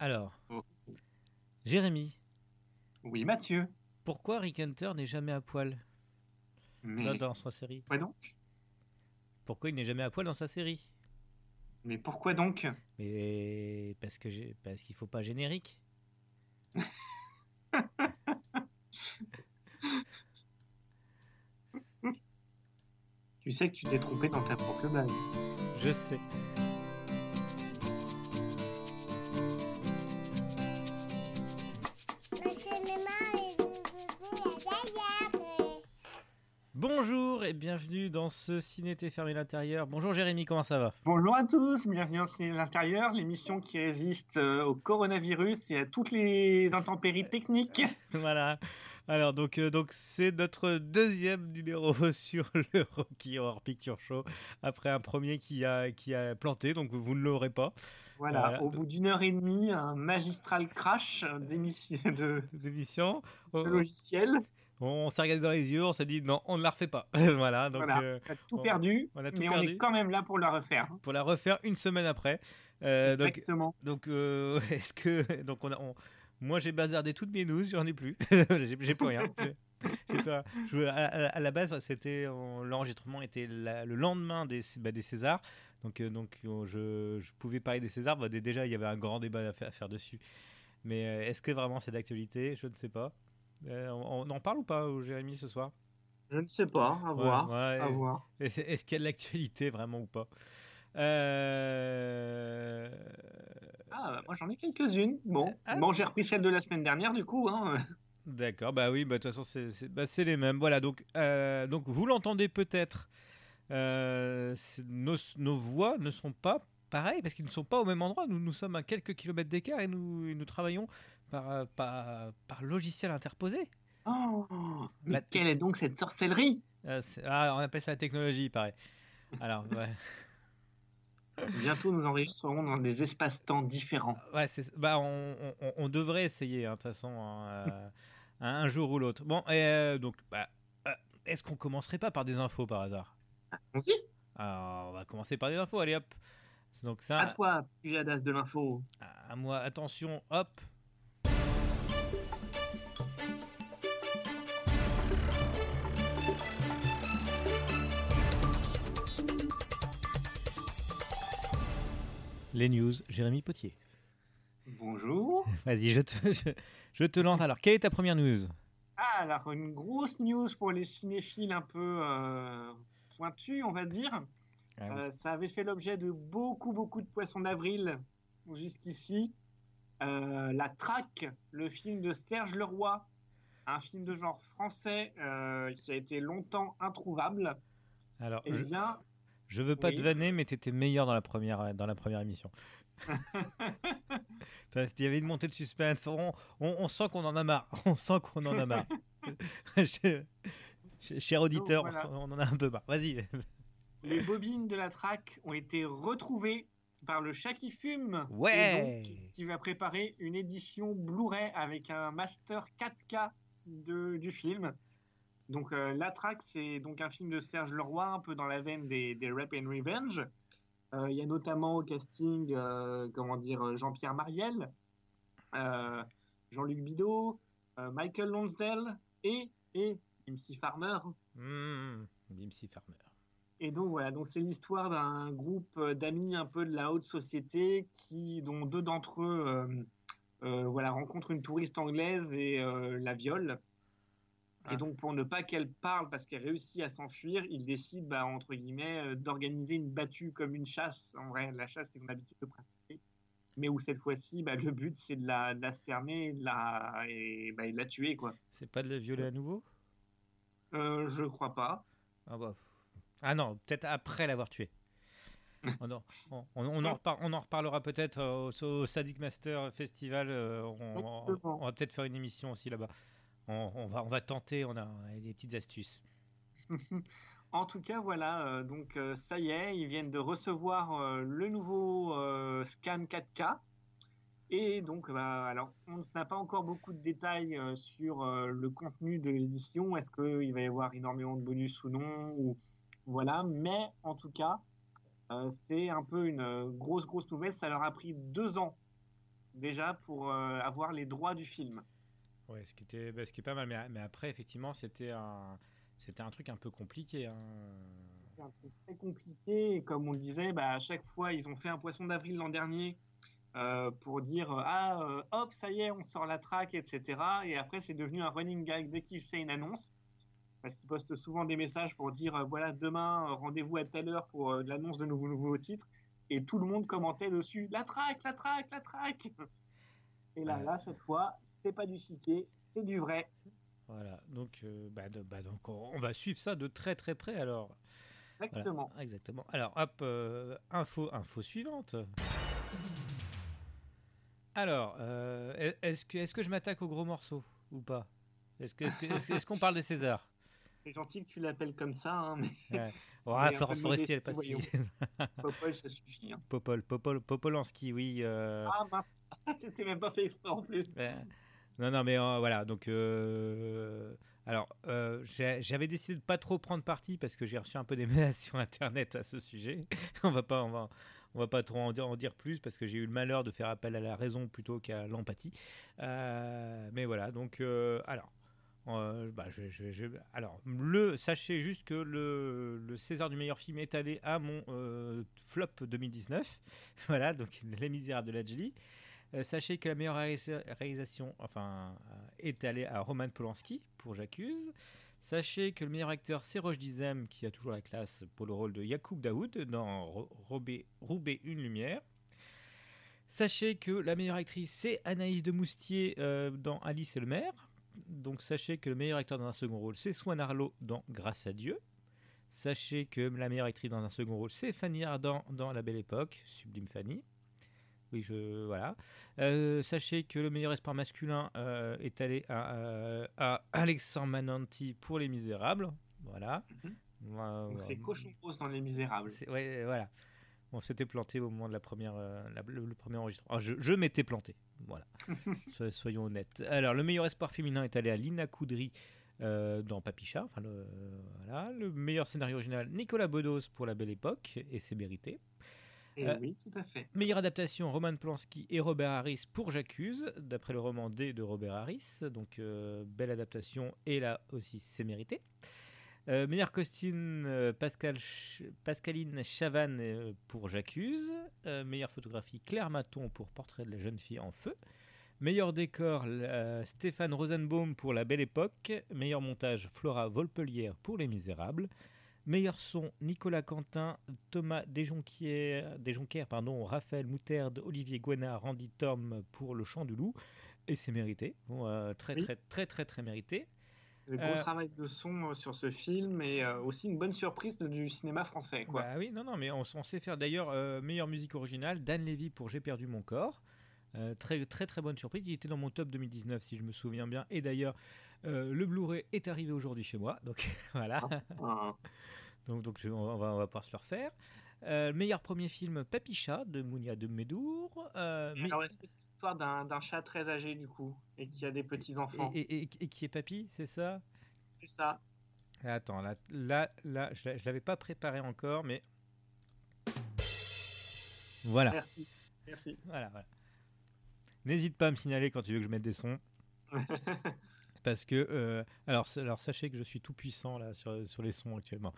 Alors, Oh. Jérémy, Oui, Mathieu. pourquoi Rick Hunter n'est jamais à poil Mais dans, dans sa série pourquoi donc? Pourquoi il n'est jamais à poil dans sa série? Mais pourquoi donc? Mais parce que j'ai- parce qu'il faut pas générique. Tu sais que tu t'es trompé dans ta propre blague. Je sais. Et bienvenue dans ce Cinété fermé l'intérieur. Bonjour Jérémy, comment ça va? Bonjour à tous, bienvenue dans C'est l'intérieur, l'émission qui résiste euh, au coronavirus et à toutes les intempéries techniques. Voilà. Alors donc euh, donc c'est notre deuxième numéro sur le Rocky Horror Picture Show après un premier qui a qui a planté donc vous ne l'aurez pas Voilà, Euh, au bout d'une heure et demie, un magistral crash d'émission de, d'émission. de logiciel. On s'est regardé dans les yeux, on s'est dit non, on ne la refait pas. voilà, donc voilà, euh, on a tout perdu, on a tout mais perdu. on est quand même là pour la refaire. pour la refaire une semaine après. Euh, Exactement. donc euh, est-ce que donc on a on- moi j'ai bazardé toutes mes news, j'en ai plus. j'ai plus rien. Pas- je- à, à- la base, c'était l'enregistrement était la- le lendemain des, bah, des Césars, donc donc je, je pouvais parler des Césars. Bah, dé- déjà, il y avait un grand débat à faire, à faire dessus. Mais est-ce que vraiment c'est d'actualité? Je ne sais pas. Euh, on, on en parle ou pas, euh, Jérémy, ce soir? Je ne sais pas, à voir. ouais, voir. Est-ce qu'il y a de l'actualité vraiment ou pas? Euh, Ah, bah, moi j'en ai quelques-unes. Bon, Ah. bon j'ai repris celle de la semaine dernière du coup. Hein. D'accord, bah oui, bah, de toute façon, c'est bah, les mêmes. Voilà, donc, euh, donc vous l'entendez peut-être, euh, nos, nos voix ne sont pas pareilles parce qu'ils ne sont pas au même endroit. Nous, nous sommes à quelques kilomètres d'écart et nous, et nous travaillons par, euh, par, par logiciel interposé. Oh, mais La- quelle est donc cette sorcellerie? Euh, ah, on appelle ça la technologie, il paraît. Alors, ouais, Bientôt nous enregistrerons dans des espaces-temps différents. ouais, c'est- bah, on, on- on devrait essayer, hein, de toute façon, hein, euh, un, jour ou l'autre. Bon, et, euh, donc, bah, euh, est-ce qu'on commencerait pas par des infos par hasard? Allons-y, Alors, on va commencer par des infos, allez hop. Donc ça, à toi, Pujadas de l'info. à moi, attention, hop. Les news, Jérémy Potier. Bonjour. Vas-y, je te, je, je te lance. Alors, quelle est ta première news? Ah, alors une grosse news pour les cinéphiles un peu euh, pointus, on va dire. Ah oui. Euh, ça avait fait l'objet de beaucoup, beaucoup de poissons d'avril jusqu'ici. Euh, La Traque, le film de Serge Leroy, un film de genre français qui a été longtemps introuvable. Alors, Eh je, bien, je veux pas oui. te vanner, mais t'étais meilleur dans la première, dans la première émission. Il y avait une montée de suspense. On, on- on sent qu'on en a marre. On sent qu'on en a marre. Cher- Cher auditeur, on voilà. sent- on, en a un peu marre. Vas-y. les bobines de la traque ont été retrouvées par le chat qui fume. Ouais. Donc, qui va préparer une édition Blu-ray avec un master 4K de, du film. Donc, euh, La Traque, c'est donc un film de Serge Leroy, un peu dans la veine des, des Rap and Revenge. Euh, Il y a notamment au casting, euh, comment dire, Jean-Pierre Mariel, Jean-Luc Bidot, Michael Lonsdale et, et MC Farmer. Mmh, Farmer. Et donc voilà, donc c'est l'histoire d'un groupe d'amis un peu de la haute société qui, dont deux d'entre eux, voilà, rencontrent une touriste anglaise et la violent. Ah. Et donc pour ne pas qu'elle parle parce qu'elle réussit à s'enfuir, ils décident, bah, entre guillemets, euh, d'organiser une battue comme une chasse, en vrai, la chasse qu'ils ont l'habitude de pratiquer. Mais où cette fois-ci, bah, le but c'est de la, de la cerner de la, et, bah, et de la tuer, quoi. C'est pas de le violer à nouveau? Euh, je crois pas. ah, bah. ah non, peut-être après l'avoir tué. on, en, on- en repar- on en reparlera peut-être euh, au, au Sadik Master Festival. euh, on va peut-être faire une émission aussi là-bas. On, va, tenter, on a, des petites astuces. En tout cas, voilà, euh, donc euh, ça y est, ils viennent de recevoir euh, le nouveau scan 4K. Et donc, bah, alors, on n'a pas encore beaucoup de détails sur le contenu de l'édition. Est-ce qu'il va y avoir énormément de bonus ou non ou, Voilà, mais en tout cas, c'est un peu une grosse, grosse nouvelle. Ça leur a pris deux ans déjà pour avoir les droits du film. Ouais, ce qui était, bah, ce qui est pas mal, mais, après effectivement c'était un, c'était un truc un peu compliqué. Hein. C'est un truc très compliqué, et comme on le disait, bah, à chaque fois ils ont fait un poisson d'avril l'an dernier euh, pour dire ah euh, hop ça y est on sort la track etc et après c'est devenu un running gag dès qu'il fait une annonce. Parce qu'il poste souvent des messages pour dire euh, voilà demain rendez-vous à telle heure pour l'annonce de nouveaux nouveaux titres. Et tout le monde commentait dessus la track la track la track et là là cette fois c'est pas du chiquet c'est du vrai. Voilà. Donc bah, bah, donc on, va suivre ça de très très près alors. Exactement. Exactement. Alors hop info info suivante. Alors, euh, est-ce que, est que je m'attaque au gros morceau ou pas? Est-ce qu'on est est qu'on parle des Césars? C'est gentil que tu l'appelles comme ça. Hein, mais... Ouais. Florence Forestier, elle passe. Popol, ça suffit. Hein. Popol, Popol, Popolanski, oui. Euh... Ah mince, c'était même pas fait exprès en plus. Non, non, mais euh, voilà, donc... Euh, alors, j'avais décidé de pas trop prendre parti parce que j'ai reçu un peu des menaces sur Internet à ce sujet. on va pas... On va, on va pas trop en dire, en dire plus parce que j'ai eu le malheur de faire appel à la raison plutôt qu'à l'empathie. Euh, mais voilà, donc euh, alors. Euh, bah, alors, le, sachez juste que le, le, César du meilleur film est allé à mon flop 2019. voilà, donc Les Misérables de Ladjli. sachez que la meilleure réalisation enfin, est allée à Roman Polanski pour J'accuse. Sachez que le meilleur acteur, c'est Roche Dizem, qui a toujours la classe pour le rôle de Yacoub Daoud dans Roubaix, une lumière. Sachez que la meilleure actrice, c'est Anaïs de Moustier euh, dans Alice et le maire. Donc sachez que le meilleur acteur dans un second rôle, c'est Swan Arlo dans Grâce à Dieu. Sachez que la meilleure actrice dans un second rôle, c'est Fanny Ardant dans La Belle Époque, Sublime Fanny. Oui, je voilà. Euh, sachez que le meilleur espoir masculin euh, est allé à, euh, à, Alexandre Mananti pour Les Misérables. Voilà. Mhm. c'est Cochon Rose dans Les Misérables. Ouais, voilà. On s'était planté au moment de la première, le, premier enregistrement. je, m'étais planté. Voilà. soyons honnêtes. Alors, le meilleur espoir féminin est allé à Lina Coudry dans Papicha. Enfin, le, voilà. le meilleur scénario original, Nicolas Bedos pour La Belle Époque, et c'est mérité. Euh, oui, tout à fait. Meilleure adaptation, Roman Polanski et Robert Harris pour J'accuse, d'après le roman D de Robert Harris. Donc, euh, belle adaptation, et là aussi, c'est mérité. Euh, meilleur costume, Pascal Pascaline Chavannes pour J'accuse. meilleure photographie, Claire Maton pour Portrait de la jeune fille en feu. Meilleur décor, Stéphane Rosenbaum pour La Belle Époque. Meilleur montage, Flora Volpelière pour Les Misérables. Meilleur son, Nicolas Quentin, Thomas Desjonquières, pardon, Raphaël Moutarde, Olivier Guénard, Randy Tom pour Le Chant du Loup. Et c'est mérité. Euh, très, très, très, très, très, mérité. Le gros euh, travail de son euh, sur ce film et aussi une bonne surprise du cinéma français. Quoi. Bah oui, non, non, mais on, sait faire d'ailleurs meilleure musique originale, Dan Levy pour J'ai perdu mon corps. très, très, très bonne surprise. Il était dans mon top 2019, si je me souviens bien. Et d'ailleurs, le Blu-ray est arrivé aujourd'hui chez moi. Donc voilà. Ah, ah. Donc, donc on, va, on va pouvoir se le refaire. Euh, meilleur premier film, Papicha de Mounia de Médour. Euh, Alors, est-ce que c'est l'histoire d'un chat très âgé du coup et qui a des petits enfants et, et, qui est papy, c'est ça? C'est ça. Attends, là, là, là je, je l'avais pas préparé encore, mais voilà. Merci. Merci. Voilà, voilà. N'hésite pas à me signaler quand tu veux que je mette des sons. parce que euh, alors, alors sachez que je suis tout puissant là sur, sur les sons actuellement.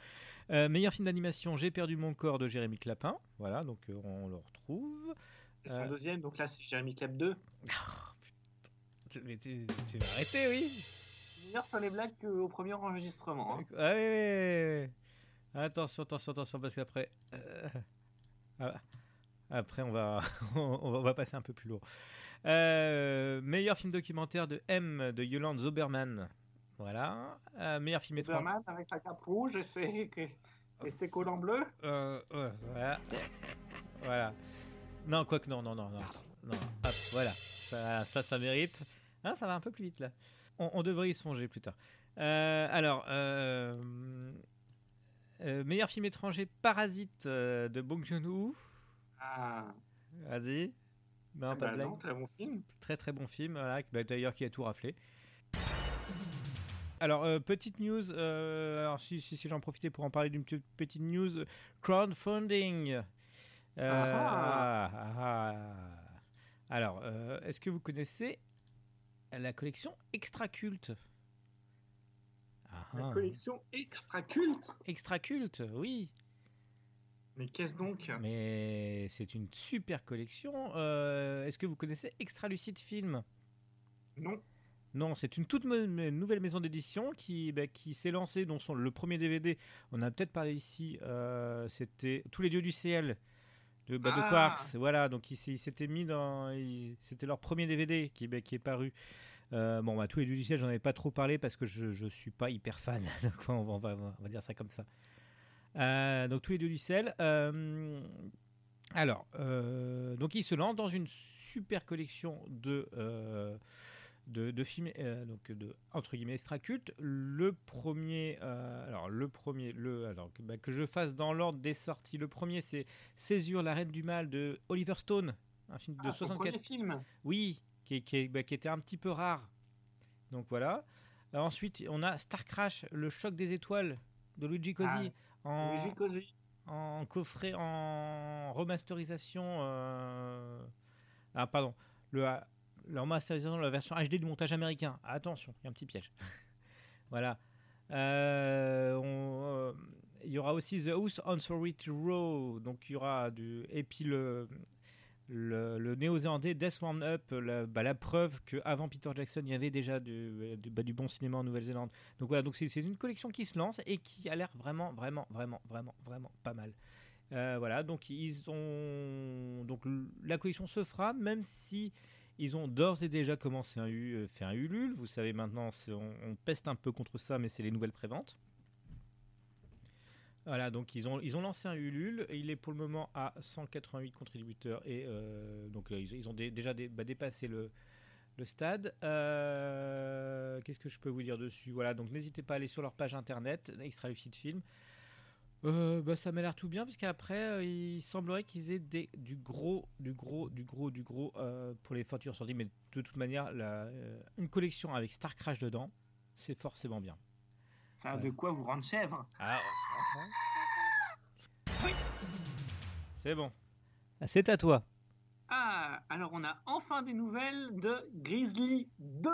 Euh, meilleur film d'animation, J'ai perdu mon corps de Jérémy Clapin. Voilà, donc euh, on le retrouve. Et son deuxième, donc là c'est Jérémy Clap 2. Mais tu, tu vas arrêter, oui. Meilleur sur les blagues qu'au premier enregistrement. Hein. Ah, oui, Attention, attention, attention, parce qu'après. Ah, après, on va, on va passer un peu plus lourd. Euh, meilleur film documentaire de M de Yolande Zoberman. Voilà. Euh, meilleur film étranger. Zoberman avec sa cape rouge et ses, et ses collants bleus. Euh, voilà. voilà. Non, quoique, non, non, non, non. non. Hop, voilà. Ça, ça, ça mérite. Ah, ça va un peu plus vite là. On, devrait y songer plus tard. alors, meilleur film étranger, Parasite de Bong Joon-ho. Ah. Vas-y. Non, pas de bah très bon film. Très très bon film, bah, d'ailleurs qui a tout raflé. Alors, euh, petite news, euh, alors si, si, j'en profitais pour en parler d'une petite news, crowdfunding. Euh, ah, ah. Alors, est-ce que vous connaissez la collection Extra Culte ah, La collection Extra Culte Extra Culte, oui. Mais qu'est-ce donc? Mais c'est une super collection. Euh, est-ce que vous connaissez Extra Lucide Film? Non. Non, c'est une toute nouvelle maison d'édition qui, bah, qui s'est lancée, dont son, le premier DVD, on a peut-être parlé ici, euh, c'était Tous les dieux du ciel de, bah, ah. Quarks. Voilà, donc ils s'étaient mis dans. C'était leur premier DVD qui, bah, qui est paru. Euh, bon, bah, tous les dieux du ciel, j'en avais pas trop parlé parce que je ne suis pas hyper fan. donc on va, on va, dire ça comme ça. Euh, donc tous les dieux du ciel. alors, donc ils se lancent dans une super collection de de, films euh, donc de entre guillemets extra culte le premier euh, alors le premier le alors que, bah, que je fasse dans l'ordre des sorties. Le premier c'est Césure la reine du mal de Oliver Stone un film de ah, 64 film. Oui qui, qui, bah, qui, était un petit peu rare. Donc voilà. Ensuite on a Star Crash le choc des étoiles de Luigi Cosi ah, en coffret en remasterisation euh, ah pardon le leur masterisation de la version HD du montage américain. Attention, il y a un petit piège. voilà. Euh, euh, il y aura aussi The House on Sorority Row. Donc il y aura du. Et puis le. Le, néo-zélandais Death Round Up, la, bah, la preuve qu'avant Peter Jackson, il y avait déjà bah, du bon cinéma en Nouvelle-Zélande. Donc voilà, donc c'est une collection qui se lance et qui a l'air vraiment, vraiment, vraiment, vraiment, vraiment pas mal. Euh, voilà, donc ils ont donc la collection se fera, même si ils ont d'ores et déjà commencé à euh, faire un Ulule. Vous savez maintenant, on, peste un peu contre ça, mais c'est les nouvelles préventes. Voilà, donc ils ont, ils ont lancé un Ulule. il est pour le moment à 188 contributeurs. Et euh, donc ils, ont déjà bah, dépassé le, stade. Euh, qu'est-ce que je peux vous dire dessus? Voilà, donc n'hésitez pas à aller sur leur page internet, Extra Lucid Film. Euh, bah, ça m'a l'air tout bien, parce qu'après, euh, il semblerait qu'ils aient des, du gros, du gros, du gros, du gros euh, pour les factures sorties. Mais de toute manière, la, une collection avec Star Crash dedans, c'est forcément bien. Ça a de quoi vous rendre chèvre. Ah. C'est bon. Ah, c'est à toi. Ah, alors on a enfin des nouvelles de Grizzly 2.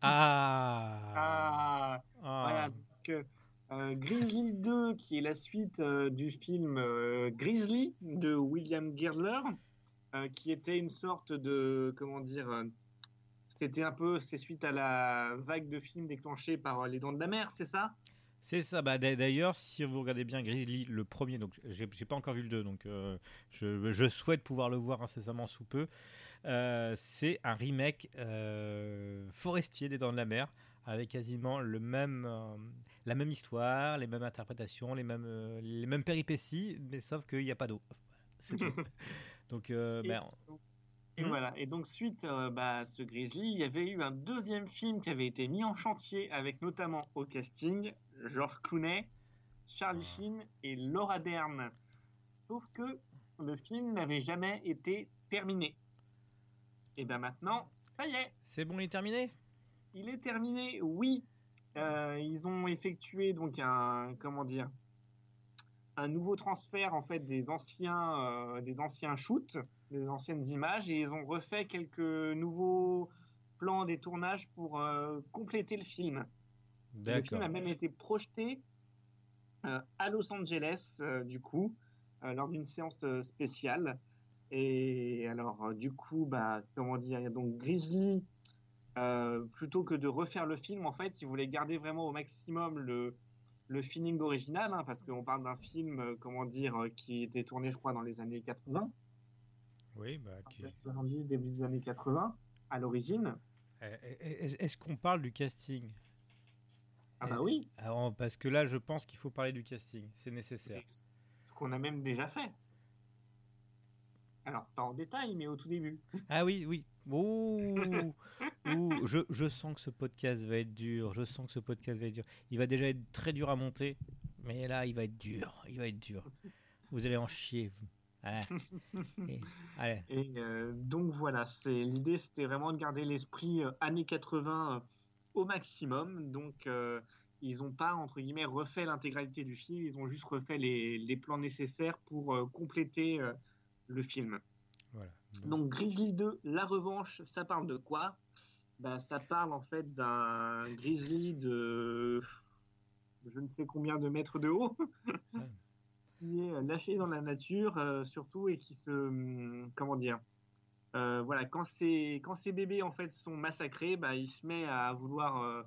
Ah. Ah. ah. Voilà, donc euh, Grizzly 2, qui est la suite euh, du film euh, Grizzly de William Girdler, qui était une sorte de, comment dire, c'était un peu, c'est suite à la vague de films déclenchée par Les Dents de la Mer, c'est ça? C'est ça. Bah, D'ailleurs, si vous regardez bien Grizzly, le premier, donc j'ai pas encore vu le 2, donc je, je, souhaite pouvoir le voir incessamment sous peu. c'est un remake forestier des Dents de la Mer avec quasiment le même, euh, la même histoire, les mêmes interprétations, les mêmes, euh, les mêmes péripéties, mais sauf qu'il n'y a pas d'eau. Donc, euh, et, hmm voilà. Et donc, suite bah, à ce Grizzly, il y avait eu un deuxième film qui avait été mis en chantier avec notamment au casting George Clooney, Charlie ah. Sheen et Laura Dern. Sauf que le film n'avait jamais été terminé. Et bien maintenant, ça y est. C'est bon, il est terminé? Il est terminé, oui. Euh, ils ont effectué donc un comment dire un nouveau transfert en fait des anciens euh, des anciens shoots, des anciennes images et ils ont refait quelques nouveaux plans des tournages pour euh, compléter le film. Le film a même été projeté à Los Angeles du coup lors d'une séance spéciale. Et alors du coup bah comment dire donc Grizzly euh, plutôt que de refaire le film, en fait, ils voulaient garder vraiment au maximum le, le feeling d'original, hein, parce qu'on parle d'un film, euh, comment dire, euh, qui était tourné, je crois, dans les années 80. Oui, bah, qui... 70, début des années 80, à l'origine. Est-ce qu'on parle du casting? Ah bah oui. Alors, parce que là, je pense qu'il faut parler du casting, c'est nécessaire. Ce qu'on a même déjà fait. Alors, pas en détail, mais au tout début. Ah oui, oui. Ouh, je, je, sens que ce podcast va être dur. Je sens que ce podcast va être dur. Il va déjà être très dur à monter, mais là, il va être dur. Il va être dur. Vous allez en chier. Et, euh, donc voilà, c'est l'idée, c'était vraiment de garder l'esprit euh, années 80 euh, au maximum. Donc ils n'ont pas entre guillemets refait l'intégralité du film. Ils ont juste refait les, les plans nécessaires pour compléter le film. Voilà. Donc Grizzly 2, la revanche, ça parle de quoi? Bah, Ça parle en fait d'un grizzly de je ne sais combien de mètres de haut, qui est lâché dans la nature euh, surtout et qui se... Hum, comment dire euh, voilà, quand ces, quand ces bébés en fait sont massacrés, bah, il se met à vouloir euh,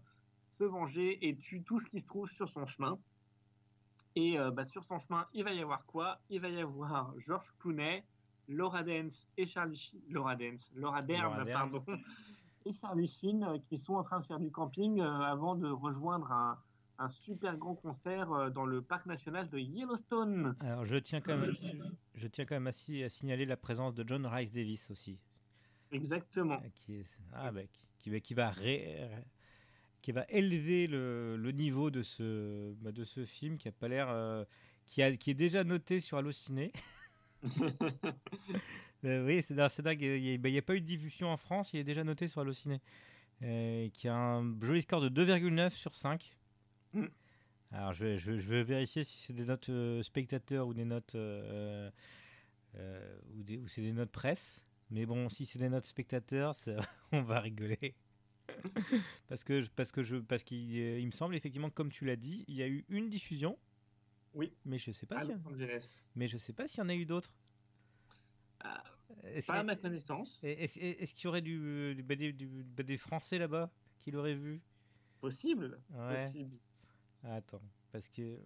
se venger et tue tout ce qui se trouve sur son chemin. Et bah, sur son chemin, il va y avoir quoi? Il va y avoir George Clooney, Laura Dance et Charlie Sheen, Laura Dance, Laura Dern, pardon, et Charlie Sheen euh, qui sont en train de faire du camping euh, avant de rejoindre un, un super grand concert euh, dans le parc national de Yellowstone. Alors je tiens quand même, je tiens quand même à, à signaler la présence de John Rice Davis aussi. Exactement. Qui, est, ah, bah, qui, qui, va ré, qui va élever le, le, niveau de ce, bah, de ce film qui a pas l'air, qui, a, qui est déjà noté sur Allociné. Euh, oui, c'est dingue. Il n'y a, pas eu de diffusion en France. Il est déjà noté sur Allociné. Euh, qui a un joli score de 2,9 sur 5. Mm. Alors, je vais, je, vais, vérifier si c'est des notes euh, spectateurs ou des notes. ou, ou c'est des notes presse. Mais bon, si c'est des notes spectateurs, on va rigoler. parce que parce que je parce qu'il il me semble effectivement comme tu l'as dit, il y a eu une diffusion oui. Mais je sais pas si. Mais je sais pas s'il y en a eu d'autres. Euh, pas à ma connaissance. Est-ce qu'il y aurait du, du, du, des Français là-bas qui l'auraient vu? Possible. Possible. attends, parce que.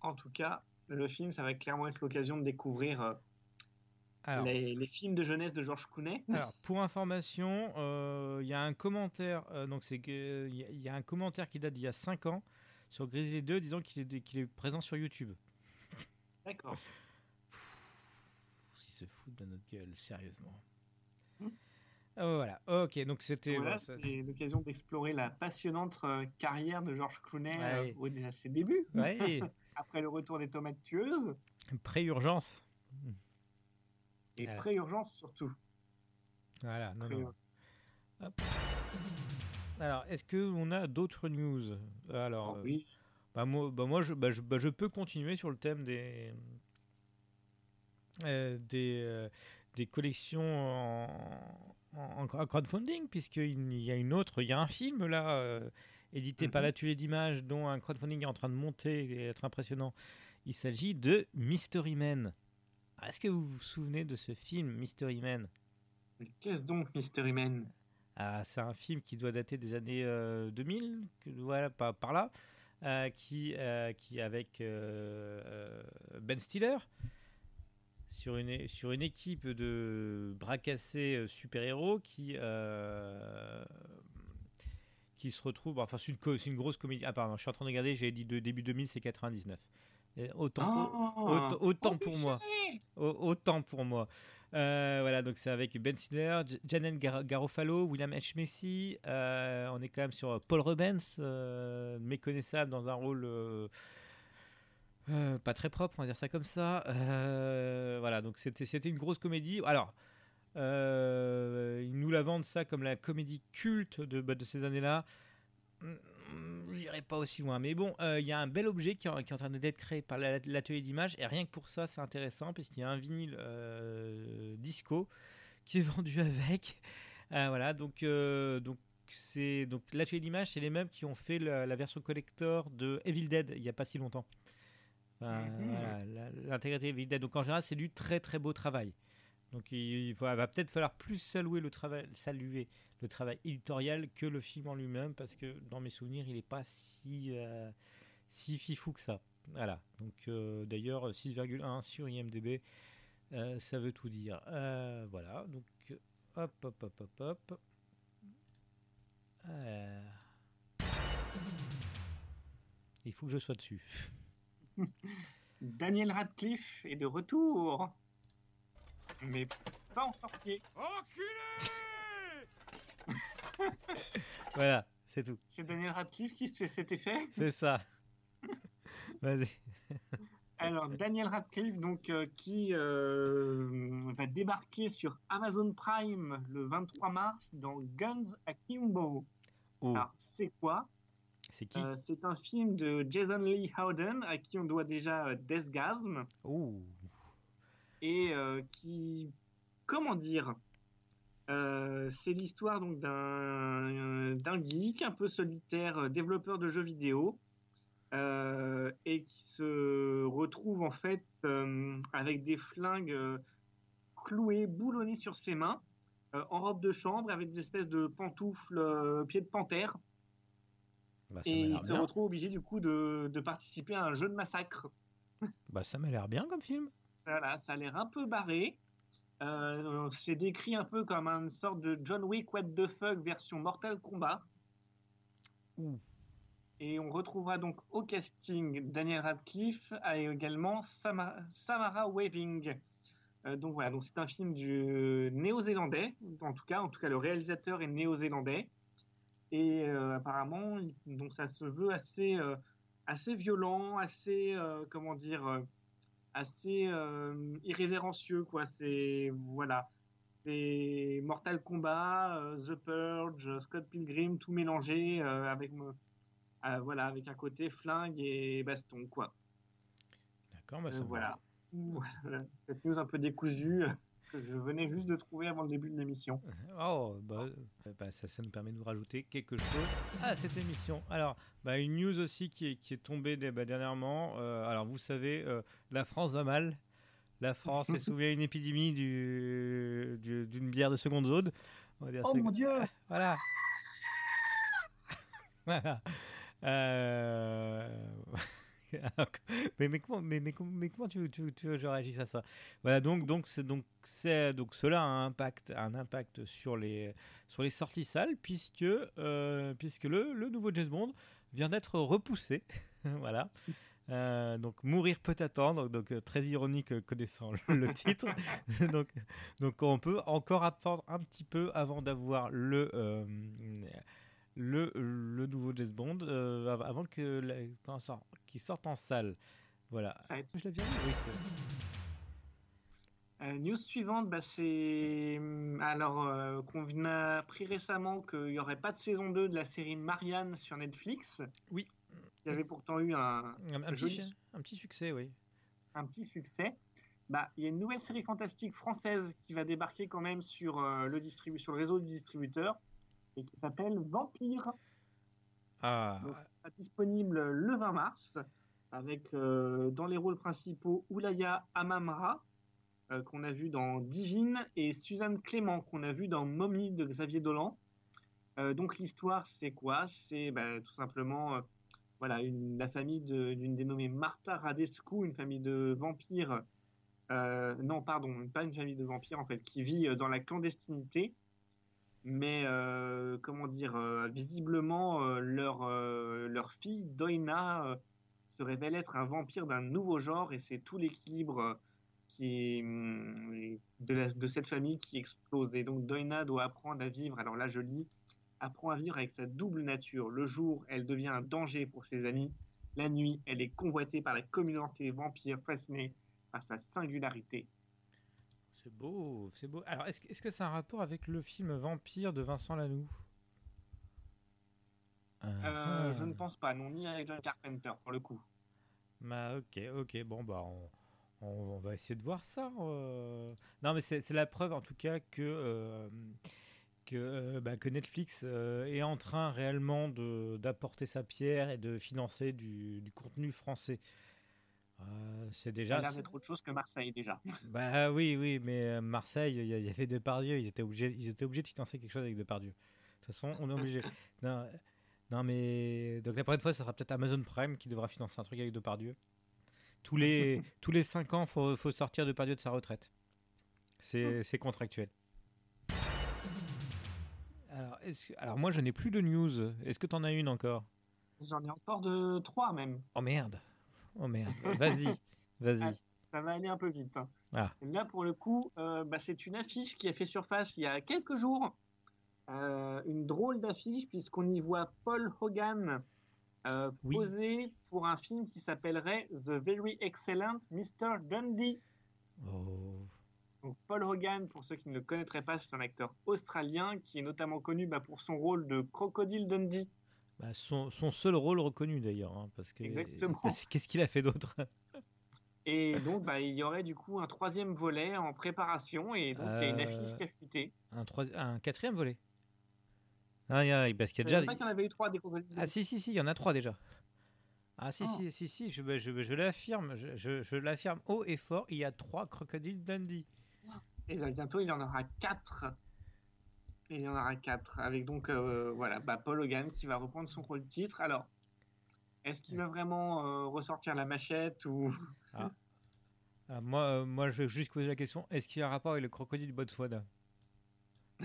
En tout cas, le film, ça va clairement être l'occasion de découvrir euh, les, les, films de jeunesse de Georges Clooney. Alors, pour information, euh, il y a un commentaire. donc, c'est il y, a un commentaire qui date d'il y a 5 ans sur Grizzly 2 disant qu'il est, qu'il est présent sur YouTube. D'accord. Foutent de notre gueule, sérieusement. Hmm. Oh, voilà, ok, donc c'était. Voilà, c'est l'occasion d'explorer la passionnante euh, carrière de George Clooney euh, à ses débuts. Ouais. Après le retour des tomates tueuses. Pré-urgence. Et pré-urgence surtout. Voilà, non, non. Hop. Alors, est-ce qu'on a d'autres news? Alors, ah oui. bah, moi, bah, moi je, bah, je, bah, je, peux continuer sur le thème des, euh, des, euh, des collections en, en, crowdfunding, puisqu'il y a une autre, il y a un film là, euh, édité par mhm. l'atelier d'images, dont un crowdfunding est en train de monter et être impressionnant. Il s'agit de Mystery Men. Est-ce que vous vous souvenez de ce film, Mystery Men? Qu'est-ce donc Mystery Men? Ah, c'est un film qui doit dater des années 2000, euh, voilà, par, par là, euh, qui, euh, qui avec Ben Stiller sur une, sur une équipe de bras cassés super-héros qui, qui se retrouve. Enfin, c'est une, une, grosse comédie. Ah, pardon, je suis en train de regarder, j'ai dit de début 2000, c'est 99. autant, oh, autant, pour moi. Autant pour moi. Euh, voilà, donc c'est avec Ben Stiller, Janet Garofalo, William H. Macy. Euh, on est quand même sur Paul Rubens, euh, méconnaissable dans un rôle pas très propre, on va dire ça comme ça. voilà, donc c'était une grosse comédie. Alors, ils nous la vendent ça comme la comédie culte de, bah, ces années-là j'irai pas aussi loin. Mais bon, euh, il y a un bel objet qui, est en train d'être créé par l'atelier d'image. Et rien que pour ça, c'est intéressant, puisqu'il y a un vinyle euh, disco qui est vendu avec. Euh, voilà, donc, donc c'est donc l'atelier d'image, c'est les mêmes qui ont fait la, version collector de Evil Dead il n'y a pas si longtemps. Mhm. L'intégrité Evil Dead. Donc en général, c'est du très très beau travail. Donc il, va, peut-être falloir plus saluer le travail, saluer le travail éditorial que le film en lui-même, parce que dans mes souvenirs, il n'est pas si, euh, si fifou que ça. Voilà. Donc euh, d'ailleurs, 6,1 sur IMDb, euh, ça veut tout dire. voilà. Donc hop, hop, hop, hop, hop. Il faut que je sois dessus. Daniel Radcliffe est de retour mais pas en sorcier. Enculé Voilà, c'est tout. C'est Daniel Radcliffe qui fait cet effet C'est ça. Vas-y. Alors, Daniel Radcliffe, donc, euh, qui euh, va débarquer sur Amazon Prime le 23 mars dans Guns Akimbo. Oh. Alors, c'est quoi C'est qui? Euh, C'est un film de Jason Lee Howden, à qui on doit déjà Deathgasm. Oh et euh, qui comment dire C'est l'histoire donc d'un d'un geek un peu solitaire, développeur de jeux vidéo, et qui se retrouve en fait avec des flingues cloués, boulonnés sur ses mains, en robe de chambre, avec des espèces de pantoufles pieds de panthère. Bah, et il se retrouve obligé du coup de, de, participer à un jeu de massacre. Bah ça m'a l'air bien comme film. Voilà, ça a l'air un peu barré. Euh, c'est décrit un peu comme une sorte de John Wick What the Fuck version Mortal Kombat. Et on retrouvera donc au casting Daniel Radcliffe et également Samara, Waving. Euh, donc voilà, donc c'est un film du néo-zélandais, en tout cas, en tout cas le réalisateur est néo-zélandais. Et euh, apparemment, donc ça se veut assez, euh, assez violent, assez, euh, comment dire, assez irrévérencieux, quoi. C'est, voilà. C'est Mortal Kombat, The Purge, Scott Pilgrim, tout mélangé avec, voilà, avec un côté flingue et baston, quoi. D'accord, bah voilà. voilà. Cette news un peu décousue que je venais juste de trouver avant le début de l'émission. Oh, bah, bah, ça, ça, nous permet de nous rajouter quelque chose à cette émission. Alors, bah, une news aussi qui est, qui est tombée bah, dernièrement. Euh, alors, vous savez, euh, la France va mal. La France est soumise à une épidémie d'une du, bière de seconde zone. oh mon Dieu Voilà. voilà. Euh... mais, mais, comment, mais, mais, comment tu, tu, tu, je réagis à ça? Voilà, donc, donc, donc, donc cela a un impact, un impact sur, les, sur les sorties salles, puisque, euh, puisque le, le, nouveau James Bond vient d'être repoussé. voilà. Euh, donc mourir peut attendre, donc euh, très ironique connaissant le, titre. donc, donc on peut encore attendre un petit peu avant d'avoir le le, le nouveau James Bond euh, avant que qu'il sorte en salle. Voilà. Ça Je l'ai Oui, euh, news suivante, bah, c'est hum, alors euh, qu'on a appris récemment qu'il n'y aurait pas de saison 2 de la série Marianne sur Netflix. Oui. Il y avait pourtant eu un, un, petit, un petit succès, oui. Un petit succès. Bah, il y a une nouvelle série fantastique française qui va débarquer quand même sur, le, distribu sur le réseau du distributeur et qui s'appelle Vampire. Ah. sera disponible le 20 mars avec euh, dans les rôles principaux Oulaya Amamra euh, qu'on a vu dans Divine et Suzanne Clément qu'on a vu dans Mommy de Xavier Dolan. Euh, donc l'histoire c'est quoi? C'est bah, tout simplement voilà une, la famille d'une dénommée Martha Radescu, une famille de vampires. non pardon, pas une famille de vampires en fait qui vit dans la clandestinité mais euh, comment dire, euh, visiblement euh, leur fille Doina se révèle être un vampire d'un nouveau genre et c'est tout l'équilibre qui mm, de, de, cette famille qui explose et donc Doina doit apprendre à vivre. Alors là je lis, apprend à vivre avec sa double nature. Le jour, elle devient un danger pour ses amis. La nuit, elle est convoitée par la communauté vampire fascinée par sa singularité. C'est beau, c'est beau. Alors, est-ce est -ce que c'est un rapport avec le film Vampire de Vincent Lanoux? Euh, Je ne pense pas, non, ni avec John Carpenter pour le coup. Bah, ok, ok, bon, bah, on, on, va essayer de voir ça. Euh. Non, mais c'est la preuve en tout cas que. Euh, que, bah, que, Netflix est en train réellement d'apporter sa pierre et de financer du, du contenu français. Euh, c'est déjà. Ça a l'air autre chose que Marseille déjà. Bah oui, oui, mais euh, Marseille, il y, avait Depardieu, ils étaient obligés, ils étaient obligés de financer quelque chose avec Depardieu. De toute façon, on est obligé. non, non, mais donc la prochaine fois, ce sera peut-être Amazon Prime qui devra financer un truc avec Depardieu. Tous les tous les 5 ans, faut faut sortir Depardieu de sa retraite. C'est c'est contractuel. Alors, alors moi, je n'ai plus de news. Est-ce que tu en as une encore? J'en ai encore de 3 même. Oh merde. Oh merde, vas-y, vas-y. Ah, ça va aller un peu vite. Hein. Ah. Là, pour le coup, euh, bah, c'est une affiche qui a fait surface il y a quelques jours. Euh, une drôle d'affiche, puisqu'on y voit Paul Hogan euh, posé pour un film qui s'appellerait The Very Excellent Mr. Dundee. Oh. Donc, Paul Hogan, pour ceux qui ne le connaîtraient pas, c'est un acteur australien qui est notamment connu bah, pour son rôle de Crocodile Dundee bah, son, son, seul rôle reconnu d'ailleurs. Hein, parce que, Exactement. Qu'est-ce qu'il a fait d'autre? Et donc, bah, il y aurait du coup un troisième volet en préparation, et donc il y a une affiche Euh, qui a fuité. Un, un quatrième volet. Ah, il y a- parce qu'il y a déjà. pas qu'il y en avait eu trois des Ah si si si, il y en a trois déjà. Ah si Oh. si si si, je, je, je l'affirme, je, je, je l'affirme haut et fort, il y a trois crocodiles Dundee. Et là, bientôt, il y en aura quatre. Il y en aura quatre. Avec donc, euh, voilà, bah, Paul Hogan qui va reprendre son rôle titre. Alors, est-ce qu'il va vraiment euh, ressortir la machette ou. Ah, moi, euh, moi, je vais juste poser la question est-ce qu'il y a un rapport avec le crocodile Botswana?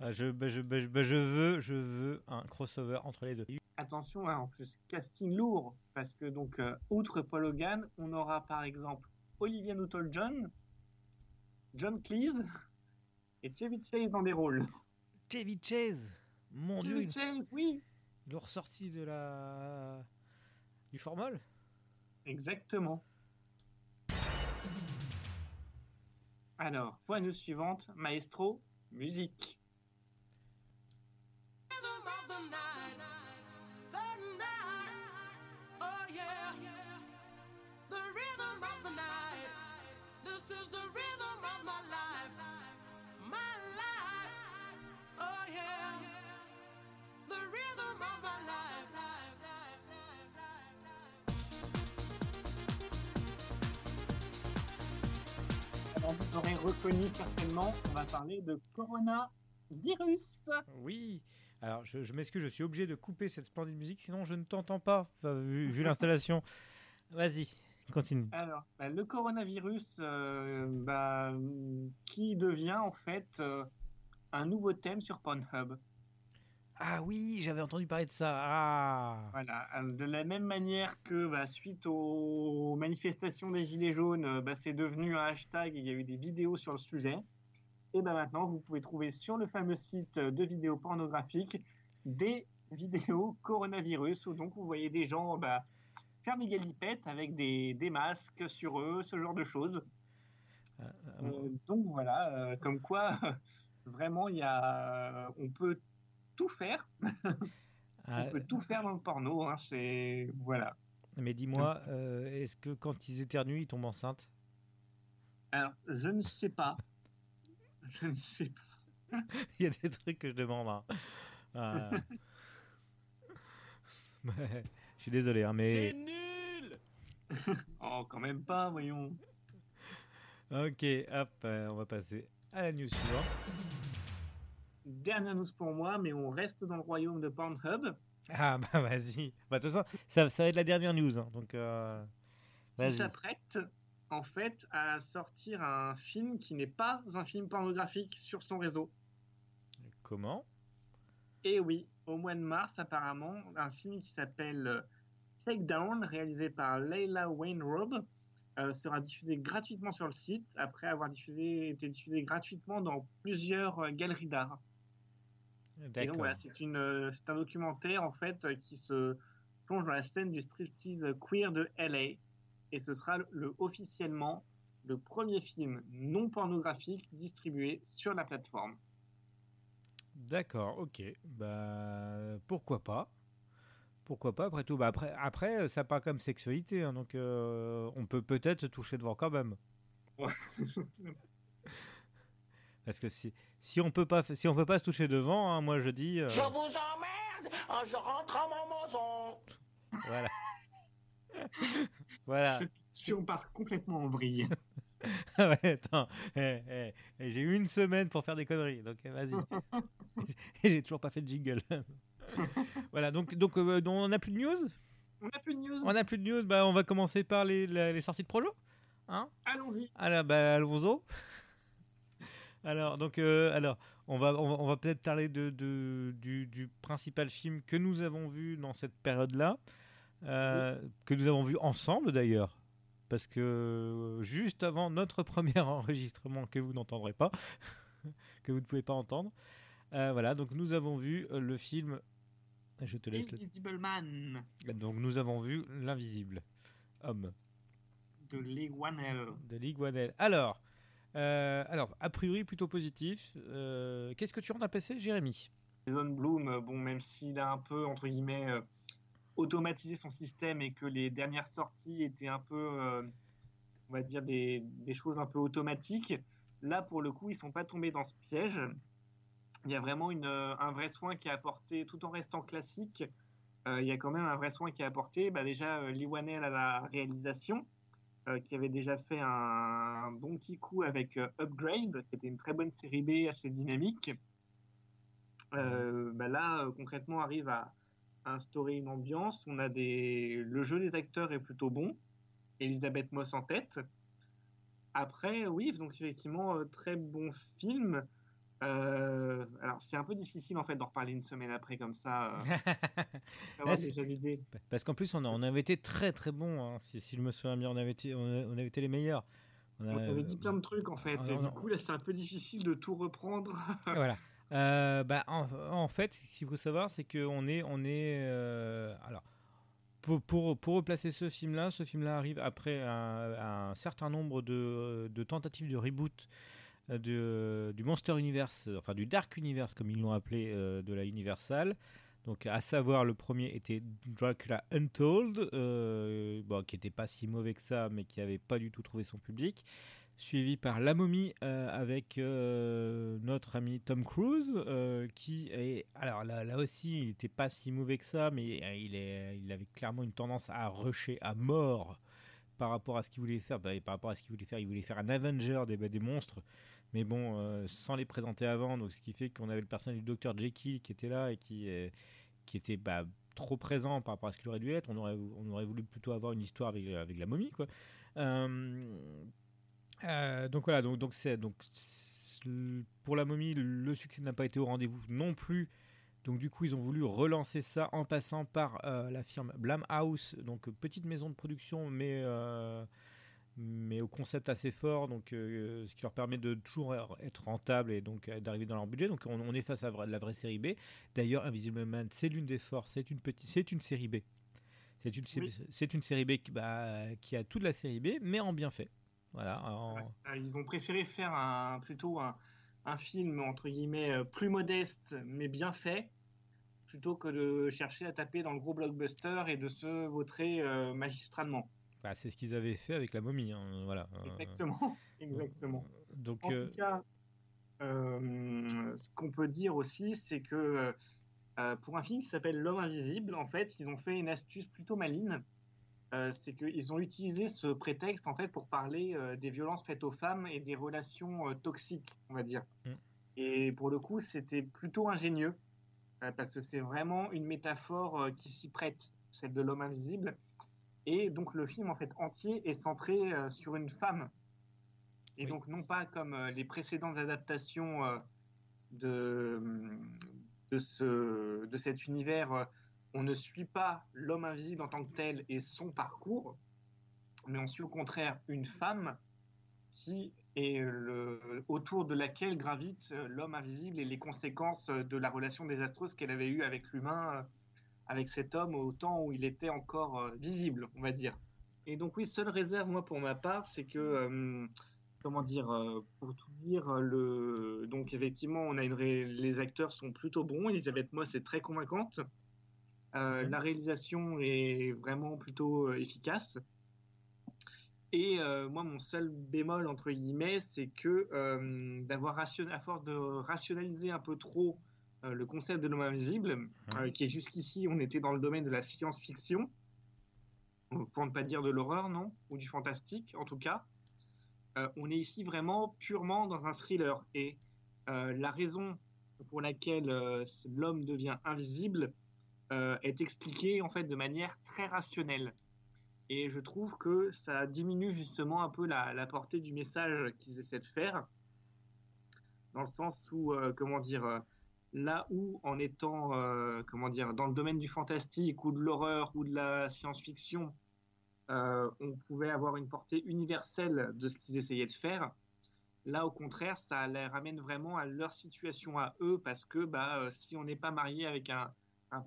Ah, je, bah, je, bah, je, je veux, je veux un crossover entre les deux. Attention, hein, en plus, casting lourd. Parce que, donc, outre Paul Hogan, on aura par exemple Olivia Newton-John, John Cleese et Chevy Chase dans des rôles. Chevy Chase, mon dieu, Chevy ils Chase, oui, ils ressorti de la du formol? exactement. Alors, la news suivante, Maestro, musique. oh. This is the rhythm of my life, vous aurez reconnu certainement, on va parler de coronavirus. Oui. Alors, je, je m'excuse, je suis obligé de couper cette splendide musique, sinon je ne t'entends pas, vu, vu l'installation. Vas-y, continue. Alors, bah, le coronavirus, euh, bah, qui devient en fait euh, un nouveau thème sur Pornhub. Ah oui, j'avais entendu parler de ça. Ah. Voilà, euh, de la même manière que bah, suite aux manifestations des Gilets jaunes, euh, bah, c'est devenu un hashtag et il y a eu des vidéos sur le sujet. Et bah, maintenant, vous pouvez trouver sur le fameux site de vidéos pornographiques des vidéos coronavirus où donc vous voyez des gens bah, faire des galipettes avec des, des masques sur eux, ce genre de choses. Euh, Euh, donc voilà, euh, comme quoi vraiment il y a, on peut tout faire, ah, on peut tout faire dans le porno. Hein, c'est voilà. mais dis-moi, euh, est-ce que quand ils éternuent, ils tombent enceintes? Alors je ne sais pas, je ne sais pas. Il y a des trucs que je demande. hein. Ah. Ouais, je suis désolé, hein, mais. nul! Oh quand même pas, voyons. Ok, hop, euh, on va passer à la news suivante. Dernière news pour moi, mais on reste dans le royaume de Pornhub. Ah bah vas-y. Bah, de toute façon, ça, ça va être la dernière news. hein, donc, euh, qui s'apprête en fait à sortir un film qui n'est pas un film pornographique sur son réseau. Comment? Et oui, au mois de mars, apparemment, un film qui s'appelle euh, Takedown, réalisé par Leila Wainrob, euh, sera diffusé gratuitement sur le site après avoir diffusé, été diffusé gratuitement dans plusieurs euh, galeries d'art. Et donc D'accord. voilà, c'est une, euh, c'est un documentaire en fait qui se plonge dans la scène du striptease queer de LA. Et ce sera le, le- officiellement le premier film non pornographique distribué sur la plateforme. D'accord, ok. Bah pourquoi pas Pourquoi pas après tout bah, après, après, euh, ça part comme sexualité, hein, donc euh, on peut peut-être se toucher devant quand même. Parce que si, si on peut pas si on peut pas se toucher devant, hein, moi je dis euh, Je vous emmerde, oh, je rentre à mon maison. voilà. voilà. si on part complètement en vrille. Ah ouais, attends, eh, eh, eh, j'ai eu une semaine pour faire des conneries, donc vas-y. Et j'ai toujours pas fait de jingle. voilà, donc donc euh, on n'a plus de news? On n'a plus de news. On n'a plus de news. Bah on va commencer par les, la- les sorties de projo. Hein? Allons-y. Alors bah allons-y. Alors donc euh, alors on va on va, on va peut-être parler de, de- du, du principal film que nous avons vu dans cette période-là, euh, que nous avons vu ensemble d'ailleurs. Parce que euh, juste avant notre premier enregistrement que vous n'entendrez pas, que vous ne pouvez pas entendre, euh, voilà, donc nous avons vu euh, le film. Je te laisse le. Invisible Man Donc nous avons vu l'invisible homme de Lee Wanell. de League One Alors, euh, alors a priori plutôt positif. Euh, Qu'est-ce que tu en as passé, Jérémy? Jason Bloom, bon, même s'il a un peu, entre guillemets, euh, automatisé son système et que les dernières sorties étaient un peu, euh, on va dire, des, des, choses un peu automatiques. Là, pour le coup, ils sont pas tombés dans ce piège. Il y a vraiment une, un vrai soin qui est apporté, tout en restant classique. Euh, il y a quand même un vrai soin qui est apporté. Bah, déjà, euh, Lee Wanell à la réalisation, euh, qui avait déjà fait un, bon petit coup avec euh, Upgrade, qui était une très bonne série B assez dynamique. Euh, bah là, euh, concrètement, arrive à, à instaurer une ambiance. On a des, le jeu des acteurs est plutôt bon. Elisabeth Moss en tête. Après, oui, donc effectivement, euh, très bon film. Euh, alors, c'est un peu difficile en fait d'en reparler une semaine après comme ça. Euh, Là, déjà l'idée. Parce qu'en plus, on, a, on, avait été très très bon. Hein, si, si, je me souviens bien, on avait été, on, a, on avait été les meilleurs. On, a, on avait dit plein de trucs en fait. et du coup, là, c'est un peu difficile de tout reprendre. voilà. Euh, bah, en, en, fait, ce qu'il faut savoir, c'est qu'on est, on est, alors, pour, pour, pour, replacer ce film-là, ce film-là arrive après un, un, certain nombre de, de, tentatives de reboot du Monster Universe, enfin du Dark Universe comme ils l'ont appelé euh, de la Universal. Donc, à savoir, le premier était Dracula Untold, euh, qui n'était pas si mauvais que ça, mais qui n'avait pas du tout trouvé son public suivi par La Momie euh, avec euh, notre ami Tom Cruise, euh, qui est alors là, aussi il n'était pas si mauvais que ça, mais il, il avait clairement une tendance à rusher à mort par rapport à ce qu'il voulait faire. Bah, par rapport à ce qu'il voulait faire, il voulait faire un Avenger des, bah, des monstres, mais bon, sans les présenter avant, donc ce qui fait qu'on avait le personnage du Dr Jekyll qui était là et qui, qui était bah, trop présent par rapport à ce qu'il aurait dû être. On aurait, on aurait voulu plutôt avoir une histoire avec, avec la momie, quoi. Euh, donc voilà, donc donc c'est donc pour la momie, le succès n'a pas été au rendez-vous non plus. Donc du coup, ils ont voulu relancer ça en passant par euh, la firme Blumhouse, donc petite maison de production, mais euh, mais au concept assez fort, donc euh, ce qui leur permet de toujours être rentable et donc d'arriver dans leur budget. Donc on, on est face à la vraie série B. D'ailleurs, Invisible Man, c'est l'une des forces, c'est une petite, c'est une série B. C'est une, oui. c'est une série B qui, bah, qui a toute la série B, mais en bien fait. Voilà, en... ils ont préféré faire un, plutôt un, un, film entre guillemets euh, plus modeste mais bien fait plutôt que de chercher à taper dans le gros blockbuster et de se vautrer euh, magistralement. Bah, c'est ce qu'ils avaient fait avec la momie, hein, voilà. Exactement, exactement. Donc, en euh... tout cas, euh, ce qu'on peut dire aussi, c'est que pour un film qui s'appelle L'homme invisible, en fait, ils ont fait une astuce plutôt maligne euh, c'est qu'ils ont utilisé ce prétexte en fait pour parler euh, des violences faites aux femmes et des relations euh, toxiques, on va dire. Mm. Et pour le coup, c'était plutôt ingénieux parce que c'est vraiment une métaphore qui s'y prête, celle de l'homme invisible. Et donc le film en fait entier est centré sur une femme. Et oui. donc non pas comme les précédentes adaptations de, de, ce, de cet univers on ne suit pas l'homme invisible en tant que tel et son parcours, mais on suit au contraire une femme qui est le, autour de laquelle gravite l'homme invisible et les conséquences de la relation désastreuse qu'elle avait eue avec l'humain, avec cet homme au temps où il était encore euh, visible, on va dire. Et donc oui, seule réserve moi pour ma part, c'est que euh, comment dire, euh, pour tout dire, le donc effectivement, on a une ré... les acteurs sont plutôt bons. Elisabeth Moss est très convaincante. Euh, la réalisation est vraiment plutôt efficace. Et moi, mon seul bémol, entre guillemets, c'est que d'avoir, à force de rationaliser un peu trop le concept de l'homme invisible, mmh. qui est jusqu'ici, on était dans le domaine de la science-fiction, pour ne pas dire de l'horreur, non? Ou du fantastique, en tout cas. on est ici vraiment purement dans un thriller. Et la raison pour laquelle l'homme devient invisible, euh, est expliqué en fait de manière très rationnelle. Et je trouve que ça diminue justement un peu la, la portée du message qu'ils essaient de faire, dans le sens où, euh, comment dire, euh, là où en étant, euh, comment dire, dans le domaine du fantastique ou de l'horreur ou de la science-fiction, euh, on pouvait avoir une portée universelle de ce qu'ils essayaient de faire. Là, au contraire, ça les ramène vraiment à leur situation à eux, parce que bah, si on n'est pas marié avec un,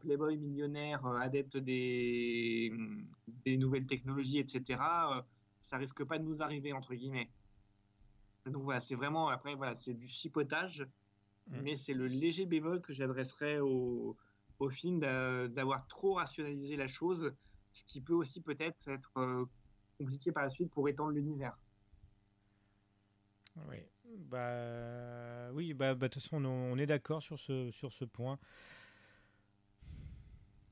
playboy millionnaire euh, adepte des, des nouvelles technologies, etc., euh, ça risque pas de nous arriver, entre guillemets. Donc voilà, c'est vraiment, après, voilà, c'est du chipotage, mmh. mais c'est le léger bémol que j'adresserai aux, au film d'a- d'avoir trop rationalisé la chose, ce qui peut aussi peut-être être euh, compliqué par la suite pour étendre l'univers. Oui, bah, oui, bah, bah, de toute façon, on, on est d'accord sur ce, sur ce point.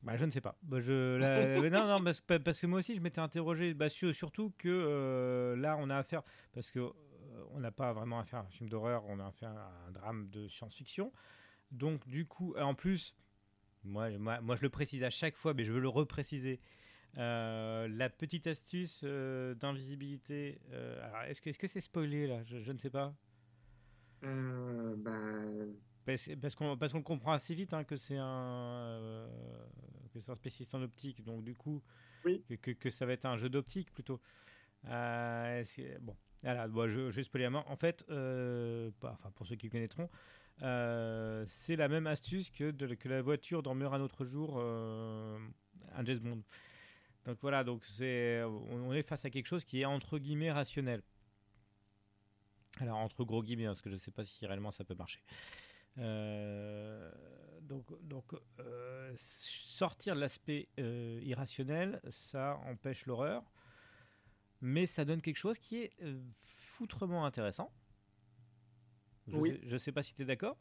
Bah, je ne sais pas. Bah, je, la- non, non, parce, pa- parce que moi aussi, je m'étais interrogé, bah, sur- surtout que euh, là, on a affaire, parce que on n'a pas vraiment affaire à un film d'horreur, on a affaire à un drame de science-fiction. Donc, du coup, en plus, moi, moi, moi, je le précise à chaque fois, mais je veux le repréciser. Euh, la petite astuce euh, d'invisibilité. euh, est-ce que c'est spoilé là? Je, je ne sais pas. Euh, bah, Parce, parce qu'on comprend assez vite hein, que c'est un euh, que c'est un spécialiste en optique, donc du coup Oui. que, que, que ça va être un jeu d'optique plutôt. Euh, bon, voilà, bon, je, je la main. En fait, euh, pour ceux qui connaîtront, euh, c'est la même astuce que que la voiture dans Meurt un autre jour, euh, un James Bond. Donc voilà, donc c'est on, est face à quelque chose qui est entre guillemets rationnel. Alors entre gros guillemets, hein, parce que je ne sais pas si réellement ça peut marcher. Euh, donc, donc sortir de l'aspect irrationnel, ça empêche l'horreur, mais ça donne quelque chose qui est euh, foutrement intéressant. Je Oui. sais, je sais pas si tu es d'accord.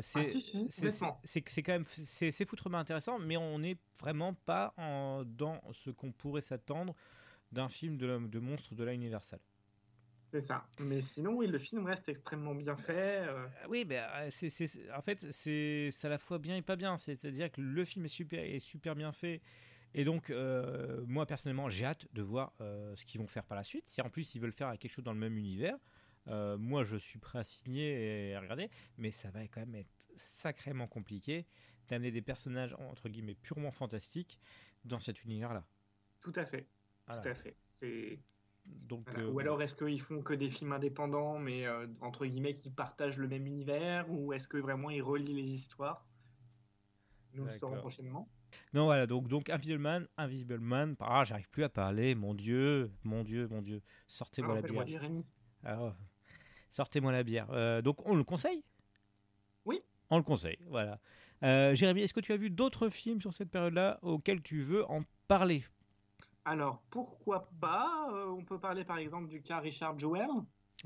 C'est Ah, si, quand même c'est foutrement intéressant, mais on n'est vraiment pas en, dans ce qu'on pourrait s'attendre d'un film de, la- de monstre de la Universal. c'est ça. Mais sinon, oui, le film reste extrêmement bien fait. euh, Oui, ben, euh, c'est- en fait, c'est c'est à la fois bien et pas bien. C'est-à-dire que le film est super, est super bien fait. Et donc, euh, moi, personnellement, j'ai hâte de voir euh, ce qu'ils vont faire par la suite. Si en plus ils veulent faire quelque chose dans le même univers, euh, moi, je suis prêt à signer et à regarder. Mais ça va quand même être sacrément compliqué d'amener des personnages, entre guillemets, purement fantastiques dans cet univers-là. tout à fait. Voilà. Tout à fait. C'est- Donc, voilà. euh, Ou alors, est-ce qu'ils font que des films indépendants, mais euh, entre guillemets, qui partagent le même univers Ou est-ce que vraiment ils relient les histoires? Nous le saurons prochainement. Non, voilà, donc, donc Invisible Man, Invisible Man, ah, j'arrive plus à parler, mon Dieu, mon Dieu, mon Dieu, sortez-moi Ah, la bière. Jérémy. Alors, sortez-moi la bière. Euh, donc, on le conseille? Oui. On le conseille, voilà. Euh, Jérémy, est-ce que tu as vu d'autres films sur cette période-là auxquels tu veux en parler? Alors, pourquoi pas euh, On peut parler par exemple du cas Richard Jewell,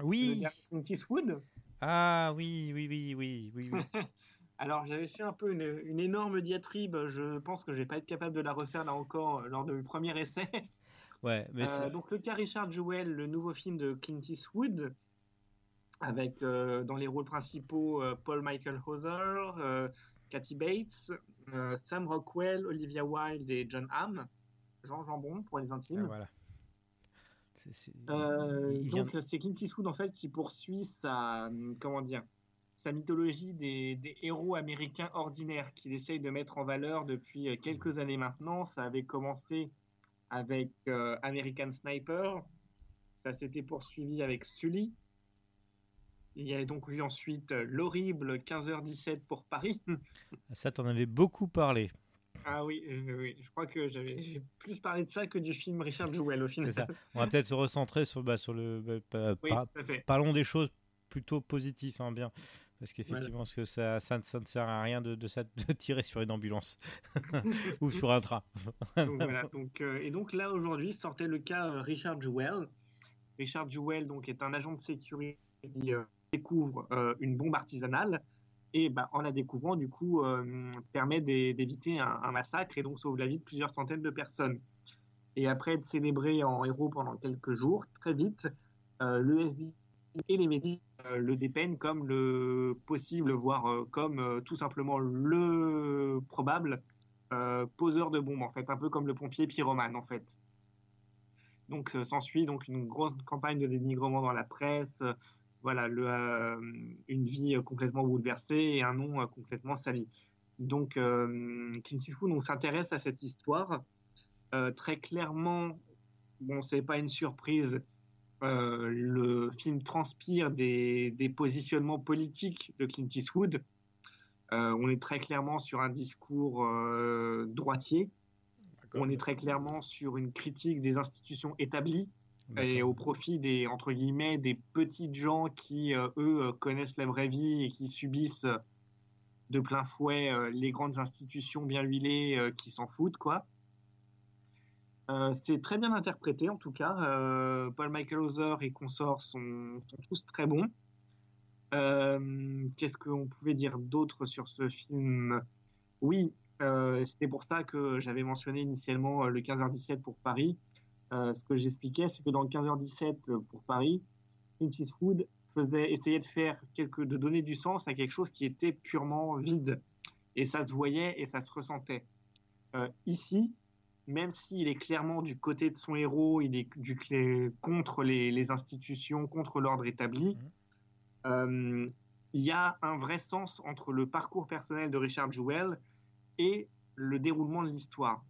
Oui Clint Eastwood. Ah oui, oui, oui, oui, oui, oui. Alors, j'avais fait un peu une, une énorme diatribe. Je pense que je vais pas être capable de la refaire là encore euh, lors mon premier essai. Ouais, mais Euh, donc, le cas Richard Jewell, le nouveau film de Clint Eastwood, avec euh, dans les rôles principaux euh, Paul Michael Hauser, Kathy Bates, Sam Rockwell, Olivia Wilde et John Hamm. Jean Jambon pour les ah, intimes. voilà. Il vient- donc c'est Clint Eastwood en fait qui poursuit sa comment dire sa mythologie des, des héros américains ordinaires qu'il essaye de mettre en valeur depuis euh, quelques années maintenant. Ça avait commencé avec euh, American Sniper, ça s'était poursuivi avec Sully. Il y a donc eu ensuite euh, l'horrible 15h17 pour Paris. Ça, t'en avais beaucoup parlé. ah oui, euh, oui, je crois que j'avais plus parlé de ça que du film Richard Jewell au final. Ça. On va peut-être se recentrer sur, bah, sur le. bah, Oui, par- tout à fait. parlons des choses plutôt positives, hein, bien. Parce qu'effectivement, que ça, ça, ça ne sert à rien de, de, tirer sur une ambulance ou sur un train. Donc, voilà, donc, euh, et donc là aujourd'hui sortait le cas euh, Richard Jewell. Richard Jewell donc est un agent de sécurité qui euh, découvre euh, une bombe artisanale et bah, en la découvrant du coup permet d'é- d'éviter un, un massacre et donc sauve la vie de plusieurs centaines de personnes. Et après être célébré en héros pendant quelques jours, très vite, le FBI et les médias euh, le dépeignent comme le possible, voire euh, comme euh, tout simplement le probable poseur de bombes en fait, un peu comme le pompier pyromane en fait. Donc s'ensuit donc une grosse campagne de dénigrement dans la presse, voilà, une vie complètement bouleversée et un nom complètement sali. Donc euh, Clint Eastwood s'intéresse à cette histoire très clairement. Bon, c'est pas une surprise. Euh, le film transpire des, des positionnements politiques de Clint Eastwood. Euh, on est très clairement sur un discours euh, droitier. On est très clairement sur une critique des institutions établies et au profit des entre guillemets des petites gens qui eux connaissent la vraie vie et qui subissent de plein fouet les grandes institutions bien huilées qui s'en foutent, quoi. Euh, c'est très bien interprété en tout cas. Euh, Paul Michael Hauser et consorts sont, tous très bons. Euh, Qu'est-ce qu'on pouvait dire d'autre sur ce film? Oui, c'était pour ça que j'avais mentionné initialement le 15h17 pour Paris. Ce que j'expliquais, c'est que dans le 15h17 pour Paris, Clint Eastwood faisait de faire quelque, de donner du sens à quelque chose qui était purement vide. Et ça se voyait et ça se ressentait. Ici, même s'il est clairement du côté de son héros, il est du, contre les, les institutions, contre l'ordre établi, Mhm. euh, il y a un vrai sens entre le parcours personnel de Richard Jewell et le déroulement de l'histoire.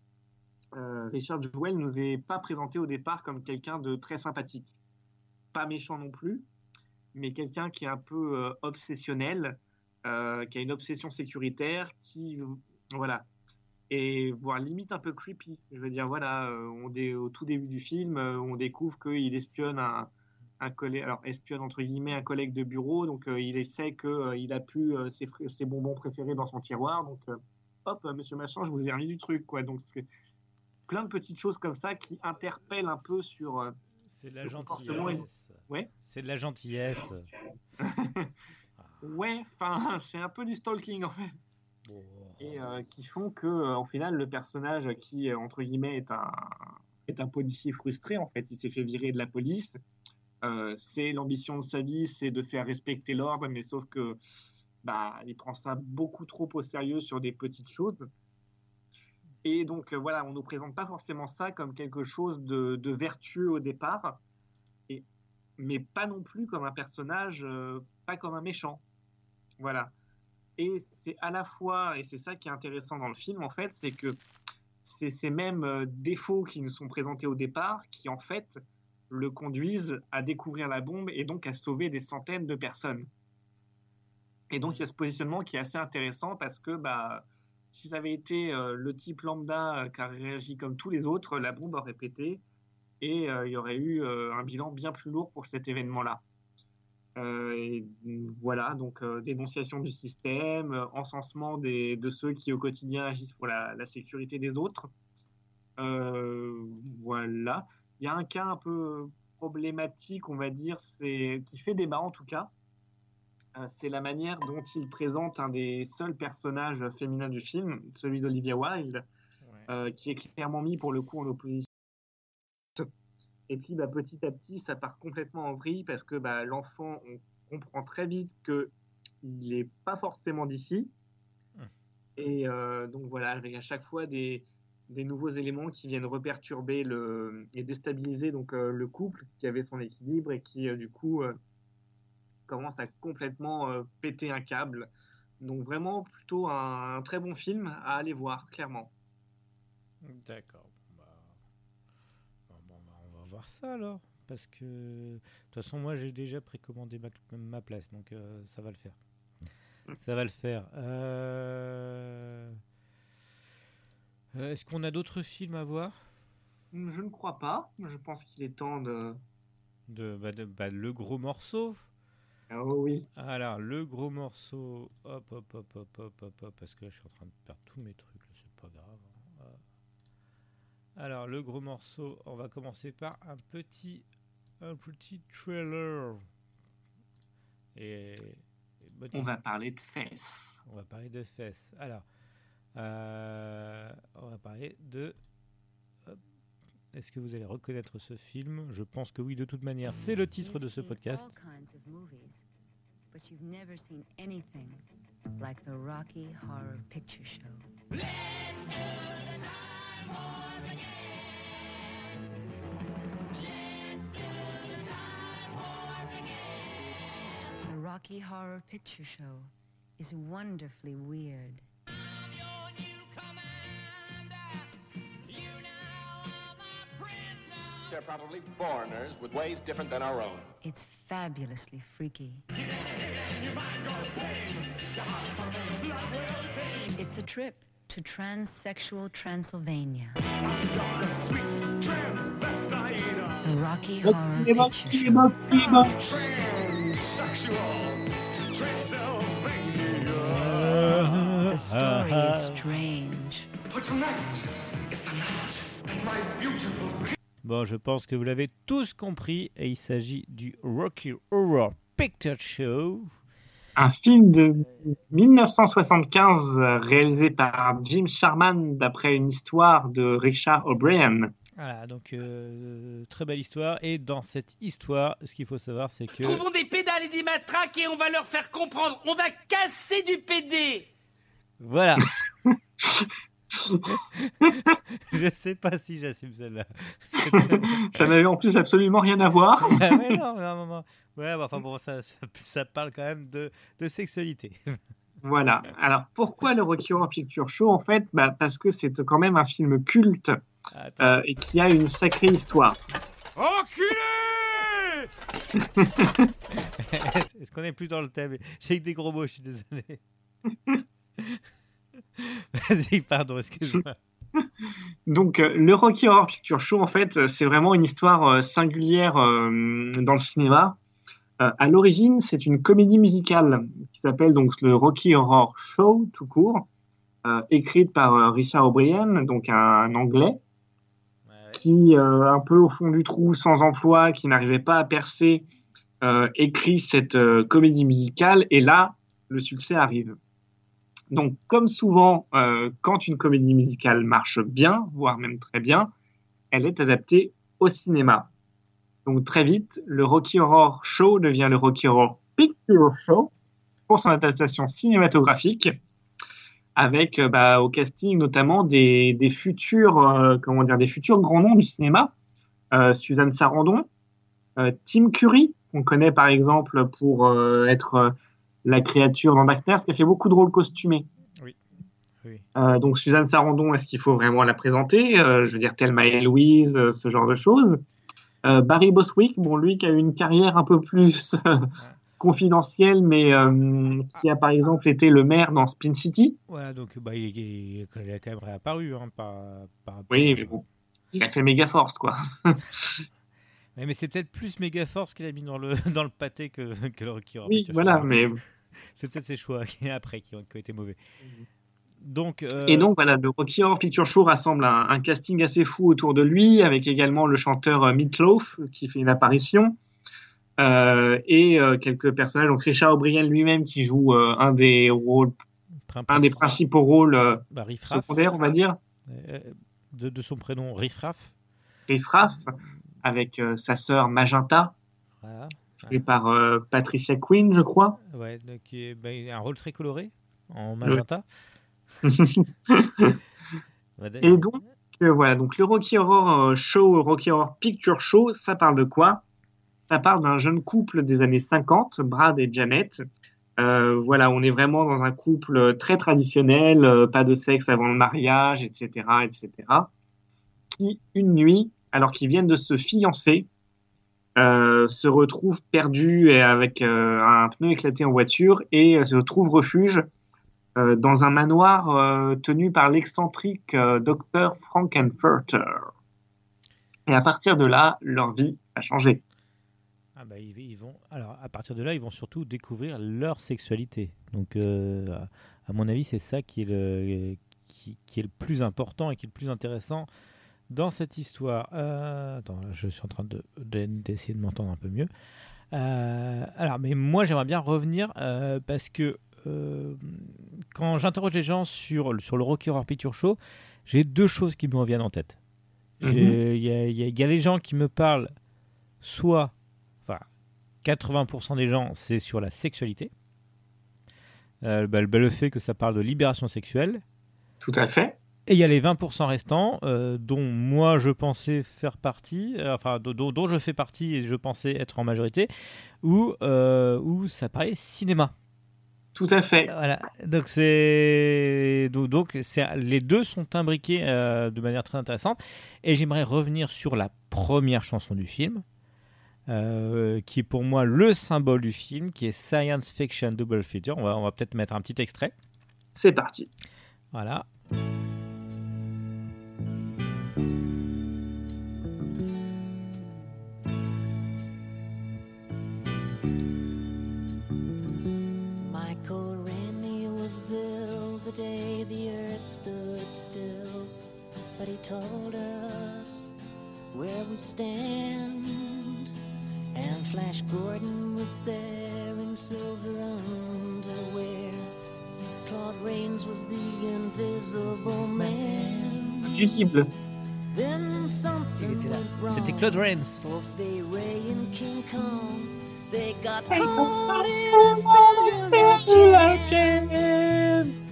Euh, Richard Jewell nous est pas présenté au départ comme quelqu'un de très sympathique, pas méchant non plus, mais quelqu'un qui est un peu euh, obsessionnel, qui a une obsession sécuritaire, qui voilà, et voire limite un peu creepy. Je veux dire, voilà, euh, on dé- au tout début du film, euh, on découvre qu'il espionne un, un collègue, alors espionne entre guillemets un collègue de bureau, donc euh, il essaie que euh, il a pu euh, ses, bonbons préférés dans son tiroir, donc hop, Monsieur Machin, je vous ai remis du truc, quoi. Donc c'est plein de petites choses comme ça qui interpellent un peu sur. C'est de la gentillesse. Ouais. C'est de la gentillesse. ouais, enfin, c'est un peu du stalking en fait. Et euh, qui font que euh, final le personnage qui euh, entre guillemets est un est un policier frustré en fait il s'est fait virer de la police. C'est l'ambition de sa vie c'est de faire respecter l'ordre mais sauf que bah il prend ça beaucoup trop au sérieux sur des petites choses. Et donc voilà on nous présente pas forcément ça comme quelque chose de, vertueux au départ mais pas non plus comme un personnage pas comme un méchant. Voilà et c'est à la fois, et c'est ça qui est intéressant dans le film en fait, c'est que c'est ces mêmes euh, défauts qui nous sont présentés au départ qui en fait le conduisent à découvrir la bombe et donc à sauver des centaines de personnes. Et donc il y a ce positionnement qui est assez intéressant parce que bah, si ça avait été euh, le type lambda euh, qui a réagi comme tous les autres, la bombe aurait pété et il y aurait eu un bilan bien plus lourd pour cet événement-là. Euh, et voilà, donc euh, dénonciation du système, euh, encensement des, de ceux qui au quotidien agissent pour la, la sécurité des autres. Voilà. Il y a un cas un peu problématique, on va dire, c'est qui fait débat en tout cas. Euh, c'est la manière dont il présente un des seuls personnages féminins du film, celui d'Olivia Wilde, Ouais. euh, qui est clairement mis pour le coup en opposition. Et puis bah, petit à petit, ça part complètement en vrille parce que bah, l'enfant, on comprend très vite que il n'est pas forcément d'ici. Hum. Et euh, donc voilà, il y a à chaque fois des, des nouveaux éléments qui viennent reperturber le, et déstabiliser donc, euh, le couple qui avait son équilibre et qui euh, du coup commence à complètement péter un câble. Donc vraiment plutôt un, un très bon film à aller voir, clairement. D'accord. Voir ça alors. Parce que de toute façon, moi j'ai déjà précommandé ma, ma place, donc euh, ça va le faire. Ça va le faire. Euh, euh, Est-ce qu'on a d'autres films à voir? Je ne crois pas. Je pense qu'il est temps de. de, bah, de- bah, Le gros morceau. Ah oui. Alors, le gros morceau. Hop, hop, hop, hop, hop, hop, hop. Parce que là, je suis en train de perdre tous mes trucs. là, C'est pas grave. hein. Ah. Alors, le gros morceau, on va commencer par un petit, un petit trailer. Et, et bonne On va parler de fesses. on va parler de fesses. Alors, euh, on va parler de. Est-ce que vous allez reconnaître ce film? Je pense que oui, de toute manière. C'est le titre de ce podcast. like the Rocky Horror Picture Show. The Rocky Horror Picture Show is wonderfully weird. They're probably foreigners with ways different than our own. It's fabulously freaky. It's a trip to transsexual Transylvania. The Rocky Horror Picture Show. Euh, story is strange. Bon, je pense que vous l'avez tous compris et il s'agit du Rocky Horror Picture Show. Un film de 1975 euh, réalisé par Jim Sharman d'après une histoire de Richard O'Brien. Voilà, donc euh, très belle histoire. Et dans cette histoire, ce qu'il faut savoir, c'est que. Trouvons des pédales et des matraques et on va leur faire comprendre. On va casser du PD. Voilà. je sais pas si j'assume celle-là. Ça n'avait en plus absolument rien à voir. Ah ouais, non, non, non, non. Ouais, bah, enfin bon, ça, ça, ça parle quand même de, de sexualité. Voilà. Alors pourquoi le Rocky Horror Picture Show En fait, bah, parce que c'est quand même un film culte euh, et qui a une sacrée histoire. Enculé Est-ce qu'on est plus dans le thème? J'ai que des gros mots, je suis désolé. Vas-y, pardon, excuse-moi. Donc euh, le Rocky Horror Picture Show, en fait, euh, c'est vraiment une histoire euh, singulière dans le cinéma. À l'origine, c'est une comédie musicale qui s'appelle donc le Rocky Horror Show tout court, écrite par Richard O'Brien, donc un, Anglais qui, un peu au fond du trou, sans emploi, qui n'arrivait pas à percer, écrit cette comédie musicale et là, le succès arrive. Donc, comme souvent, euh, quand une comédie musicale marche bien, voire même très bien, elle est adaptée au cinéma. Donc, très vite, le Rocky Horror Show devient le Rocky Horror Picture Show pour son adaptation cinématographique, avec euh, bah, au casting notamment des, futurs, euh, comment dire, des futurs grands noms du cinéma. Suzanne Sarandon, Tim Curry, qu'on connaît par exemple pour être la créature dans Darkness, qui a fait beaucoup de rôles costumés. Oui. Oui. Euh, donc Suzanne Sarandon, est-ce qu'il faut vraiment la présenter? Euh, Je veux dire Thelma et Louise, euh, ce genre de choses. Barry Boswick, bon lui qui a eu une carrière un peu plus confidentielle, mais qui a par exemple été le maire dans Spin City. Voilà, donc bah, il, il- il a quand même réapparu. Hein, par, par rapport- Oui, mais bon, il a fait méga force quoi. Mais, c'est peut-être plus Megaforce qu'il a mis dans le, dans le pâté que, que le Oui, voilà, mais C'est peut-être ses choix qui, après qui ont, été mauvais. Donc, euh, Et donc voilà, le Rocky Horror Picture Show rassemble un, un casting assez fou autour de lui, avec également le chanteur euh, Meatloaf qui fait une apparition, euh, et euh, quelques personnages. Donc Richard O'Brien lui-même qui joue euh, un des rôles, un des principaux rôles euh, bah, secondaires, on va dire, de, de son prénom Riff Raff. Riff Raff, avec euh, sa sœur Magenta, Voilà. Jouée par euh, Patricia Quinn, je crois. Ouais, qui est- a un rôle très coloré en magenta. Et donc, euh, voilà, donc le Rocky Horror euh, Show, Rocky Horror Picture Show, ça parle de quoi? Ça parle d'un jeune couple des années 50, Brad et Janet. Euh, voilà, on est vraiment dans un couple très traditionnel, pas de sexe avant le mariage, etc., etc. Qui, une nuit, alors qu'ils viennent de se fiancer, euh, se retrouvent perdus et avec euh, un pneu éclaté en voiture et se trouvent refuge euh, dans un manoir tenu par l'excentrique docteur Frankenfurter. Et à partir de là, leur vie a changé. Ah bah, ils, vont, alors, à partir de là, ils vont surtout découvrir leur sexualité. Donc, à- mon avis, c'est ça qui est, le, qui est le plus important et qui est le plus intéressant dans cette histoire. Euh, attends, je suis en train de- de- d'essayer de, m'entendre un peu mieux. Euh, alors, mais moi, j'aimerais bien revenir euh, parce que quand j'interroge les gens sur, sur le Rocky Horror Picture Show, j'ai deux choses qui me reviennent en tête. J'ai- Il y, a, il y a- il y a les gens qui me parlent soit, enfin, 80% des gens, c'est sur la sexualité. Bah, bah, le fait que ça parle de libération sexuelle. Tout à fait. Et il y a les 20% restants, euh, dont moi je pensais faire partie, euh, enfin dont, je fais partie et je pensais être en majorité, où, euh, où ça parlait cinéma. Tout à fait. Voilà, donc c'est donc, les deux sont imbriqués de manière très intéressante. Et j'aimerais revenir sur la première chanson du film, euh, qui est pour moi le symbole du film, qui est Science Fiction Double Feature. On va, on va peut-être mettre un petit extrait. C'est parti. Voilà. But he told us where we stand. And Flash Gordon was there in silver underwear. Claude Rains was the invisible man. Visible. Then something Il était là. went wrong. C'était Claude Rains. For Fay Ray and King Kong, they got caught in a cellular jam.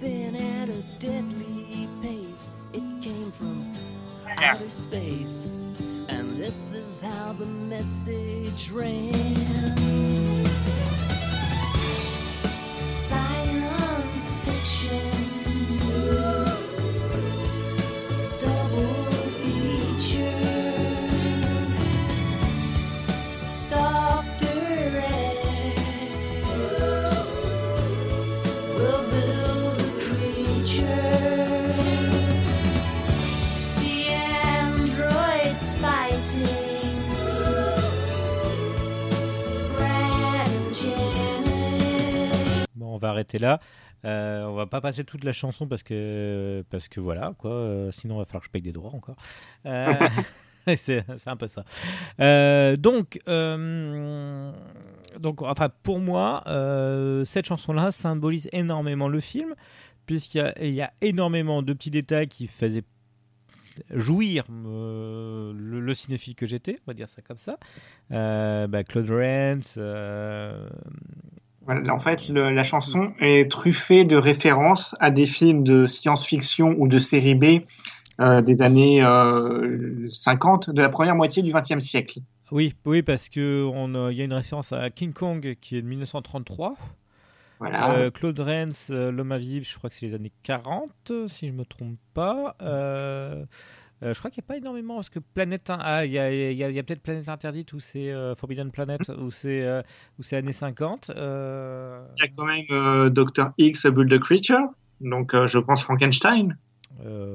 Then at a deadly pace, it from outer space. And this is how the message ran. Va arrêter là. Euh, on va pas passer toute la chanson parce que parce que voilà quoi. euh, sinon, il va falloir que je paye des droits encore. Euh, c'est un peu ça. Euh, donc donc enfin pour moi, cette chanson-là symbolise énormément le film puisqu'il y y a énormément de petits détails qui faisaient jouir euh, le, le cinéphile que j'étais, on va dire ça comme ça. Euh, bah, Claude Rains, euh, Voilà, en fait, le- la chanson est truffée de références à des films de science-fiction ou de série B euh, des années euh, 50, de la première moitié du XXe siècle. Oui, oui, parce que on a- il y a une référence à King Kong qui est de 1933. Voilà. Euh, Claude Rains, euh, L'homme invisible, je crois que c'est les années 40, si je me trompe pas. Euh, je crois qu'il n'y a pas énormément, parce que Planète, ah, il y a, il y a- il y a peut-être Planète Interdite ou c'est euh, Forbidden Planet ou c'est euh, ou c'est années 50. euh, Il y a quand même Dr. X, Build a Creature, donc je pense Frankenstein.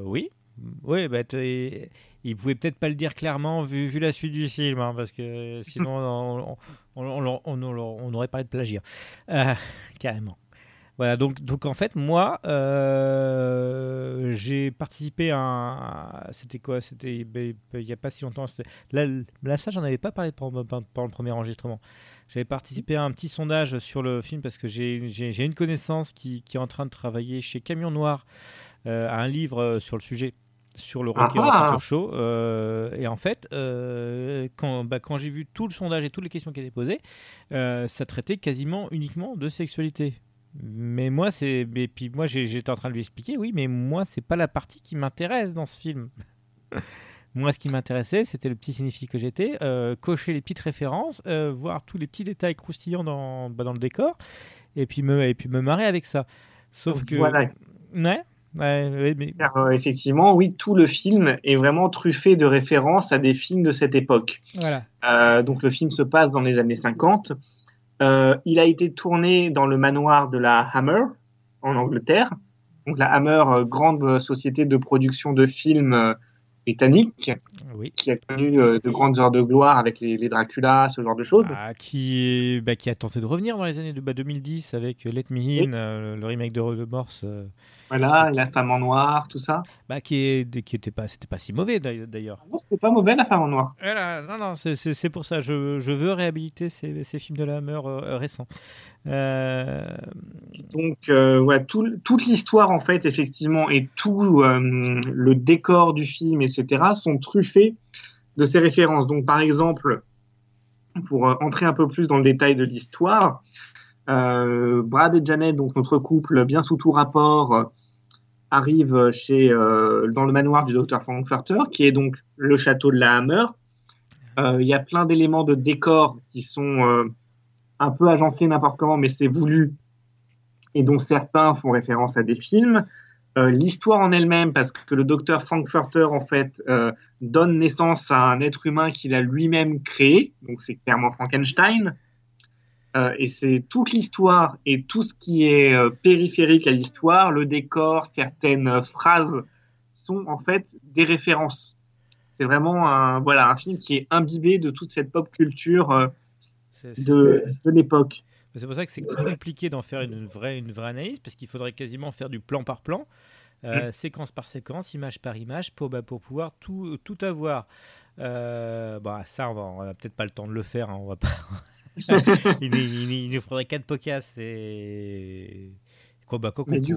oui, oui, bah, il pouvait peut-être pas le dire clairement vu, vu la suite du film, hein, parce que sinon on, on, on- on- on- on aurait parlé de plagiat, Euh, carrément. Voilà, donc, donc en fait, moi, euh, j'ai participé à un. C'était quoi C'était ben, il n'y a pas si longtemps. Là, là, ça, j'en avais pas parlé pendant, pendant le premier enregistrement. J'avais participé à un petit sondage sur le film parce que j'ai une connaissance qui, qui est en train de travailler chez Camion Noir euh, à un livre euh, sur le sujet, sur le Horror Ah ah. Show. euh, et en fait, euh, quand, bah, quand j'ai vu tout le sondage et toutes les questions qui étaient posées, euh, ça traitait quasiment uniquement de sexualité. Mais moi, c'est. Et puis moi, j'étais en train de lui expliquer, oui, mais moi, c'est pas la partie qui m'intéresse dans ce film. moi, ce qui m'intéressait, c'était le petit cinéphile que j'étais, euh, cocher les petites références, euh, voir tous les petits détails croustillants dans, bah, dans le décor, et puis me, et puis me marrer avec ça. Sauf que. Voilà. Ouais. Ouais, ouais, mais Car, euh, effectivement, oui, tout le film est vraiment truffé de références à des films de cette époque. voilà. Euh, donc le film se passe dans les années 50. Euh, il a été tourné dans le manoir de la Hammer en Angleterre. Donc la Hammer, euh, grande euh, société de production de films euh, britannique, Oui. qui a connu euh, de grandes heures de gloire avec les, les Dracula, ce genre de choses. Ah, qui, bah, qui a tenté de revenir dans les années de, bah, 2010 avec euh, Let Me In, euh, le remake de, de Morse, euh, Voilà, la femme en noir, tout ça. bah, qui, est, qui était pas, c'était pas si mauvais d'ailleurs-. Non, c'était pas mauvais la femme en noir. Voilà, non, non, c'est- c'est c'est pour ça. Je, je veux réhabiliter ces, ces films de la euh, récents. Euh, Donc euh, ouais, tout- toute l'histoire en fait effectivement et tout euh, le décor du film etc sont truffés de ces références. Donc par exemple, pour entrer un peu plus dans le détail de l'histoire, Brad et Janet, donc notre couple bien sous tout rapport, euh, arrivent chez dans le manoir du docteur Frankfurter, qui est donc le château de la Hammer. Il y a plein d'éléments de décor qui sont un peu agencés n'importe comment, mais c'est voulu et dont certains font référence à des films. Euh, L'histoire en elle-même, parce que le docteur Frankfurter, en fait, euh, donne naissance à un être humain qu'il a lui-même créé, donc c'est clairement Frankenstein. Euh, et c'est toute l'histoire et tout ce qui est périphérique à l'histoire, le décor, certaines phrases, sont en fait des références. C'est vraiment un, voilà, un film qui est imbibé de toute cette pop culture de, de l'époque. C'est pour ça que c'est compliqué d'en faire une vraie, une vraie analyse, parce qu'il faudrait quasiment faire du plan par plan, euh, séquence par séquence, image par image, pour, bah, pour pouvoir tout, tout avoir. Euh, bah, ça, on n'a peut-être pas le temps de le faire. hein, on va pas. il, il- il nous faudrait quatre podcasts et. Quoi, bah, quoi du-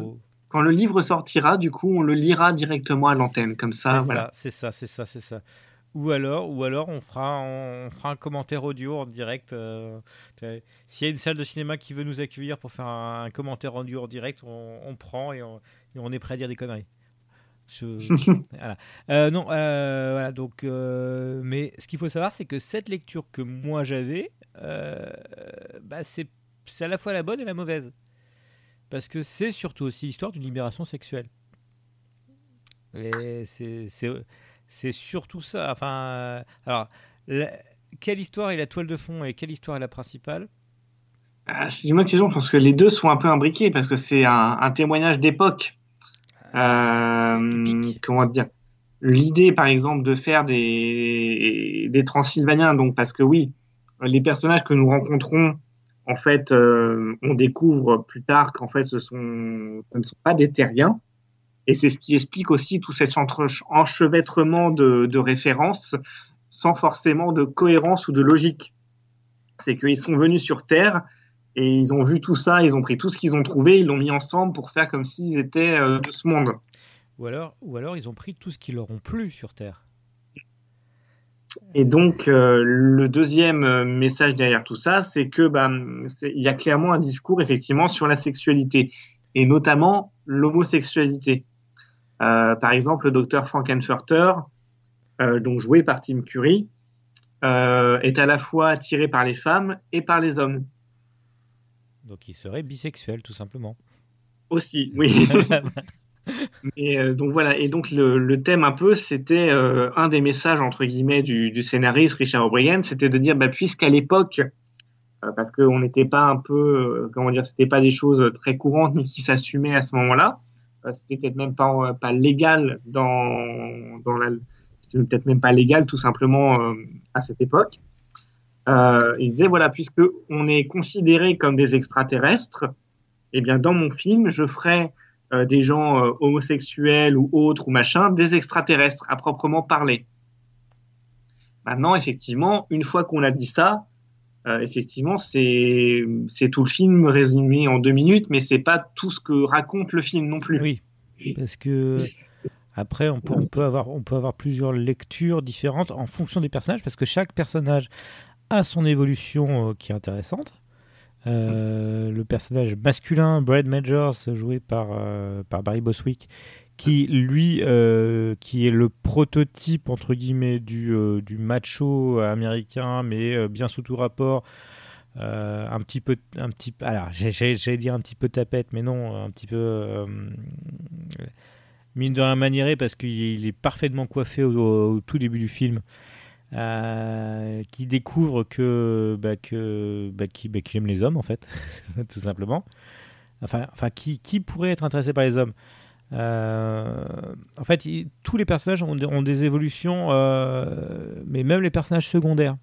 Quand le livre sortira, du coup, on le lira directement à l'antenne. Comme ça, c'est voilà. ça, c'est ça, c'est ça, c'est ça. Ou alors, ou alors on fera, on, fera un commentaire audio en direct. euh. S'il y a une salle de cinéma qui veut nous accueillir pour faire un, un commentaire audio en direct, on, on prend et on, et on est prêt à dire des conneries. Je- voilà. Euh, non, euh, voilà. Donc, mais ce qu'il faut savoir, c'est que cette lecture que moi j'avais, bah, c'est c'est à la fois la bonne et la mauvaise, parce que c'est surtout aussi l'histoire d'une libération sexuelle. Et c'est c'est- surtout ça. Enfin, euh, alors, la- quelle histoire est la toile de fond et quelle histoire est la principale? Ah, c'est une bonne question parce que les deux sont un peu imbriqués parce que c'est un, un témoignage d'époque. Euh, Épique. comment dire? L'idée, par exemple, de faire des, des Transylvaniens, donc parce que oui, les personnages que nous rencontrons, en fait, euh, on découvre plus tard qu'en fait, ce, sont, ce ne sont pas des terriens. Et c'est ce qui explique aussi tout cet enchevêtrement de, de références sans forcément de cohérence ou de logique. C'est qu'ils sont venus sur Terre et ils ont vu tout ça, ils ont pris tout ce qu'ils ont trouvé, ils l'ont mis ensemble pour faire comme s'ils étaient euh, de ce monde. ou alors, ou alors ils ont pris tout ce qui leur ont plu sur Terre. Et donc, euh, le deuxième euh, message derrière tout ça, c'est que bah, il y a clairement un discours effectivement sur la sexualité et notamment l'homosexualité. Euh, par exemple, le docteur Frankenfurter, euh, donc joué par Tim Curry, euh, est à la fois attiré par les femmes et par les hommes Donc ils seraient bisexuels, tout simplement. aussi. Oui. Et euh, donc voilà, et donc le, le thème un peu, c'était euh, un des messages entre guillemets du, du scénariste Richard O'Brien, c'était de dire bah, puisqu'à l'époque, euh, parce qu'on n'était pas un peu, comment dire, c'était pas des choses très courantes ni qui s'assumaient à ce moment-là, c'était peut-être même pas euh, pas légal dans dans la, c'était peut-être même pas légal tout simplement euh, à cette époque. Euh, il disait voilà, puisque on est considéré comme des extraterrestres, eh bien dans mon film, je ferai des gens homosexuels ou autres ou machin, des extraterrestres à proprement parler. Maintenant, effectivement, une fois qu'on a dit ça, euh, effectivement, c'est tout le film résumé en deux minutes, mais c'est pas tout ce que raconte le film non plus. Oui, parce que après on peut, avoir plusieurs lectures différentes en fonction des personnages, parce que chaque personnage a son évolution euh, qui est intéressante. Euh, le personnage masculin, Brad Majors, joué par Barry Boswick, qui lui, euh, qui est le prototype entre guillemets du, euh, du macho américain, mais euh, bien sous tout rapport, un petit peu, un petit, alors j'ai- dire un petit peu tapette, mais non, un petit peu mine de rien maniéré parce qu'il il est parfaitement coiffé au, tout début du film. qui découvre que bah, que bah, qu'il bah, qu'il aime les hommes en fait tout simplement enfin enfin qui, qui pourrait être intéressé par les hommes en fait tous les personnages ont, des- évolutions euh, mais même les personnages secondaires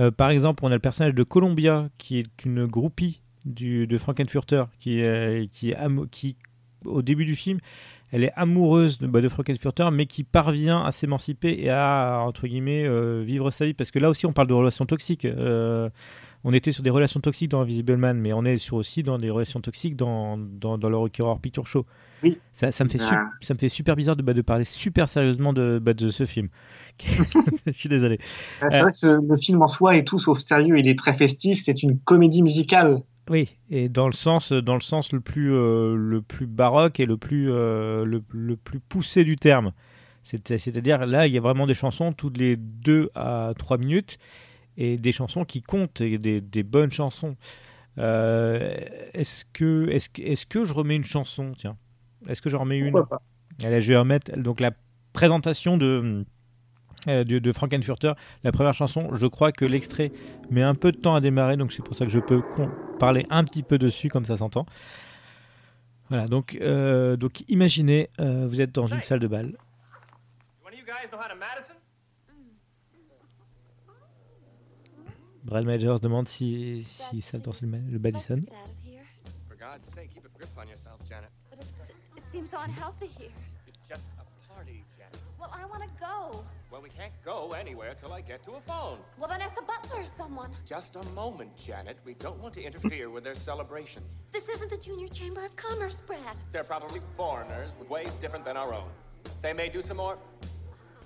Euh, par exemple on a le personnage de Columbia qui est une groupie de Frankenfurter qui, qui, au début du film elle est amoureuse de, bah, de Frankenfurter, mais qui parvient à s'émanciper et à, entre guillemets, euh, vivre sa vie. Parce que là aussi, on parle de relations toxiques. Euh, on était sur des relations toxiques dans Invisible Man, mais on est sur aussi dans des relations toxiques dans, dans, dans le Rocky Horror Picture Show. Oui. Ça, ça, me fait su- Ah. ça me fait super bizarre de, bah, de parler super sérieusement de, bah, de ce film. Je suis désolé. Euh, C'est vrai que ce- le film en soi est tout sauf sérieux, il est très festif, c'est une comédie musicale. Oui, et dans le sens, dans le sens le plus, euh, le plus baroque et le plus, euh, le, le plus poussé du terme. C'est- C'est-à-dire là, il y a vraiment des chansons toutes les 2 à 3 minutes et des chansons qui comptent et des, des bonnes chansons. Euh, est-ce que, est-ce, que- est-ce que je remets une chanson? Tiens, est-ce que j'en remets une? Pas? Allez, je vais remettre donc la présentation de, euh, de, de Frankenfurter, la première chanson. Je crois que l'extrait met un peu de temps à démarrer, donc c'est pour ça que je peux parler un petit peu dessus, comme ça s'entend. Voilà, donc, euh, donc imaginez, euh, vous êtes dans une salle de bal. Si, si ça danse grip on yourself, Janet. But it's, it seems so unhealthy here. It's just a party, Janet. Well, I want to go. Well, we can't go anywhere till I get to a phone. Well, then ask the butler or someone. Just a moment, Janet. We don't want to interfere with their celebrations. This isn't the Junior Chamber of Commerce, Brad. They're probably foreigners with ways different than our own. They may do some more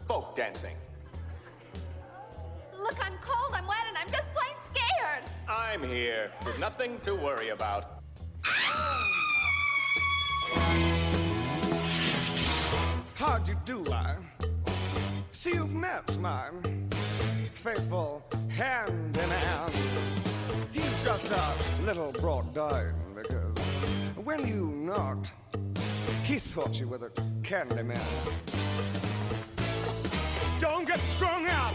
folk dancing. Look, I'm cold, I'm wet, and I'm just plain scared. I'm here. There's nothing to worry about. How'd you do, I? See, you've met my faithful hand in hand. He's just a little brought down because when you knocked, he thought you were the candy man. Don't get strung out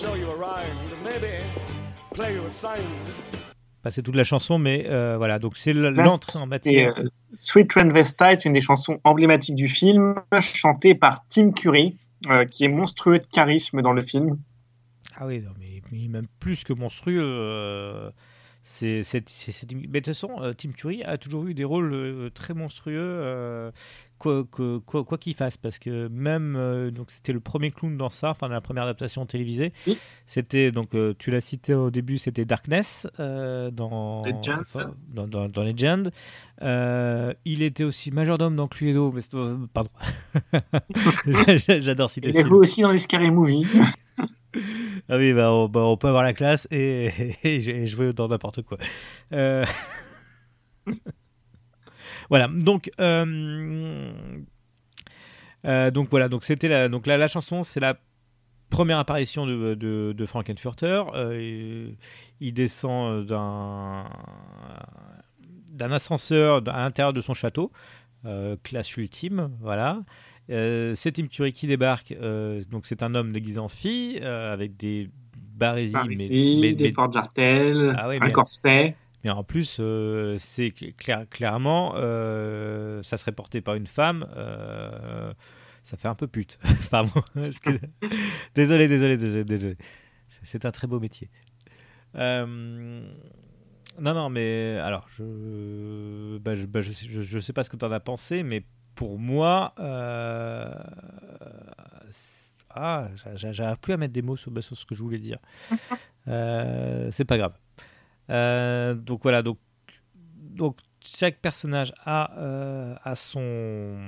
show you around, maybe play you a sign. Pas c'est toute la chanson, mais euh, voilà. Donc c'est l'entrée en Et matière. euh, Sweet Transvestite, une des chansons emblématiques du film, chantée par Tim Curry, euh, qui est monstrueux de charisme dans le film. Ah oui, non, mais, mais même plus que monstrueux. euh, c'est, c'est, c'est- c'est- mais de toute façon, Tim Curry a toujours eu des rôles euh, très monstrueux, euh, quoi, que- quoi, quoi qu'il fasse, parce que même euh, donc c'était le premier clown dans ça, enfin la première adaptation télévisée. Oui. C'était donc euh, tu l'as cité au début, c'était Darkness euh, dans, Legend. enfin, dans, dans, dans Legend. Il était aussi majordome dans Cluedo, mais c'est- pardon. J'adore citer Il ce a joué aussi dans les Scary Movie. Ah oui, bah, on, bah, on peut avoir la classe et, et, et jouer dans n'importe quoi. Voilà, donc, euh, euh, donc voilà, donc c'était la, donc la, la chanson, c'est la première apparition de, de, de Frankenfurter. Euh, il- descend d'un d'un ascenseur à l'intérieur de son château, euh, classe ultime, voilà. C'est Tim Curry qui débarque. donc c'est un homme déguisé en fille avec des barésies, mais, mais- des mais- portes jartelles, Ah un mais- corset. Mais en plus euh, c'est cl- clair- clairement euh, ça serait porté par une femme. euh, ça fait un peu pute. Pardon. Désolé, désolé, désolé, désolé. C'est- un très beau métier. Non, non, mais alors, je, bah, je, bah, je, sais- je- je sais pas ce que tu en as pensé, mais pour moi, ah, j'a- j'a- j'arrive plus à mettre des mots sur, bah, sur ce que je voulais dire. C'est pas grave. Euh, donc voilà, donc, chaque personnage a, euh, a, son,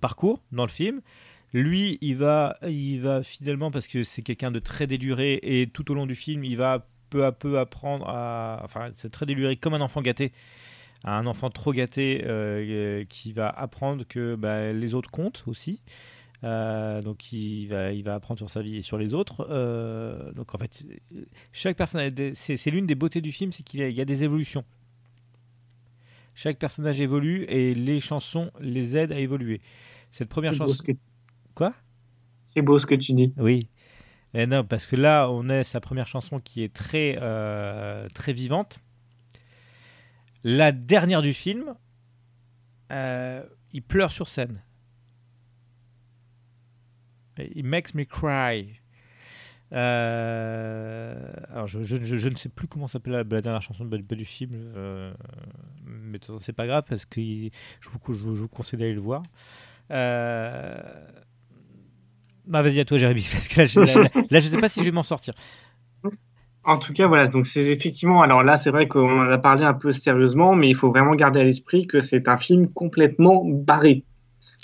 parcours dans le film. Lui, il va, il va fidèlement, parce que c'est quelqu'un de très déluré, et tout au long du film, il va peu à peu apprendre à. Enfin, c'est très déluré, comme un enfant gâté. Un enfant trop gâté euh, qui va apprendre que bah, les autres comptent aussi. Euh, donc il va, il va apprendre sur sa vie et sur les autres. Euh, donc en fait, chaque personne, a des- c'est l'une des beautés du film, c'est qu'il y, a- y a des évolutions. Chaque personnage évolue et les chansons les aident à évoluer. Cette première chanson. ce que- Quoi? C'est beau ce que tu dis. Oui. Mais non, parce que là, on est sa première chanson qui est très, euh, très vivante. La dernière du film, il pleure sur scène. Il makes me cry. Euh, alors, je, je- je- ne sais plus comment s'appelle la, dernière chanson de- du film, euh, mais c'est pas grave parce que je, vous, conseille d'aller le voir. Euh, bah, vas-y à toi, Jérémy, parce que là, je, là, là, sais pas si je vais m'en sortir. En tout cas, voilà, donc c'est effectivement, alors là, c'est vrai qu'on a parlé un peu sérieusement, mais il faut vraiment garder à l'esprit que c'est un film complètement barré.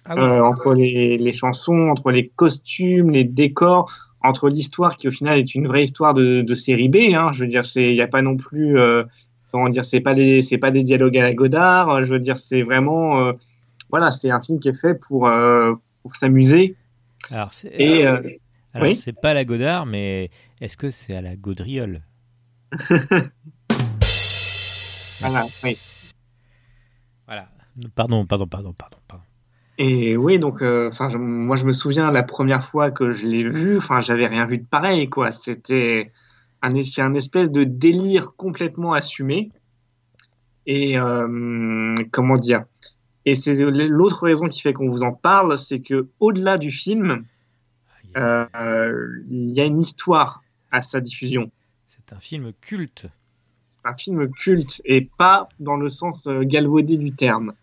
Ah. Euh, entre les, les chansons, entre les costumes, les décors, entre l'histoire qui au final est une vraie histoire de, de série B. Hein, je veux dire, c'est, il n'y a pas non plus, euh, comment dire, c'est pas des, c'est pas des dialogues à la Godard. Je veux dire, c'est vraiment, euh, voilà, c'est un film qui est fait pour, euh, pour s'amuser. Alors, c'est, Et euh, alors oui. c'est pas la Godard, mais est-ce que c'est à la Gaudriole? Voilà, oui. Voilà. Pardon, pardon, pardon, pardon, pardon. Et oui, donc, euh, enfin, moi, je me souviens la première fois que je l'ai vu, enfin, j'avais rien vu de pareil, quoi. C'était un, c'est un espèce de délire complètement assumé. Et euh, comment dire? Et c'est l'autre raison qui fait qu'on vous en parle, c'est que au-delà du film, euh, il y a une histoire à sa diffusion. C'est un film culte. C'est un film culte et pas dans le sens euh, galvaudé du terme.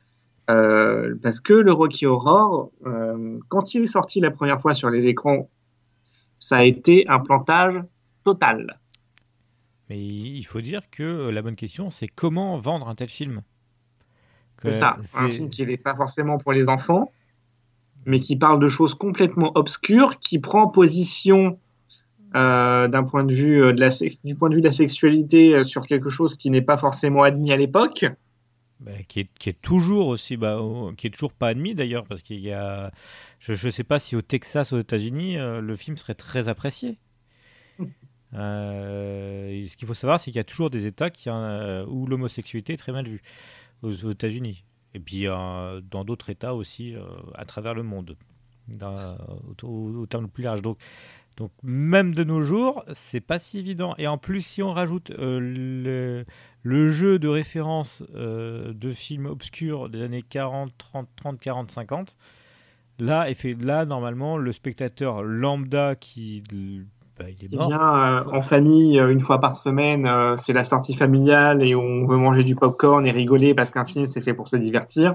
Euh, parce que le Rocky Horror, euh, quand il est sorti la première fois sur les écrans, ça a été un plantage total. Mais il faut dire que la bonne question, c'est comment vendre un tel film C'est ça, un film qui n'est pas forcément pour les enfants, mais qui parle de choses complètement obscures, qui prend position euh, d'un point de vue de la sex- du point de vue de la sexualité sur quelque chose qui n'est pas forcément admis à l'époque. Bah, qui, est, qui est toujours aussi, bah, au- qui est toujours pas admis d'ailleurs, parce qu'il y a, je ne sais pas si au Texas, aux États-Unis, euh, le film serait très apprécié. Euh, ce qu'il faut savoir, c'est qu'il y a toujours des États qui, euh, où l'homosexualité est très mal vue, aux, aux États-Unis. Et puis dans d'autres États aussi, à travers le monde, dans- au, terme le plus large. Donc, donc même de nos jours, c'est pas si évident. Et en plus, si on rajoute le, le jeu de référence euh, de films obscurs des années 40, 30, 30, 40, 50, là, et fait, là normalement, le spectateur lambda qui, bah, il est vient euh, en famille euh, une fois par semaine, euh, c'est la sortie familiale et on veut manger du popcorn et rigoler parce qu'un film c'est fait pour se divertir.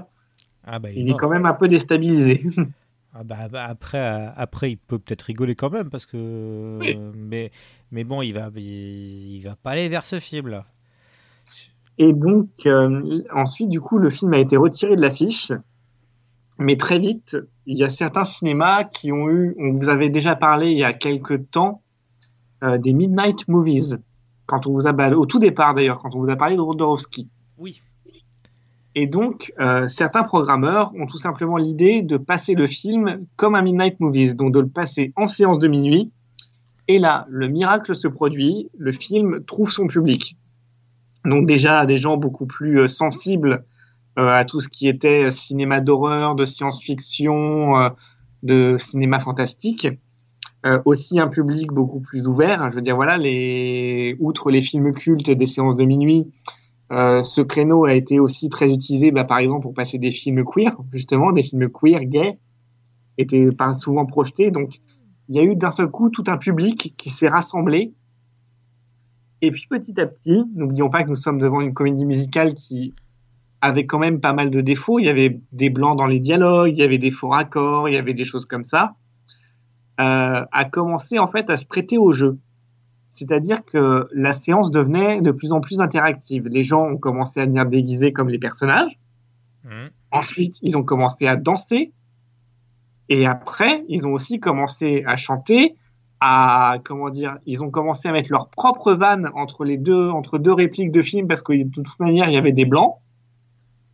Ah bah, il est Il est mort. quand même un peu déstabilisé. Ah bah, bah, après, euh, après, il peut peut-être rigoler quand même parce que, Oui. mais, mais bon, il va, il, il va pas aller vers ce film là. Et donc, euh, ensuite, du coup, le film a été retiré de l'affiche. Mais très vite, il y a certains cinémas qui ont eu, on vous avait déjà parlé il y a quelques temps, euh, des Midnight Movies. Quand on vous a, au tout départ d'ailleurs, quand on vous a parlé de Rodorowski. Oui. Et donc, euh, certains programmeurs ont tout simplement l'idée de passer le film comme un Midnight Movies, donc de le passer en séance de minuit. Et là, le miracle se produit, le film trouve son public. Donc déjà, des gens beaucoup plus euh, sensibles euh, à tout ce qui était cinéma d'horreur, de science-fiction, euh, de cinéma fantastique. Euh, aussi un public beaucoup plus ouvert. Je veux dire, voilà, les... outre les films cultes des séances de minuit, euh, ce créneau a été aussi très utilisé, bah, par exemple, pour passer des films queer, justement, des films queer, gays, étaient souvent projetés. Donc, il y a eu d'un seul coup tout un public qui s'est rassemblé. Et puis, petit à petit, n'oublions pas que nous sommes devant une comédie musicale qui avait quand même pas mal de défauts. Il y avait des blancs dans les dialogues, il y avait des faux raccords, il y avait des choses comme ça. Euh, a commencé en fait à se prêter au jeu. C'est-à-dire que la séance devenait de plus en plus interactive. Les gens ont commencé à venir déguisés comme les personnages. Mhm. Ensuite, ils ont commencé à danser. Et après, ils ont aussi commencé à chanter, à comment dire, ils ont commencé à mettre leur propre vanne entre les deux, entre deux répliques de films parce que de toute manière, il y avait des blancs.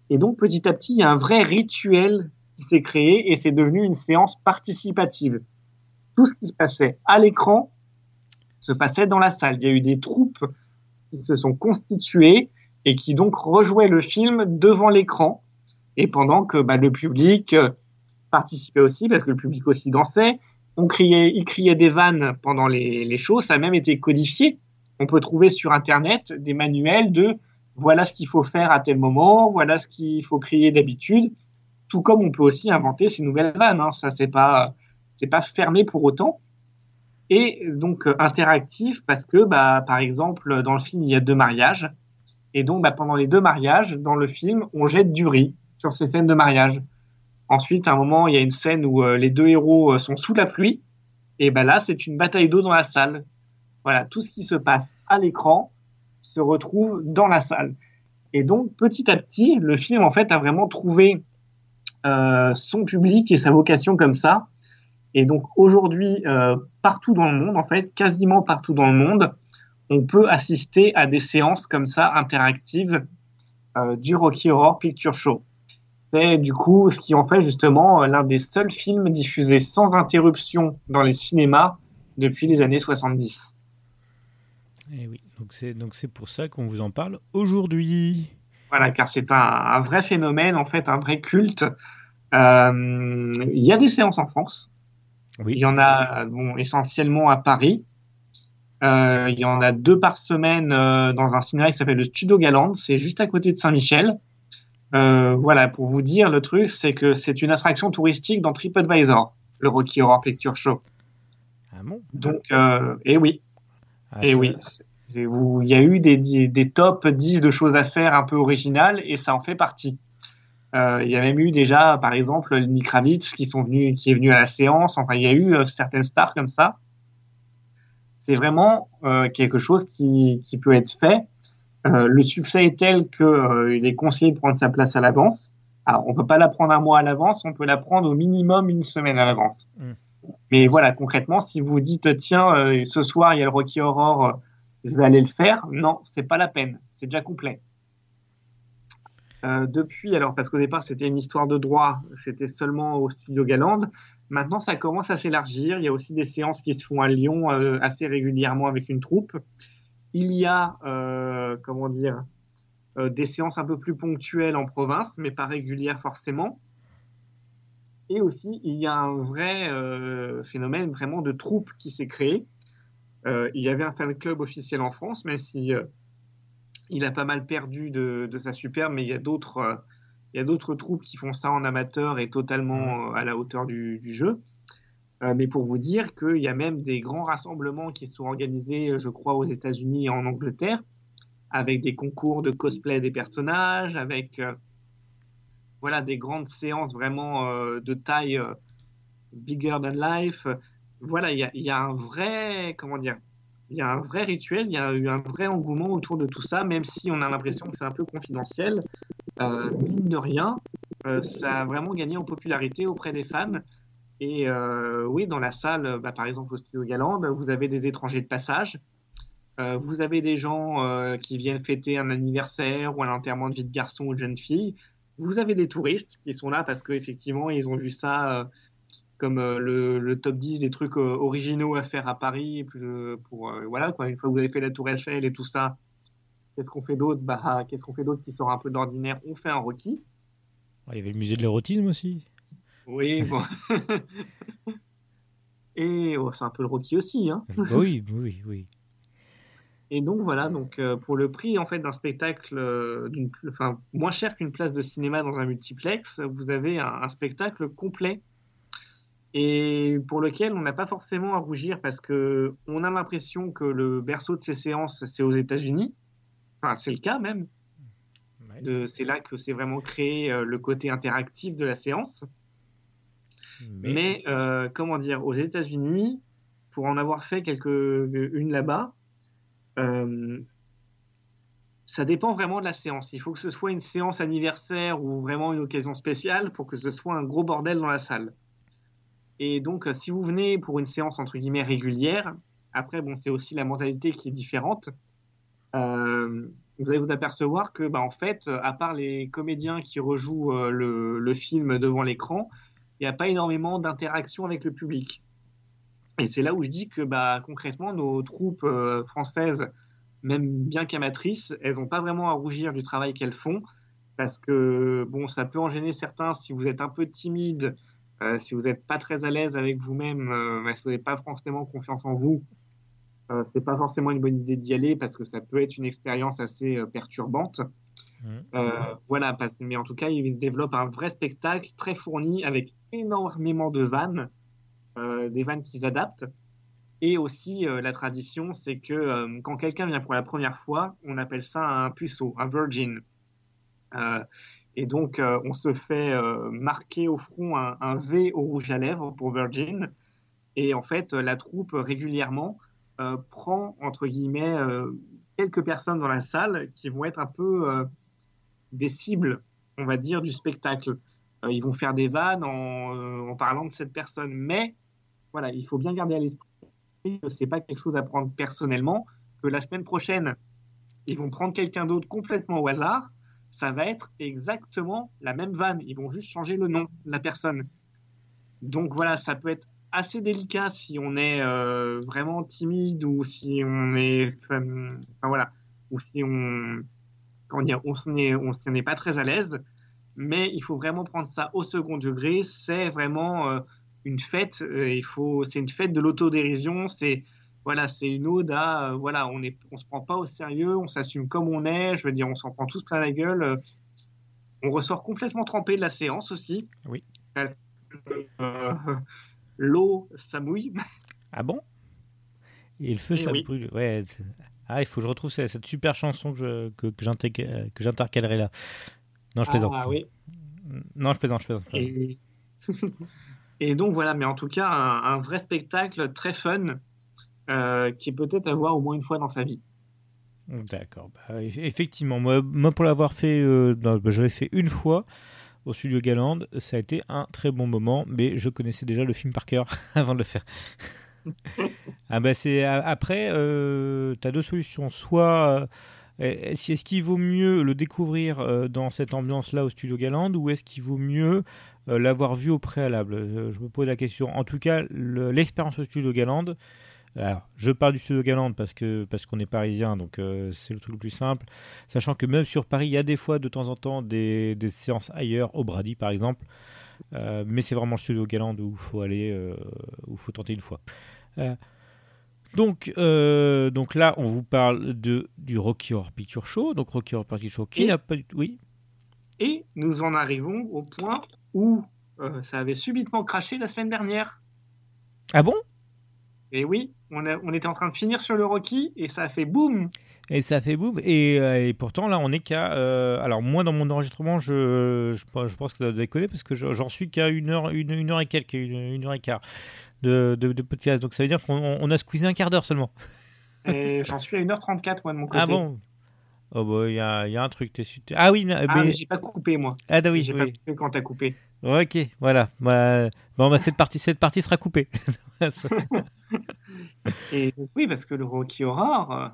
Et donc, petit à petit, il y a un vrai rituel qui s'est créé et c'est devenu une séance participative. Tout ce qui se passait à l'écran se passait dans la salle. Il y a eu des troupes qui se sont constituées et qui donc rejouaient le film devant l'écran. Et pendant que bah, le public euh, participait aussi, parce que le public aussi dansait, on criait, il criait des vannes pendant les, les shows, ça a même été codifié. On peut trouver sur Internet des manuels de voilà ce qu'il faut faire à tel moment, voilà ce qu'il faut crier d'habitude, tout comme on peut aussi inventer ces nouvelles vannes. Hein. Ça, c'est pas, c'est pas fermé pour autant. Et donc euh, interactif parce que, bah, par exemple, dans le film, il y a deux mariages. Et donc, bah, pendant les deux mariages, dans le film, on jette du riz sur ces scènes de mariage. Ensuite, à un moment, il y a une scène où euh, les deux héros euh, sont sous la pluie. Et bah, là, c'est une bataille d'eau dans la salle. Voilà, tout ce qui se passe à l'écran se retrouve dans la salle. Et donc, petit à petit, le film, en fait, a vraiment trouvé euh, son public et sa vocation comme ça. Et donc, aujourd'hui, partout dans le monde, en fait, quasiment partout dans le monde, on peut assister à des séances comme ça, interactives, du Rocky Horror Picture Show. C'est du coup ce qui en fait justement euh, l'un des seuls films diffusés sans interruption dans les cinémas depuis les années 70. Eh oui, donc c'est donc c'est pour ça qu'on vous en parle aujourd'hui. Voilà, car c'est un, un vrai phénomène, en fait, un vrai culte. Euh, Il y a des séances en France. Oui. Il y en a bon, essentiellement à Paris. Euh, il y en a deux par semaine euh, dans un cinéma qui s'appelle le Studio Galande. C'est juste à côté de Saint-Michel. Euh, voilà, pour vous dire, le truc, c'est que c'est une attraction touristique dans TripAdvisor, le Rocky Horror Picture Show. Ah bon? Donc, euh, et oui, Ah, et ça- oui. Il y a eu des, des, des top 10 de choses à faire un peu originales et ça en fait partie. Euh, il y a même eu déjà, par exemple, Lenny Kravitz qui, sont venus, qui est venu à la séance. Enfin, il y a eu euh, certaines stars comme ça. C'est vraiment euh, quelque chose qui, qui peut être fait. Euh, le succès est tel qu'il est conseillé de prendre sa place à l'avance. Alors, on peut pas la prendre un mois à l'avance, on peut la prendre au minimum une semaine à l'avance. Mm. Mais voilà, concrètement, si vous dites tiens, euh, ce soir il y a le Rocky Horror, euh, je vais aller le faire, non, c'est pas la peine, c'est déjà complet. Euh, depuis, alors parce qu'au départ c'était une histoire de droit, c'était seulement au studio Galande. Maintenant, ça commence à s'élargir. Il y a aussi des séances qui se font à Lyon euh, assez régulièrement avec une troupe. Il y a, euh, comment dire, euh, des séances un peu plus ponctuelles en province, mais pas régulières forcément. Et aussi, il y a un vrai euh, phénomène vraiment de troupe qui s'est créé. Il y avait un fan club officiel en France, même si il a pas mal perdu de, de sa superbe, mais il y a d'autres il y a d'autres troupes qui font ça en amateur et totalement à la hauteur du, du jeu. Euh, mais pour vous dire qu'il y a même des grands rassemblements qui sont organisés, je crois, aux États-Unis et en Angleterre, avec des concours de cosplay des personnages, avec euh, voilà des grandes séances vraiment euh, de taille bigger than life. Voilà, il y a, un vrai, comment dire, il y a un vrai rituel, il y a eu un vrai engouement autour de tout ça, même si on a l'impression que c'est un peu confidentiel. Mine de rien, ça a vraiment gagné en popularité auprès des fans. Et euh, oui, dans la salle, bah, par exemple au Studio Galande, vous avez des étrangers de passage. Euh, vous avez des gens euh, qui viennent fêter un anniversaire ou un enterrement de vie de garçon ou de jeune fille. Vous avez des touristes qui sont là parce qu'effectivement, ils ont vu ça comme le, top 10 des trucs originaux à faire à Paris. Pour, voilà. Une fois que vous avez fait la Tour Eiffel et tout ça, qu'est-ce qu'on fait d'autre? Bah, Qu'est-ce qu'on fait d'autre qui sort un peu d'ordinaire? On fait un Rocky. Il y avait le musée de l'érotisme aussi. Oui, bon. Et oh, c'est un peu le Rocky aussi. Hein. Bah oui, oui, oui. Et donc voilà, donc euh, pour le prix en fait d'un spectacle, euh, enfin moins cher qu'une place de cinéma dans un multiplex, vous avez un, un spectacle complet et pour lequel on n'a pas forcément à rougir parce que on a l'impression que le berceau de ces séances c'est aux États-Unis. Enfin, c'est le cas même. Ouais. De- c'est là que c'est vraiment créé euh, le côté interactif de la séance. Mais, euh, comment dire, aux États-Unis, pour en avoir fait quelques une là-bas, euh, ça dépend vraiment de la séance. Il faut que ce soit une séance anniversaire ou vraiment une occasion spéciale pour que ce soit un gros bordel dans la salle. Et donc, si vous venez pour une séance entre guillemets régulière, après, bon, c'est aussi la mentalité qui est différente. Euh, vous allez vous apercevoir que, bah, en fait, à part les comédiens qui rejouent le, le film devant l'écran, il n'y a pas énormément d'interaction avec le public. Et c'est là où je dis que bah, concrètement, nos troupes euh, françaises, même bien qu'amatrices, elles n'ont pas vraiment à rougir du travail qu'elles font, parce que bon, ça peut en gêner certains si vous êtes un peu timide, euh, si vous n'êtes pas très à l'aise avec vous-même, euh, si vous n'avez pas forcément confiance en vous, euh, c'est pas forcément une bonne idée d'y aller parce que ça peut être une expérience assez perturbante. Euh, voilà, mais en tout cas, il se développe un vrai spectacle très fourni avec énormément de vannes, euh, des vannes qu'ils adaptent. Et aussi, euh, la tradition, c'est que quand quelqu'un vient pour la première fois, on appelle ça un puceau, un virgin. Et donc, on se fait marquer au front un, un V au rouge à lèvres pour virgin. Et en fait, la troupe régulièrement prend, entre guillemets, quelques personnes dans la salle qui vont être un peu des cibles, on va dire, du spectacle. Euh, ils vont faire des vannes en, euh, en parlant de cette personne. Mais voilà, il faut bien garder à l'esprit que c'est pas quelque chose à prendre personnellement, que la semaine prochaine, ils vont prendre quelqu'un d'autre complètement au hasard. Ça va être exactement la même vanne. Ils vont juste changer le nom de la personne. Donc voilà, ça peut être assez délicat si on est euh, vraiment timide ou si on est, enfin, voilà, ou si on, comment dire, on s'en est, on s'en est pas très à l'aise, mais il faut vraiment prendre ça au second degré. C'est vraiment euh, une fête. euh, il faut, c'est une fête de l'autodérision. C'est voilà, c'est une ode à euh, voilà, on est, on se prend pas au sérieux, on s'assume comme on est. Je veux dire, on s'en prend tous plein la gueule. euh, on ressort complètement trempé de la séance aussi. Oui. L'eau, ça mouille. Ah bon? Et le feu, Eh ça oui. brûle. Ouais. Ah, il faut que je retrouve cette, cette super chanson que que, que euh, que j'intercalerai là. Non, je plaisante. Ah oui. Non, je plaisante, je plaisante. Et... et donc voilà, mais en tout cas, un, un vrai spectacle très fun euh, qui est peut-être à voir au moins une fois dans sa vie. D'accord. Bah, eff- effectivement, moi, moi pour l'avoir fait, euh, non, bah, je l'ai fait une fois au studio Galand, ça a été un très bon moment, mais je connaissais déjà le film par cœur avant de le faire. ah bah après, tu as deux solutions. Soit euh, est-ce qu'il vaut mieux le découvrir euh, dans cette ambiance-là au studio Galand, ou est-ce qu'il vaut mieux euh, l'avoir vu au préalable? Euh, Je me pose la question. En tout cas, le- l'expérience au studio Galand. Alors, je parle du studio Galand parce que parce qu'on est parisien, donc euh, c'est le truc le plus simple. Sachant que même sur Paris, il y a des fois de temps en temps des, des séances ailleurs, au Brady par exemple. Euh, mais c'est vraiment le studio Galand où il faut aller, euh, où il faut tenter une fois. Euh, donc, euh, donc là, on vous parle de, du Rocky Horror Picture Show. Donc Rocky Horror Picture Show qui n'a pas du tout... Oui Et nous en arrivons au point où euh, ça avait subitement craché la semaine dernière. Ah bon? Et oui, on, a- on était en train de finir sur le Rocky et ça a fait boum Et ça fait boum. Et, euh, et pourtant, là, on est qu'à. euh, alors, moi, dans mon enregistrement, je, je, pense- je pense que ça doit déconner parce que je- j'en suis qu'à une heure, une, une heure et quelques, une, une heure et quart de, de, de podcast. Donc, ça veut dire qu'on on a squeezé un quart d'heure seulement. Et j'en suis à 1h34 moi de mon côté. Ah bon? Oh, bah, il y a, y a un truc. su- Ah oui, mais. Ah, mais j'ai pas coupé moi. Ah, bah oui, J'ai pas oui. coupé quand t'as coupé. Ok, voilà. Bah, bon, bah, cette, partie, cette partie sera coupée. Et donc, oui, parce que le Rocky Horror, euh,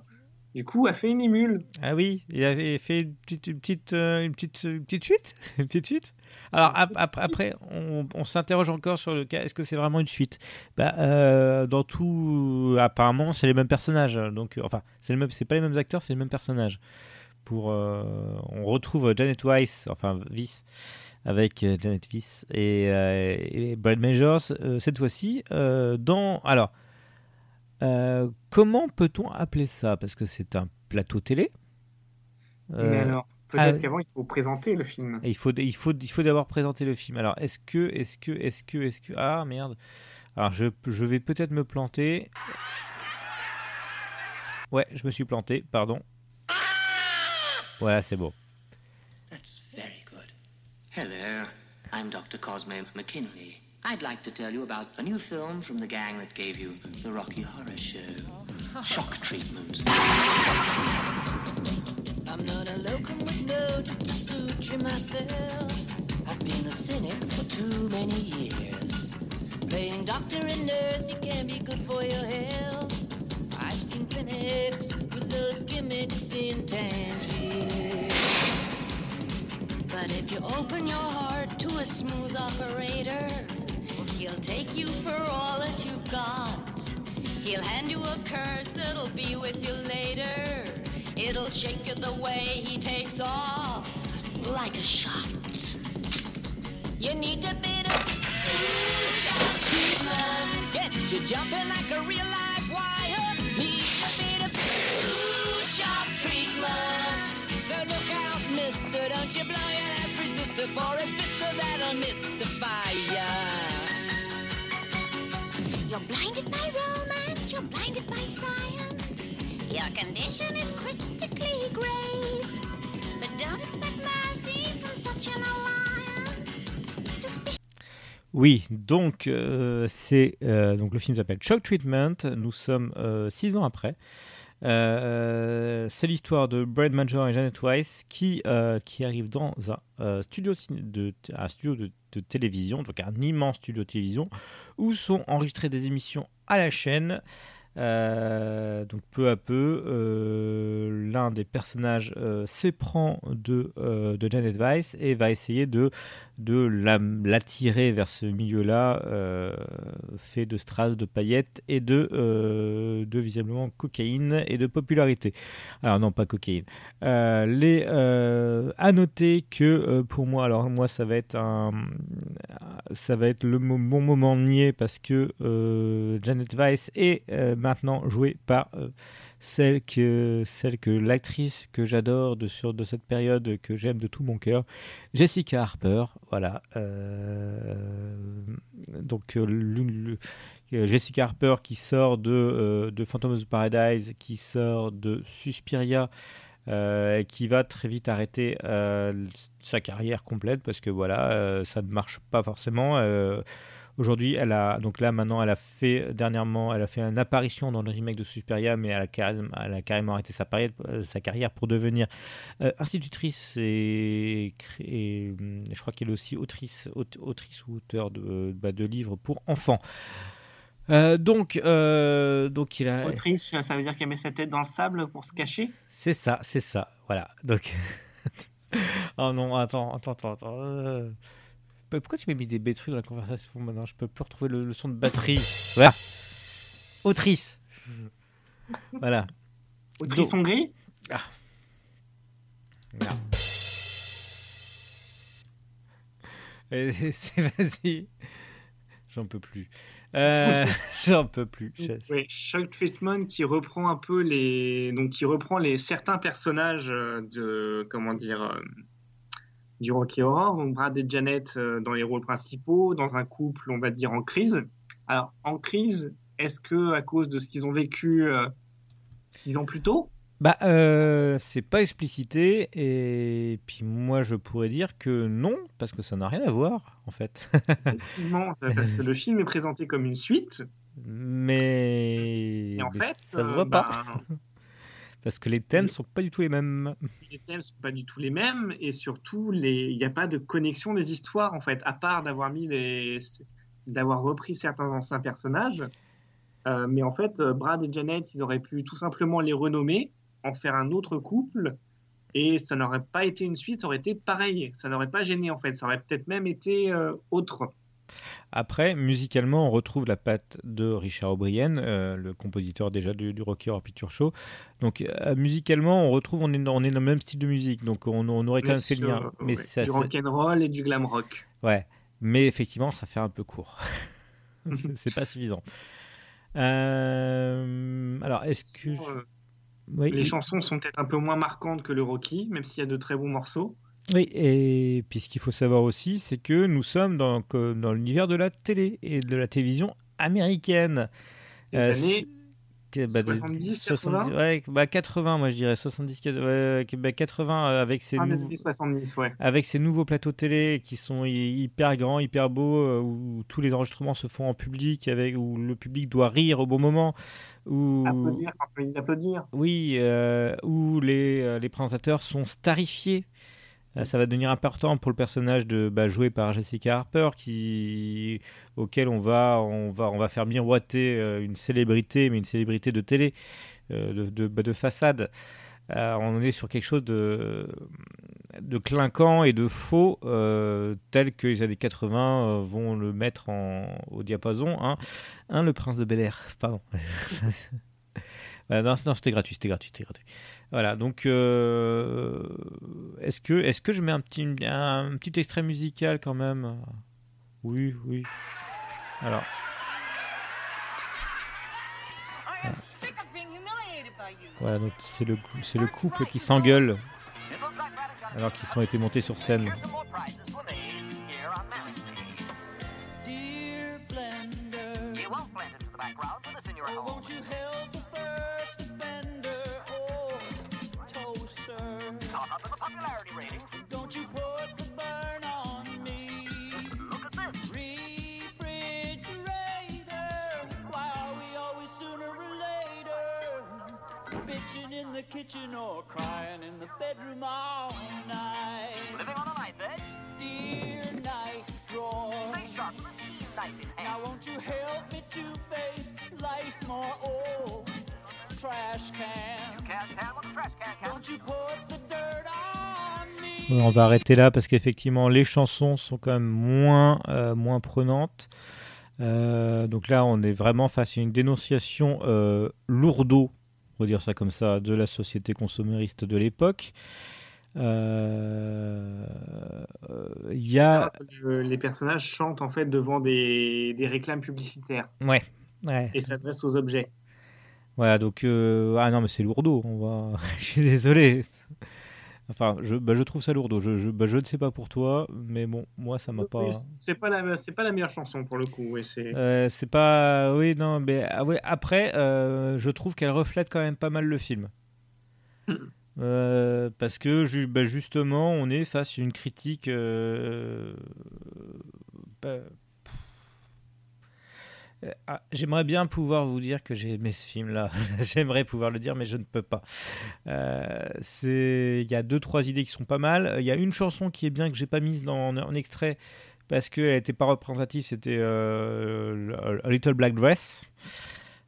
du coup, a fait une émule. Ah oui, il avait fait une petite, une petite, euh, une petite, suite, une petite suite. Alors ap- ap- après, on, s'interroge encore sur le cas. Est-ce que c'est vraiment une suite? Bah, euh, Dans tout, apparemment, c'est les mêmes personnages. Donc, euh, enfin, c'est les mêmes, c'est pas les mêmes acteurs, c'est les mêmes personnages. Pour, on retrouve Janet Weiss, enfin Viss, avec Janet Weiss et, euh, Brad Majors cette fois-ci dans. Alors. Euh, comment peut-on appeler ça? Parce que c'est un plateau télé. Mais Euh, alors, peut-être ah, qu'avant, il faut présenter le film. il faut, il faut, il faut d'abord présenter le film. Alors, est-ce que, est-ce que, est-ce que, est-ce que, ah merde. Alors, je, je vais peut-être me planter. Ouais, je me suis planté. Pardon. Voilà, c'est bon. That's very good. Hello, I'm Dr. Cosme McKinley. I'd like to tell you about a new film from the gang that gave you the Rocky Horror Show. Shock Treatment. I'm not a locum with no to myself. I've been a cynic for too many years. Playing doctor and nurse, it can be good for your health. I've seen clinics with those gimmicks in Tangiers. But if you open your heart to a smooth operator, he'll take you for all that you've got. He'll hand you a curse that'll be with you later. It'll shake you the way he takes off, like a shot. You need a bit of ooh, shock treatment. Get you jumping like a real live wire. Need a bit of ooh, shock treatment. So look out, mister, don't you blow your last resistor for a vista that'll mystify ya. Your condition is critically grave. But don't expect mercy from such an alliance. Suspicion. Oui, donc euh, c'est euh, donc le film s'appelle Shock Treatment. Nous sommes euh, six ans après. Euh, c'est l'histoire de Brad Major et Janet Weiss qui qui arrivent dans un studio de studio de, de télévision, donc un immense studio de télévision où sont enregistrées des émissions à la chaîne. Euh, donc peu à peu, euh, l'un des personnages euh, s'éprend de, de Janet Weiss et va essayer de, de la- l'attirer vers ce milieu-là, euh, fait de strass, de paillettes et de, euh, de visiblement cocaïne et de popularité. Alors non, pas cocaïne. Euh, euh, à noter que pour moi, alors moi ça va être un, ça va être le bon moment nier parce que Janet Weiss est maintenant jouée par celle que, celle que l'actrice que j'adore de, sur, de cette période que j'aime de tout mon cœur, Jessica Harper. Voilà. euh, donc euh, euh, Jessica Harper qui sort de, de Phantom of Paradise, qui sort de Suspiria, qui va très vite arrêter sa carrière complète parce que voilà, ça ne marche pas forcément. Aujourd'hui, elle a donc là maintenant, elle a fait dernièrement, elle a fait une apparition dans le remake de Suspiria, mais elle a carrément, elle a carrément arrêté sa, pari- euh, sa carrière pour devenir euh, institutrice et, hum, je crois qu'elle est aussi autrice, autrice ou auteur de, bah, de livres pour enfants. Euh, donc, euh, donc il a. Autrice, ça veut dire qu'elle met sa tête dans le sable pour se cacher? C'est ça, c'est ça. Voilà. Donc. oh non, attends, attends, attends. attends. Pourquoi tu m'as mis des bêtes dans la conversation maintenant? Je peux plus retrouver le, le son de batterie. Voilà. Autrice. Voilà. Autrice Hongrie? Ah. Voilà. C'est vas-y. J'en peux plus. Euh, J'en peux plus. Oui, Shock Treatment qui reprend un peu les, donc qui reprend les certains personnages euh, de, comment dire, euh, du Rocky Horror. Donc Brad et Janet euh, dans les rôles principaux, dans un couple, on va dire en crise. Alors en crise, est-ce que à cause de ce qu'ils ont vécu euh, six ans plus tôt, Bah, euh, c'est pas explicité et puis moi je pourrais dire que non parce que ça n'a rien à voir en fait. effectivement, parce que le film est présenté comme une suite, mais, et en fait, ça se euh, voit pas ben, parce que les thèmes sont pas du tout les mêmes. les thèmes sont pas du tout les mêmes et surtout les il n'y a pas de connexion des histoires en fait à part d'avoir mis les d'avoir repris certains anciens personnages. Euh, mais en fait euh, Brad et Janet ils auraient pu tout simplement les renommer en faire un autre couple et ça n'aurait pas été une suite ça aurait été pareil. Ça n'aurait pas gêné en fait. Ça aurait peut-être même été euh, autre Après, musicalement, on retrouve la patte de Richard O'Brien, euh, le compositeur déjà du, du Rocky Horror Picture Show. Donc, euh, musicalement, on retrouve, on est, dans, on est dans le même style de musique, donc on, on aurait quand même fait le sur- lien. Mais ouais, ça- du rock and roll et du glam rock Ouais, mais effectivement, ça fait un peu court. C'est- pas suffisant. Euh, alors, est-ce que. Oui, les chansons sont peut-être un peu moins marquantes que le Rocky même s'il y a de très bons morceaux oui, et puis ce qu'il faut savoir aussi, c'est que nous sommes dans, l'univers de la télé et de la télévision américaine. Des Euh, années que- bah, de- 70, 70, ouais, bah 80, moi je dirais 70, ouais, ouais, que- bah 80 euh, avec ces fin des nouveaux, années 70 ouais avec ces nouveaux plateaux télé qui sont hy- hyper grands, hyper beaux, euh, où tous les enregistrements se font en public, avec où le public doit rire au bon moment, où applaudir quand on dit applaudir oui, où les, les présentateurs sont starifiés. Euh, ça va devenir important pour le personnage de bah, joué par Jessica Harper, auquel on va on va on va faire miroiter euh, une célébrité, mais une célébrité de télé, euh, de, de, bah, de façade. On est sur quelque chose de de clinquant et de faux, tel que les années 80 euh, vont le mettre en, au diapason. Hein. Hein, le prince de Bel Air, pardon. Non, non, c'était gratuit, c'était gratuit, c'était gratuit. Voilà, donc euh, est-ce que, est que je mets un petit, un, petit extrait musical quand même? Oui, oui. Alors, voilà, donc c'est le, c'est le couple qui s'engueule alors qu'ils ont été montés sur scène. Kitchen or crying in the bedroom all night. Living on a night bed? Dear night drawer. Stay sharp. Now won't you help me to face life more? Trash can. You can't handle the trash can. Don't you put the dirt on me? Ouais, On va arrêter là parce qu'effectivement les chansons sont quand même moins, euh, moins prenantes. Euh, donc là on est vraiment face à une dénonciation euh, lourdeau, on va dire ça comme ça, de la société consumériste de l'époque. Euh, euh, Il y a... Les personnages chantent en fait devant des, des réclames publicitaires Ouais, ouais. et s'adressent aux objets. Voilà, donc... euh, Ah non mais c'est lourdeau, on va... je suis désolé. Enfin, je, bah, je trouve ça lourdeau. Je, je, bah, je ne sais pas pour toi, mais bon, moi ça m'a pas... C'est pas la c'est pas la meilleure chanson pour le coup. oui, c'est Euh, c'est pas. Oui, non, mais ah après, euh, je trouve qu'elle reflète quand même pas mal le film. Euh, parce que bah, justement, on est face à une critique. Euh, ah, J'aimerais bien pouvoir vous dire que j'ai aimé ce film-là. J'aimerais pouvoir le dire, mais je ne peux pas. Euh, Il y a deux, trois idées qui sont pas mal. Il y a une chanson qui est bien que j'ai pas mise en extrait parce qu'elle n'était pas représentative. C'était euh, A Little Black Dress.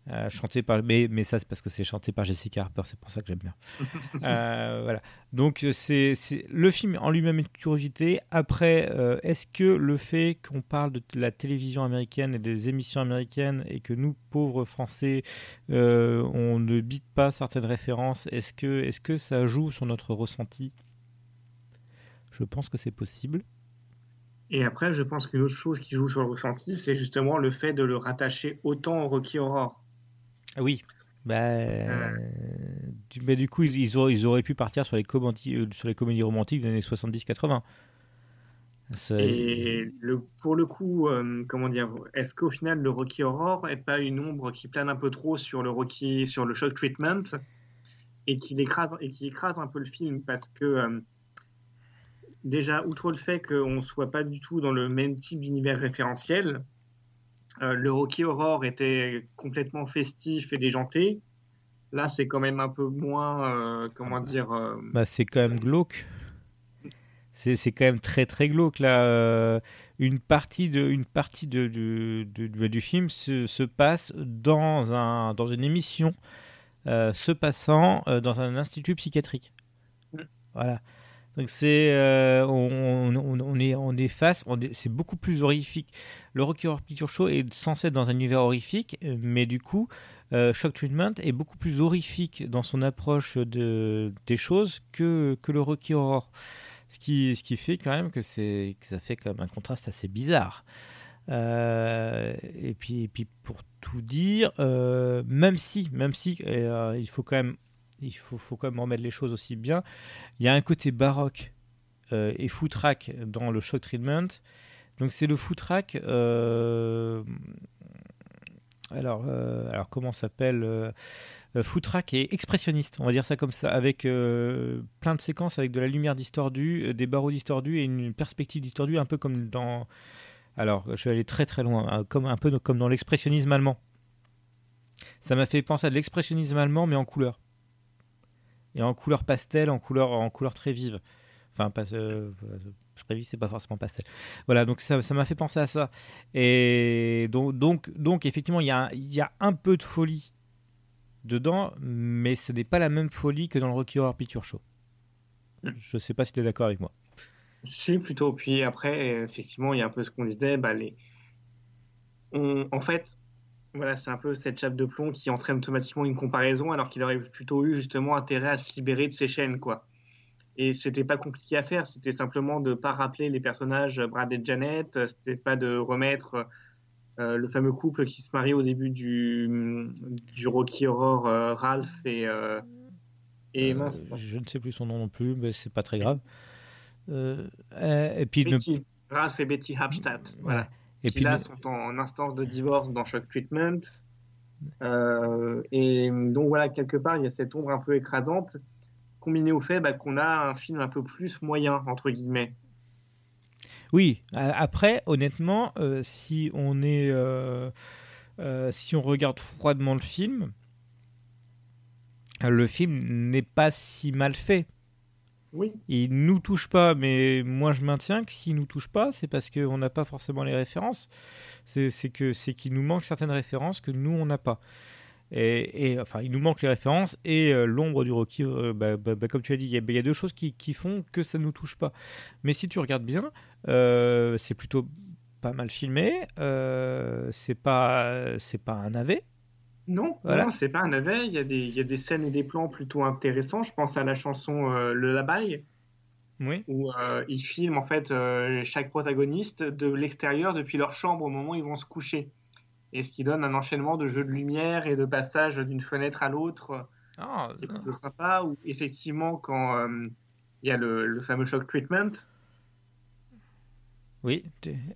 Euh, chanté par mais, mais ça c'est parce que c'est chanté par Jessica Harper c'est pour ça que j'aime bien. Euh, voilà. Donc c'est c'est- le film en lui-même est une curiosité. Après euh, est-ce que le fait qu'on parle de la télévision américaine et des émissions américaines et que nous pauvres français on ne bite pas certaines références est-ce que est-ce que ça joue sur notre ressenti? Je pense que c'est possible. Et après, je pense qu'une autre chose qui joue sur le ressenti, c'est justement le fait de le rattacher autant au Rocky Horror. Ah Oui. Bah, du, bah, du coup, ils, ils auraient, ils auraient pu partir sur les comédies, euh, sur les comédies romantiques des années 70-80. Ça- Et le, pour le coup, euh, comment dire, est-ce qu'au final le Rocky Horror est pas une ombre qui plane un peu trop sur le Rocky, sur le shock treatment et qui écrase et qui écrase un peu le film? Parce que euh, déjà, outre le fait qu'on soit pas du tout dans le même type d'univers référentiel, euh, le Rocky Horror était complètement festif et déjanté. Là, c'est quand même un peu moins, euh, comment dire, euh, bah, c'est quand même glauque. C'est c'est quand même très très glauque là. Une partie de une partie de, de- de- de- du film se, se passe dans un dans une émission euh, se passant euh, dans un institut psychiatrique. Voilà. Donc c'est euh, on, est on est face c'est beaucoup plus horrifique. Le Rocky Horror Picture Show est censé être dans un univers horrifique, euh, mais du coup euh, Shock Treatment est beaucoup plus horrifique dans son approche de, des choses que, que le Rocky Horror. Ce qui, ce qui fait quand même que, c'est, que ça fait quand même un contraste assez bizarre. Et, puis, et puis pour tout dire, même si, même si il faut quand même, il faut, quand même remettre les choses aussi bien, il y a un côté baroque euh, et footrack dans le Shock Treatment. Donc c'est le footrack. Euh, alors, euh, alors comment s'appelle euh, Footrack est expressionniste, on va dire ça comme ça, avec plein de séquences avec de la lumière distordue, des barreaux distordus et une perspective distordue, un peu comme dans. Alors, je vais aller très très loin, hein, comme un peu comme dans l'expressionnisme allemand. Ça m'a fait penser à de l'expressionnisme allemand, mais en couleur. Et en couleur pastel, en couleur, en couleur très vive. Enfin, pas, euh, très vive, c'est pas forcément pastel. Voilà, donc ça ça m'a fait penser à ça. Et donc, donc, donc effectivement, il y, a, y a un peu de folie dedans, mais ce n'est pas la même folie que dans le Rocky Horror Picture Show. Je sais pas si tu es d'accord avec moi. Si, plutôt. Puis après, euh, effectivement, il y a un peu ce qu'on disait. Bah, les... on... En fait, voilà, c'est un peu cette chape de plomb qui entraîne automatiquement une comparaison, alors qu'il aurait plutôt eu justement intérêt à se libérer de ses chaînes, quoi. Et c'était pas compliqué à faire, c'était simplement de pas rappeler les personnages euh, Brad et Janet, euh, c'était pas de remettre euh, le fameux couple qui se marie au début du, du Rocky Horror, euh, Ralph et, euh, et mince, je ne sais plus son nom non plus, mais c'est pas très grave. Et puis ne- Ralph et Betty Hapstadt, voilà. Et qui puis là sont en instance de divorce dans Shock Treatment. Euh, et donc voilà, quelque part, il y a cette ombre un peu écrasante, combinée au fait bah, qu'on a un film un peu plus moyen, entre guillemets. Oui, après, honnêtement, euh, si on est, euh, si on regarde froidement le film, le film n'est pas si mal fait. Oui. Il nous touche pas, mais moi je maintiens que s'il nous touche pas, c'est parce qu'on n'a pas forcément les références. C'est que c'est qu'il nous manque certaines références que nous on n'a pas. Et, enfin, il nous manque les références et euh, l'ombre du Rocky. euh, bah, bah, bah, comme tu as dit, il y, a- deux choses qui, font que ça nous touche pas. Mais si tu regardes bien, euh, c'est plutôt pas mal filmé. c'est pas c'est pas un navet. Non, Voilà. non, c'est pas un navet. Il y, a des, il y a des scènes et des plans plutôt intéressants. Je pense à la chanson euh, Le Labaille, Oui. où euh, ils filment en fait euh, chaque protagoniste de l'extérieur depuis leur chambre au moment où ils vont se coucher. Et ce qui donne un enchaînement de jeux de lumière et de passage d'une fenêtre à l'autre. Ah, C'est plutôt sympa. Ou effectivement, quand il y a le, le fameux shock treatment, Oui.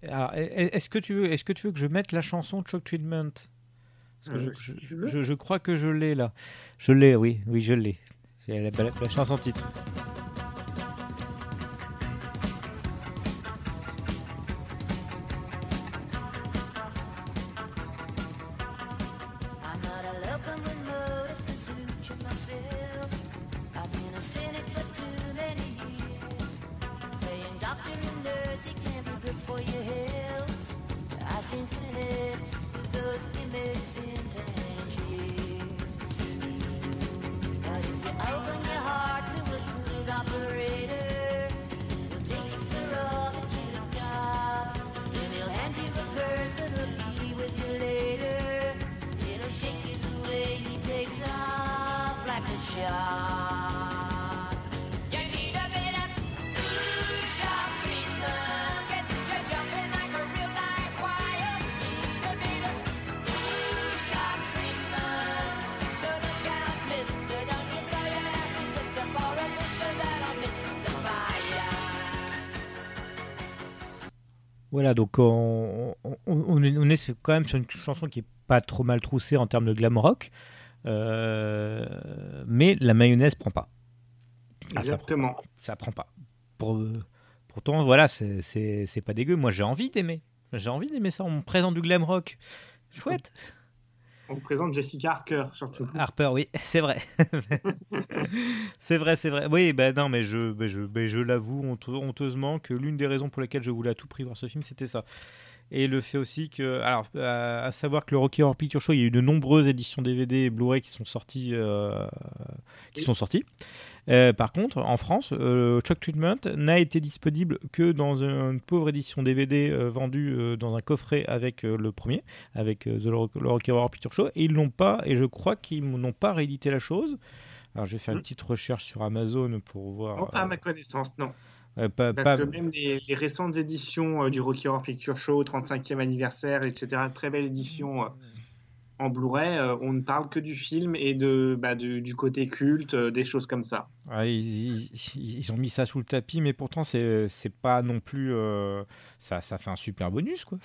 Alors, est-ce que tu veux, est-ce que tu veux que je mette la chanson de Shock Treatment? Parce que Euh, je, crois que je l'ai là. Je l'ai, oui, oui, je l'ai. J'ai la, la- la chanson titre. Voilà, donc on, on, on est, quand même sur une chanson qui est pas trop mal troussée en termes de glam rock, euh, mais la mayonnaise prend pas. Ah, ça prend pas. Ça prend pas. Pour- pourtant, voilà, c'est pas dégueu. Moi, j'ai envie d'aimer. J'ai envie d'aimer ça. On me présente du glam rock. Chouette. On vous présente Jessica Harker surtout. Harper, oui, c'est vrai. c'est vrai, c'est vrai. Oui, ben non, mais je, ben je, ben je l'avoue honte- honteusement que l'une des raisons pour lesquelles je voulais à tout prix voir ce film, c'était ça. Et le fait aussi que, alors, à, à savoir que le Rocky Horror Picture Show, il y a eu de nombreuses éditions DVD et Blu-ray qui sont sorties, euh, qui sont sorties. Euh, par contre, en France, euh, Shock Treatment n'a été disponible que dans une pauvre édition DVD euh, vendue euh, dans un coffret avec le premier, avec The Rocky Horror Picture Show, et ils l'ont pas, et je crois qu'ils n'ont pas réédité la chose. Alors, je vais faire une petite recherche sur Amazon pour voir. Non, pas à ma connaissance, non. euh, pas- Parce pas- que même les, les récentes éditions euh, du Rocky Horror Picture Show, 35e anniversaire, etc., très belle édition euh, en Blu-ray, euh, on ne parle que du film et de, bah, du, du côté culte, euh, des choses comme ça. Ouais, ils, ils- ils ont mis ça sous le tapis, mais pourtant c'est pas non plus euh, ça ça fait un super bonus quoi.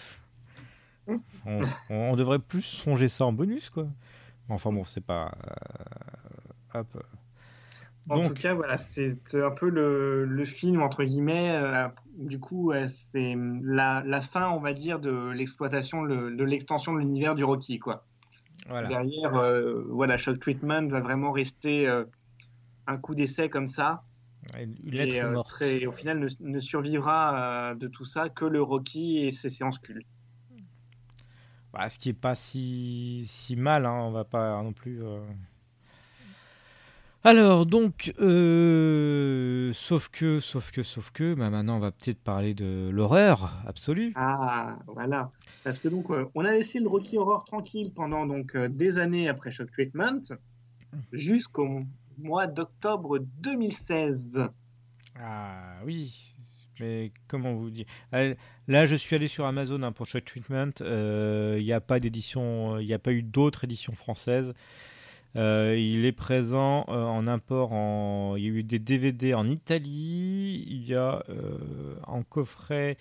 On, on devrait plus songer ça en bonus quoi. Enfin bon, c'est pas. euh, hop. En Donc- tout cas, voilà, c'est un peu le, le film, entre guillemets. euh, du coup, euh, c'est la, la fin, on va dire, de l'exploitation, le- de l'extension de l'univers du Rocky, quoi. Voilà. Derrière, euh, voilà, Shock Treatment va vraiment rester euh, un coup d'essai comme ça. Une lettre et euh, morte. très- au final, ne, ne survivra euh, de tout ça que le Rocky et ses séances cultes. Bah, ce qui est pas si, si mal, hein, on va pas non plus. Alors donc, euh, sauf que, sauf que, sauf que, bah maintenant on va peut-être parler de l'horreur absolue. Ah, voilà. Parce que donc, euh, on a laissé le Rocky Horror tranquille pendant donc euh, des années après Shock Treatment, jusqu'au mois d'octobre 2016. Ah oui, mais comment vous dire? Là, je suis allé sur Amazon hein, pour Shock Treatment. euh, Il n'y a pas d'édition, il n'y a pas eu d'autres éditions françaises. Euh, il est présent euh, en import. En... Il y a eu des DVD en Italie. Il y a euh, en coffret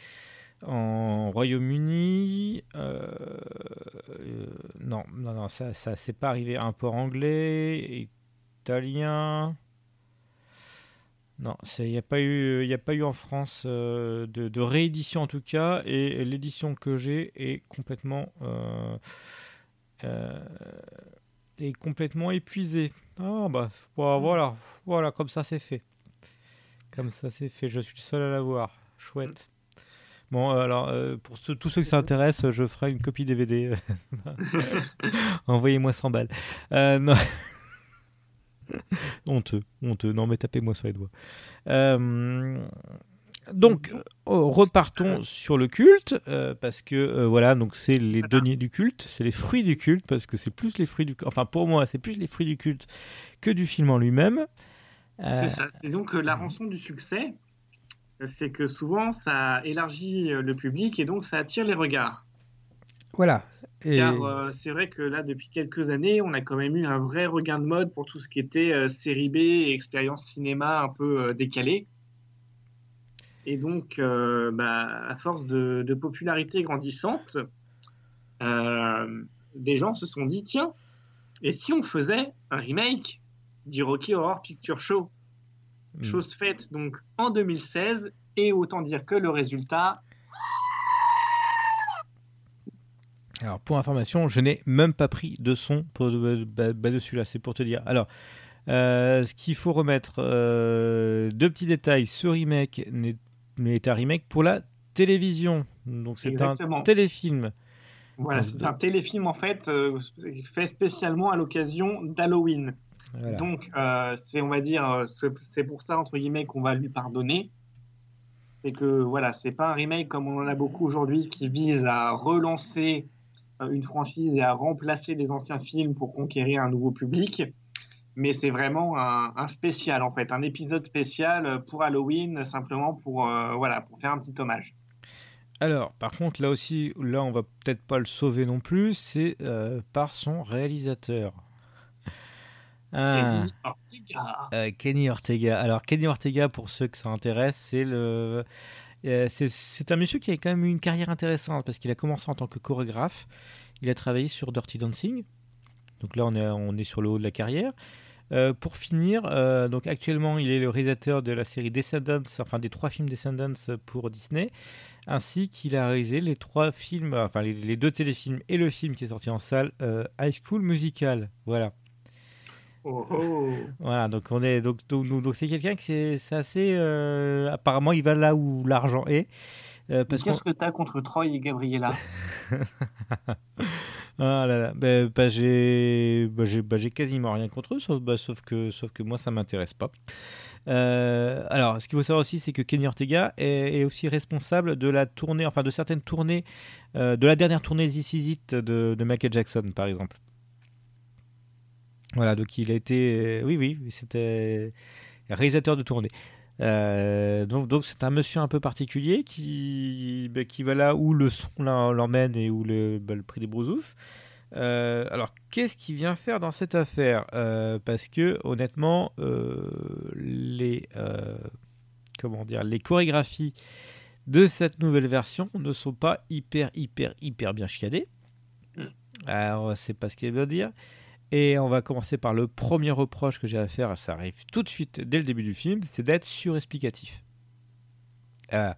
en Royaume-Uni. non, non, non, ça, ça c'est pas arrivé. Import anglais, italien. Non, il n'y a, pas eu- a pas eu en France de, réédition en tout cas, et l'édition que j'ai est complètement, est complètement épuisée. Ah bah, voilà, voilà, voilà, comme ça c'est fait. comme ça c'est fait. Je suis le seul à l'avoir. Chouette. Bon, euh, alors, euh, pour tous ceux que ça intéresse, je ferai une copie DVD. Envoyez-moi 100 balles. Euh, non. honteux, honteux. Non, mais tapez-moi sur les doigts. Euh, donc, euh, repartons sur le culte, euh, parce que euh, voilà, donc c'est les deniers du culte, c'est les fruits du culte, parce que c'est plus les fruits du, enfin pour moi, c'est plus les fruits du culte que du film en lui-même. Euh, C'est ça. C'est donc la rançon du succès, c'est que souvent ça élargit le public et donc ça attire les regards. Voilà. Et- Car c'est vrai que là, depuis quelques années, on a quand même eu un vrai regain de mode pour tout ce qui était série B et expérience cinéma un peu décalée. Et donc, euh, bah, à force de, de popularité grandissante, euh, des gens se sont dit tiens, et si on faisait un remake du Rocky Horror Picture Show? Hmm. Chose faite donc en 2016, et autant dire que le résultat, Alors, pour information, je n'ai même pas pris de son pour, bah, dessus là, c'est pour te dire. Alors, euh, ce qu'il faut remettre, euh, deux petits détails. Ce remake n'est n'est un remake pour la télévision. Donc, c'est un téléfilm. Voilà, c'est un téléfilm en fait euh, fait spécialement à l'occasion d'Halloween. Voilà. Donc euh, c'est on va dire euh, ce- c'est pour ça entre guillemets qu'on va lui pardonner. C'est que voilà, c'est pas un remake comme on en a beaucoup aujourd'hui qui vise à relancer une franchise et à remplacer les anciens films pour conquérir un nouveau public. Mais c'est vraiment un, un spécial en fait, un épisode spécial pour Halloween simplement pour euh, voilà pour faire un petit hommage. Alors, par contre, là aussi, là, on va peut-être pas le sauver non plus, c'est euh, par son réalisateur. Ah. Kenny Ortega. Euh, Kenny Ortega. Alors, Kenny Ortega, pour ceux que ça intéresse, c'est le. euh, c'est- c'est un monsieur qui a quand même eu une carrière intéressante parce qu'il a commencé en tant que chorégraphe. Il a travaillé sur Dirty Dancing. Donc là, on est, on est sur le haut de la carrière. Euh, pour finir, euh, donc actuellement, il est le réalisateur de la série Descendants, enfin des trois films Descendants pour Disney, ainsi qu'il a réalisé les trois films, enfin les, les deux téléfilms et le film qui est sorti en salle, euh, High School Musical. Voilà. Oh, oh. Voilà, donc on est donc donc donc- donc c'est quelqu'un qui c'est c'est assez euh, apparemment il va là où l'argent est euh, Qu'est-ce que tu as contre Troy et Gabriella? ah là là bah, bah, j'ai bah, j'ai quasiment rien contre eux sauf sauf que sauf que moi ça m'intéresse pas. Euh, alors, ce qu'il faut savoir aussi, c'est que Kenny Ortega est, aussi responsable de la tournée, enfin de certaines tournées, euh, de la dernière tournée This Is It de, de Michael Jackson, par exemple. Voilà, donc il a été, oui, oui, c'était réalisateur de tournée. Euh, donc, donc c'est un monsieur un peu particulier qui, bah, qui va là où le son l'emmène et où le, bah, le prix des brousoufs. Euh, alors, qu'est-ce qu'il vient faire dans cette affaire? Euh, Parce que, honnêtement, les, comment dire, les chorégraphies de cette nouvelle version ne sont pas hyper, hyper, hyper bien chiadées. Alors, c'est pas ce qu'il veut dire. Et on va commencer par le premier reproche que j'ai à faire, ça arrive tout de suite dès le début du film, c'est d'être surexplicatif. Euh,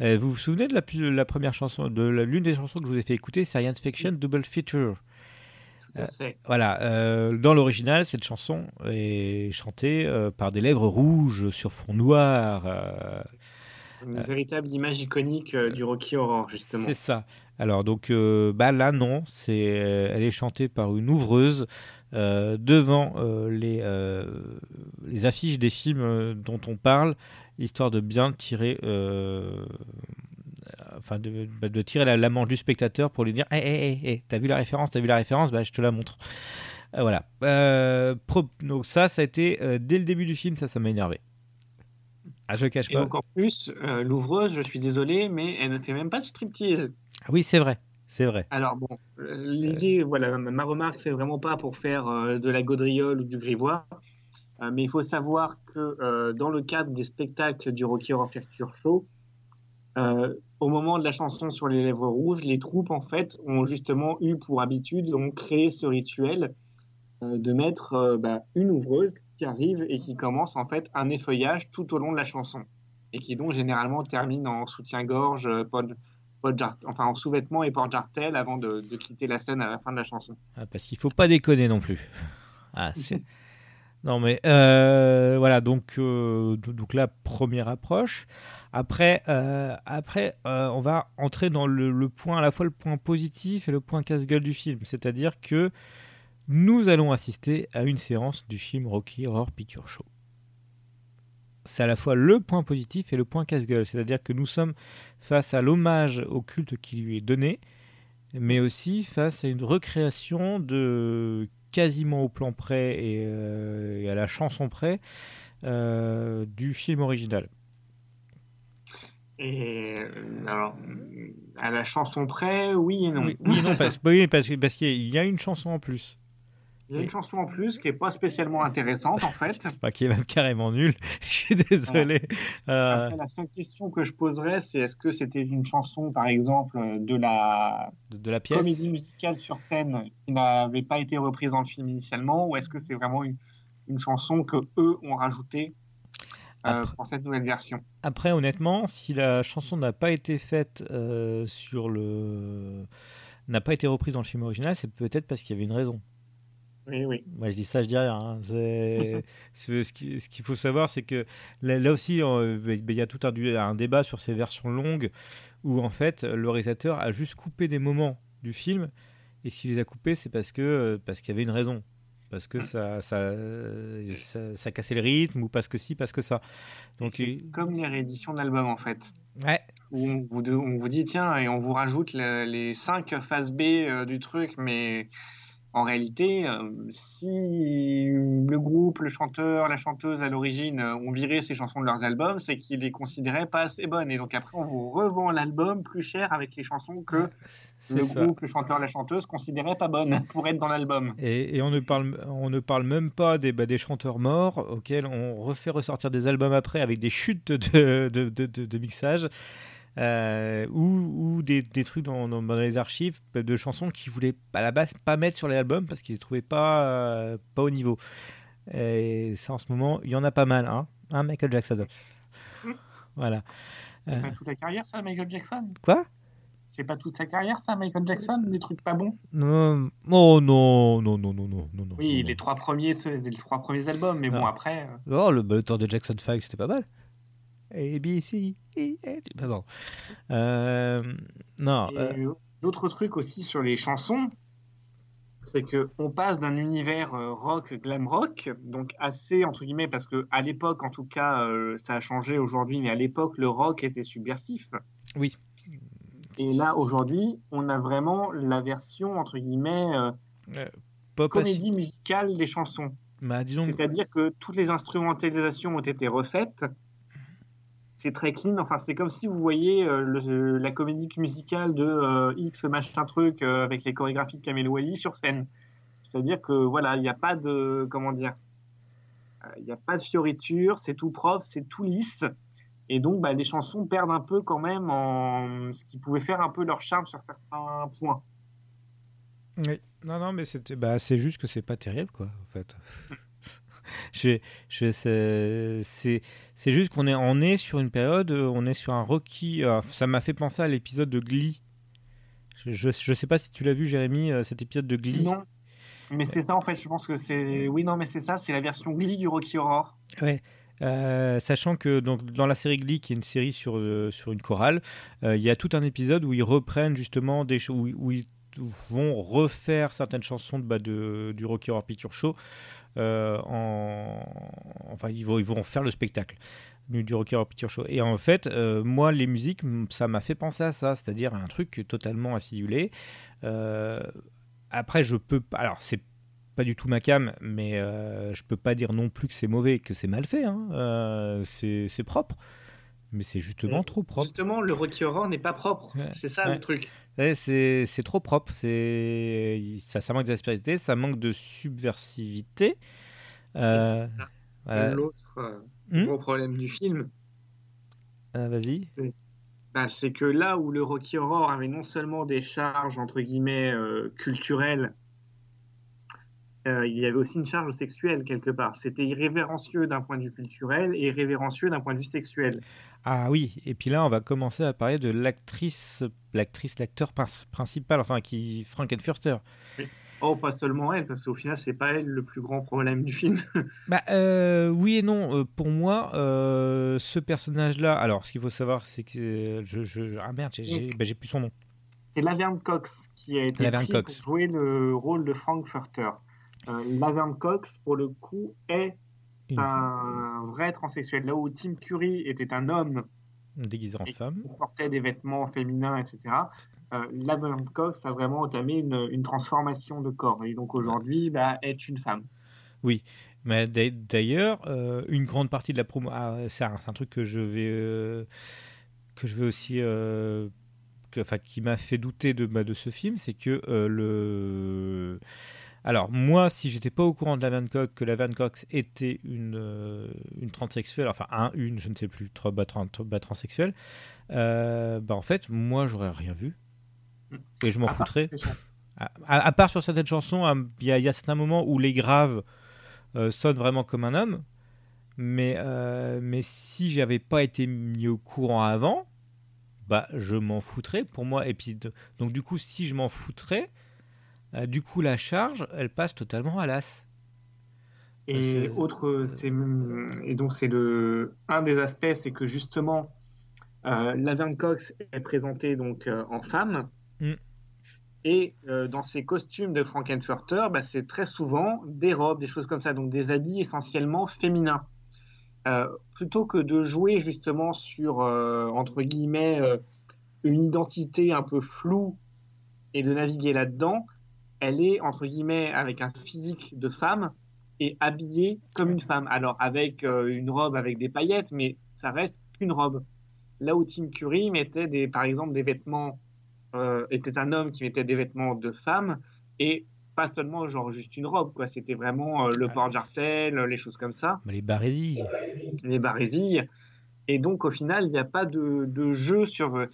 euh, vous vous souvenez de la, première chanson, de l'une des chansons que je vous ai fait écouter, Science Fiction Double Feature. Tout à Euh, fait. voilà, euh, dans l'original, cette chanson est chantée par des lèvres rouges sur fond noir. Une véritable image iconique du Rocky Horror, justement. C'est ça. Alors donc euh, bah là non, c'est euh, elle est chantée par une ouvreuse euh, devant les les affiches des films dont on parle, histoire de bien tirer enfin de, bah, de tirer la, la manche du spectateur pour lui dire hé hé hé hé t'as vu la référence t'as vu la référence bah je te la montre. Euh, voilà. Euh, pro- donc ça ça a été euh, dès le début du film ça ça m'a énervé. Ah je le cache Et pas. encore plus, l'ouvreuse, je suis désolé, mais elle ne fait même pas de striptease. Oui c'est vrai. C'est vrai. Alors bon, euh, l'idée, voilà, ma remarque, c'est vraiment pas pour faire euh, de la gaudriole ou du grivois, euh, mais il faut savoir que euh, dans le cadre des spectacles du Rocky Horror Picture Show, euh, au moment de la chanson sur les lèvres rouges, les troupes en fait ont justement eu pour habitude, ont créé ce rituel euh, de mettre euh, bah, une ouvreuse qui arrive et qui commence en fait un effeuillage tout au long de la chanson et qui donc généralement termine en soutien-gorge, euh, pod- enfin en sous-vêtements et porte-jartel avant de, de quitter la scène à la fin de la chanson. Ah, parce qu'il faut pas déconner non plus. Ah, c'est- Non, mais euh, voilà, donc, euh, donc la première approche. Après, euh, après on va entrer dans le, le point, à la fois le point positif et le point casse-gueule du film. C'est-à-dire que nous allons assister à une séance du film Rocky Horror Picture Show. C'est à la fois le point positif et le point casse-gueule. C'est-à-dire que nous sommes face à l'hommage au culte qui lui est donné, mais aussi face à une recréation de quasiment au plan près et, euh, et à la chanson près euh, du film original. Et euh, alors, à la chanson près, oui et non. Oui, oui, non, parce, oui, parce, parce qu'il y a une chanson en plus, Il y a une chanson en plus qui est pas spécialement intéressante en fait. enfin, qui est même carrément nulle. Je suis désolé. Euh, Après, la seule question que je poserais, c'est est-ce que c'était une chanson, par exemple, de la de, de la pièce. comédie musicale sur scène qui n'avait pas été reprise dans le film initialement, ou est-ce que c'est vraiment une, une chanson que eux ont rajoutée euh, Après- pour cette nouvelle version? Après, honnêtement, si la chanson n'a pas été faite euh, sur le. n'a pas été reprise dans le film original, c'est peut-être parce qu'il y avait une raison. Oui, oui. Moi, je dis ça, je dis rien. hein. Ce qui- ce qu'il faut savoir, c'est que là, là aussi, euh, il y a tout un, un débat sur ces versions longues où, en fait, le réalisateur a juste coupé des moments du film. Et s'il les a coupés, c'est parce que euh, parce qu'il y avait une raison. Parce que ça, ça, ça, ça cassait le rythme, ou parce que si, parce que ça. Donc, il- comme les rééditions d'albums en fait. ouais, Où on vous, on vous dit tiens, et on vous rajoute le- les cinq phases B euh, du truc, mais en réalité, euh, si le groupe, le chanteur, la chanteuse à l'origine euh, ont viré ces chansons de leurs albums, c'est qu'ils les considéraient pas assez bonnes. Et donc après, on vous revend l'album plus cher avec les chansons que le ça. groupe, le chanteur, la chanteuse considérait pas bonnes pour être dans l'album. Et, et on, ne parle, on ne parle même pas des, bah, des chanteurs morts auxquels on refait ressortir des albums après avec des chutes de, de, de, de- de mixage euh, ou, ou des, des trucs dans, dans- dans les archives de chansons qu'ils voulaient à la base pas mettre sur les albums parce qu'ils les trouvaient pas, euh, pas au niveau. Et ça en ce moment, il y en a pas mal, hein, Hein, Michael Jackson. Voilà. C'est Euh, pas toute sa carrière, ça, Michael Jackson? Quoi? C'est pas toute sa carrière, ça, Michael Jackson Des trucs pas bons? Non, oh non, non, non, non, non, non. Oui, non. les trois premiers, les trois premiers albums, mais bon, après. euh, Oh, le, le temps de Jackson 5, c'était pas mal. A, B, C, E, F. Pardon. Euh, non. Euh, l'autre truc aussi sur les chansons, c'est que on passe d'un univers euh, rock, glam rock, donc assez entre guillemets, parce que à l'époque, en tout cas, euh, ça a changé aujourd'hui, mais à l'époque, le rock était subversif. Oui. Et là, aujourd'hui, on a vraiment la version entre guillemets euh, euh, pop comédie musicale des chansons. bah, que- C'est-à-dire que toutes les instrumentalisations ont été refaites. C'est très clean. Enfin, c'est comme si vous voyez euh, le- la comédie musicale de euh, X machin truc euh, avec les chorégraphies de Kamel Wally sur scène. C'est-à-dire que voilà, il n'y a pas de comment dire, euh, il n'y a pas de fioriture, c'est tout propre, c'est tout lisse. Et donc, bah, les chansons perdent un peu quand même en ce qui pouvait faire un peu leur charme sur certains points. Oui. Non, non, mais c'était, bah, c'est juste que c'est pas terrible, quoi, en fait. je, je, c'est, c'est, juste qu'on est, on est sur une période, euh, on est sur un Rocky. euh, ça m'a fait penser à l'épisode de Glee. Je, je sais pas si tu l'as vu, Jérémy, euh, cet épisode de Glee. Non, mais c'est ça en fait. Je pense que c'est oui, non, mais c'est ça. C'est la version Glee du Rocky Horror. Ouais. Euh, sachant que donc, dans la série Glee, qui est une série sur, euh, sur une chorale, euh, il y a tout un épisode où ils reprennent justement des choses, où, où ils vont refaire certaines chansons de, bah, de, du Rocky Horror Picture Show. Euh, en... Enfin, ils vont, ils vont faire le spectacle du, Rocky Horror Picture Show. Et en fait, euh, moi, les musiques, ça m'a fait penser à ça, c'est-à-dire un truc totalement acidulé. Euh, après, je peux pas. Alors, c'est pas du tout ma cam, mais euh, je peux pas dire non plus que c'est mauvais, que c'est mal fait. hein. C'est propre, mais c'est justement trop propre. Justement, le Rocky Horror n'est pas propre. Ouais, C'est ça ouais. le truc. Ouais, c'est trop propre. Ça, ça manque d'aspérité, ça manque de subversivité. Euh, voilà. L'autre euh, Hmm? gros problème du film, Euh, Vas-y. bah, c'est que là où le Rocky Horror avait non seulement des charges entre guillemets euh, culturelles, euh, il y avait aussi une charge sexuelle quelque part. C'était irrévérencieux d'un point de vue culturel et irrévérencieux d'un point de vue sexuel. Ah oui, et puis là, on va commencer à parler de l'actrice, l'actrice, l'acteur prin- principal, enfin, qui Frankenfurter. Oui. Oh, pas seulement elle, parce qu'au final, c'est pas elle le plus grand problème du film. Bah, euh, oui et non. Euh, pour moi, euh, ce personnage-là. Alors, ce qu'il faut savoir, c'est que je, je- ah merde, j'ai- bah, j'ai plus son nom. C'est Laverne Cox qui a été Laverne pris Cox. pour jouer le rôle de Frankfurter. Euh, Laverne Cox, pour le coup, est Une un vrai transsexuel. Là où Tim Curry était un homme déguisée en femme. portait des vêtements féminins, etc., euh, Laverne Cox a vraiment entamé une, une transformation de corps. Et donc aujourd'hui, bah, est une femme. Oui, mais d'a- d'ailleurs, euh, une grande partie de la promo, ah, c'est un, truc que je vais, euh, que je vais aussi, que- enfin, qui m'a fait douter de, bah, de ce film, c'est que le, alors moi, si j'étais pas au courant de la Van Cox, que la Van Cox était une, euh, une transsexuelle, enfin un, une, je ne sais plus, trois, bah, tran- bah, transsexuelle, euh, bah en fait, moi, j'aurais rien vu et je m'en part foutrais. chansons. À, à- à part sur certaines chansons, hein, il y, a- il y a certains moments où les graves euh, sonnent vraiment comme un homme. Mais, euh, mais si j'avais pas été mis au courant avant, bah je m'en foutrais pour moi. Et puis de- donc du coup, si je m'en foutrais, du coup la charge, elle passe totalement à l'as. Et C'est- autre, c'est et donc c'est le un des aspects, c'est que justement, euh, Laverne Cox est présentée donc euh, en femme. Mm. Et euh, dans ces costumes de Frankenfurter, bah, c'est très souvent des robes, des choses comme ça, donc des habits essentiellement féminins. Euh, plutôt que de jouer justement sur, euh, entre guillemets, euh, une identité un peu floue et de naviguer là-dedans, elle est, entre guillemets, avec un physique de femme et habillée comme une femme. Alors, avec euh, une robe avec des paillettes, mais ça reste qu'une robe. Là où Tim Curry mettait, des, par exemple, des vêtements, euh, était un homme qui mettait des vêtements de femme et pas seulement genre juste une robe, quoi. C'était vraiment euh, le port-jartel, les choses comme ça Mais les barésilles. les barésilles. Et donc, au final, il n'y a pas de, de jeu sur.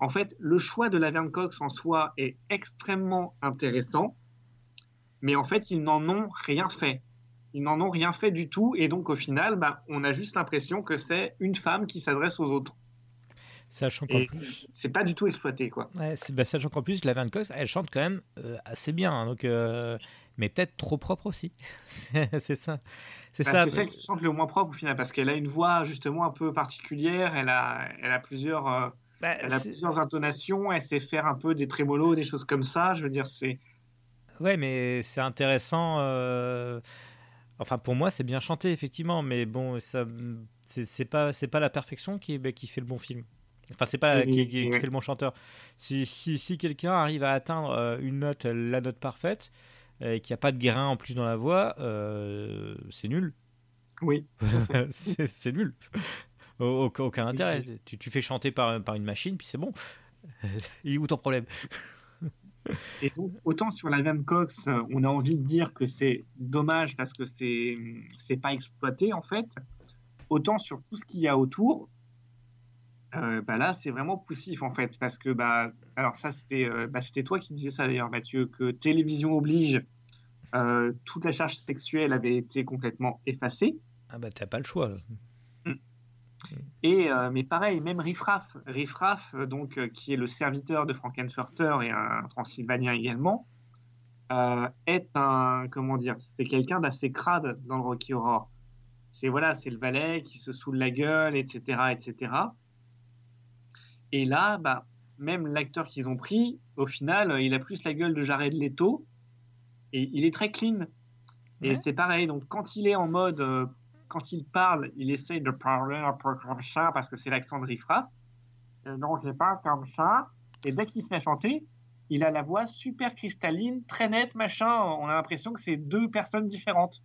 En fait, le choix de Laverne Cox en soi est extrêmement intéressant, mais en fait, ils n'en ont rien fait. Ils n'en ont rien fait du tout, et donc au final, bah, on a juste l'impression que c'est une femme qui s'adresse aux autres. Sachant qu'en Et plus, c'est pas du tout exploité, quoi. ouais, bah, sachant qu'en plus, la Van Cox, elle chante quand même euh, assez bien, hein, donc, euh, mais peut-être trop propre aussi. c'est ça. C'est Bah, ça. c'est celle qui chante le moins propre au final, parce qu'elle a une voix justement un peu particulière, elle a, elle a plusieurs. euh, Bah, elle a plusieurs intonations, elle sait faire un peu des trémolos, des choses comme ça. Je veux dire, c'est Ouais, mais c'est intéressant. euh, Enfin, pour moi, c'est bien chanté, effectivement, mais bon, ça, c'est pas, c'est pas la perfection qui, bah, qui fait le bon film. Enfin, c'est pas Oui, qui, qui- qui oui. fait le bon chanteur. Si, si, si quelqu'un arrive à atteindre euh, une note, la note parfaite, euh, et qu'il n'y a pas de grain en plus dans la voix, euh, c'est nul. Oui. c'est nul. Au- Aucun, intérêt. Tu, tu fais chanter par, par une machine, puis c'est bon. Il est où ton problème Et donc, autant sur la Van Cox, on a envie de dire que c'est dommage parce que c'est c'est pas exploité en fait. Autant sur tout ce qu'il y a autour, euh, bah là c'est vraiment poussif en fait parce que bah alors ça c'était euh, bah, c'était toi qui disais ça d'ailleurs Mathieu que télévision oblige, euh, toute la charge sexuelle avait été complètement effacée. Ah bah t'as pas le choix. Et euh, mais pareil, même Riffraff, Riffraff euh, donc euh, qui est le serviteur de Frankenfurter et un Transylvanien également, euh, est un comment dire, c'est quelqu'un d'assez crade dans le Rocky Horror. C'est voilà, c'est le valet qui se saoule la gueule, etc., etc. Et là, bah même l'acteur qu'ils ont pris, au final, il a plus la gueule de Jared Leto et il est très clean. Et Ouais. c'est pareil. Donc quand il est en mode quand il parle, il essaye de parler un peu comme ça parce que c'est l'accent de Riffraff. Donc, il parle comme ça. Et dès qu'il se met à chanter, il a la voix super cristalline, très nette, machin. On a l'impression que c'est deux personnes différentes.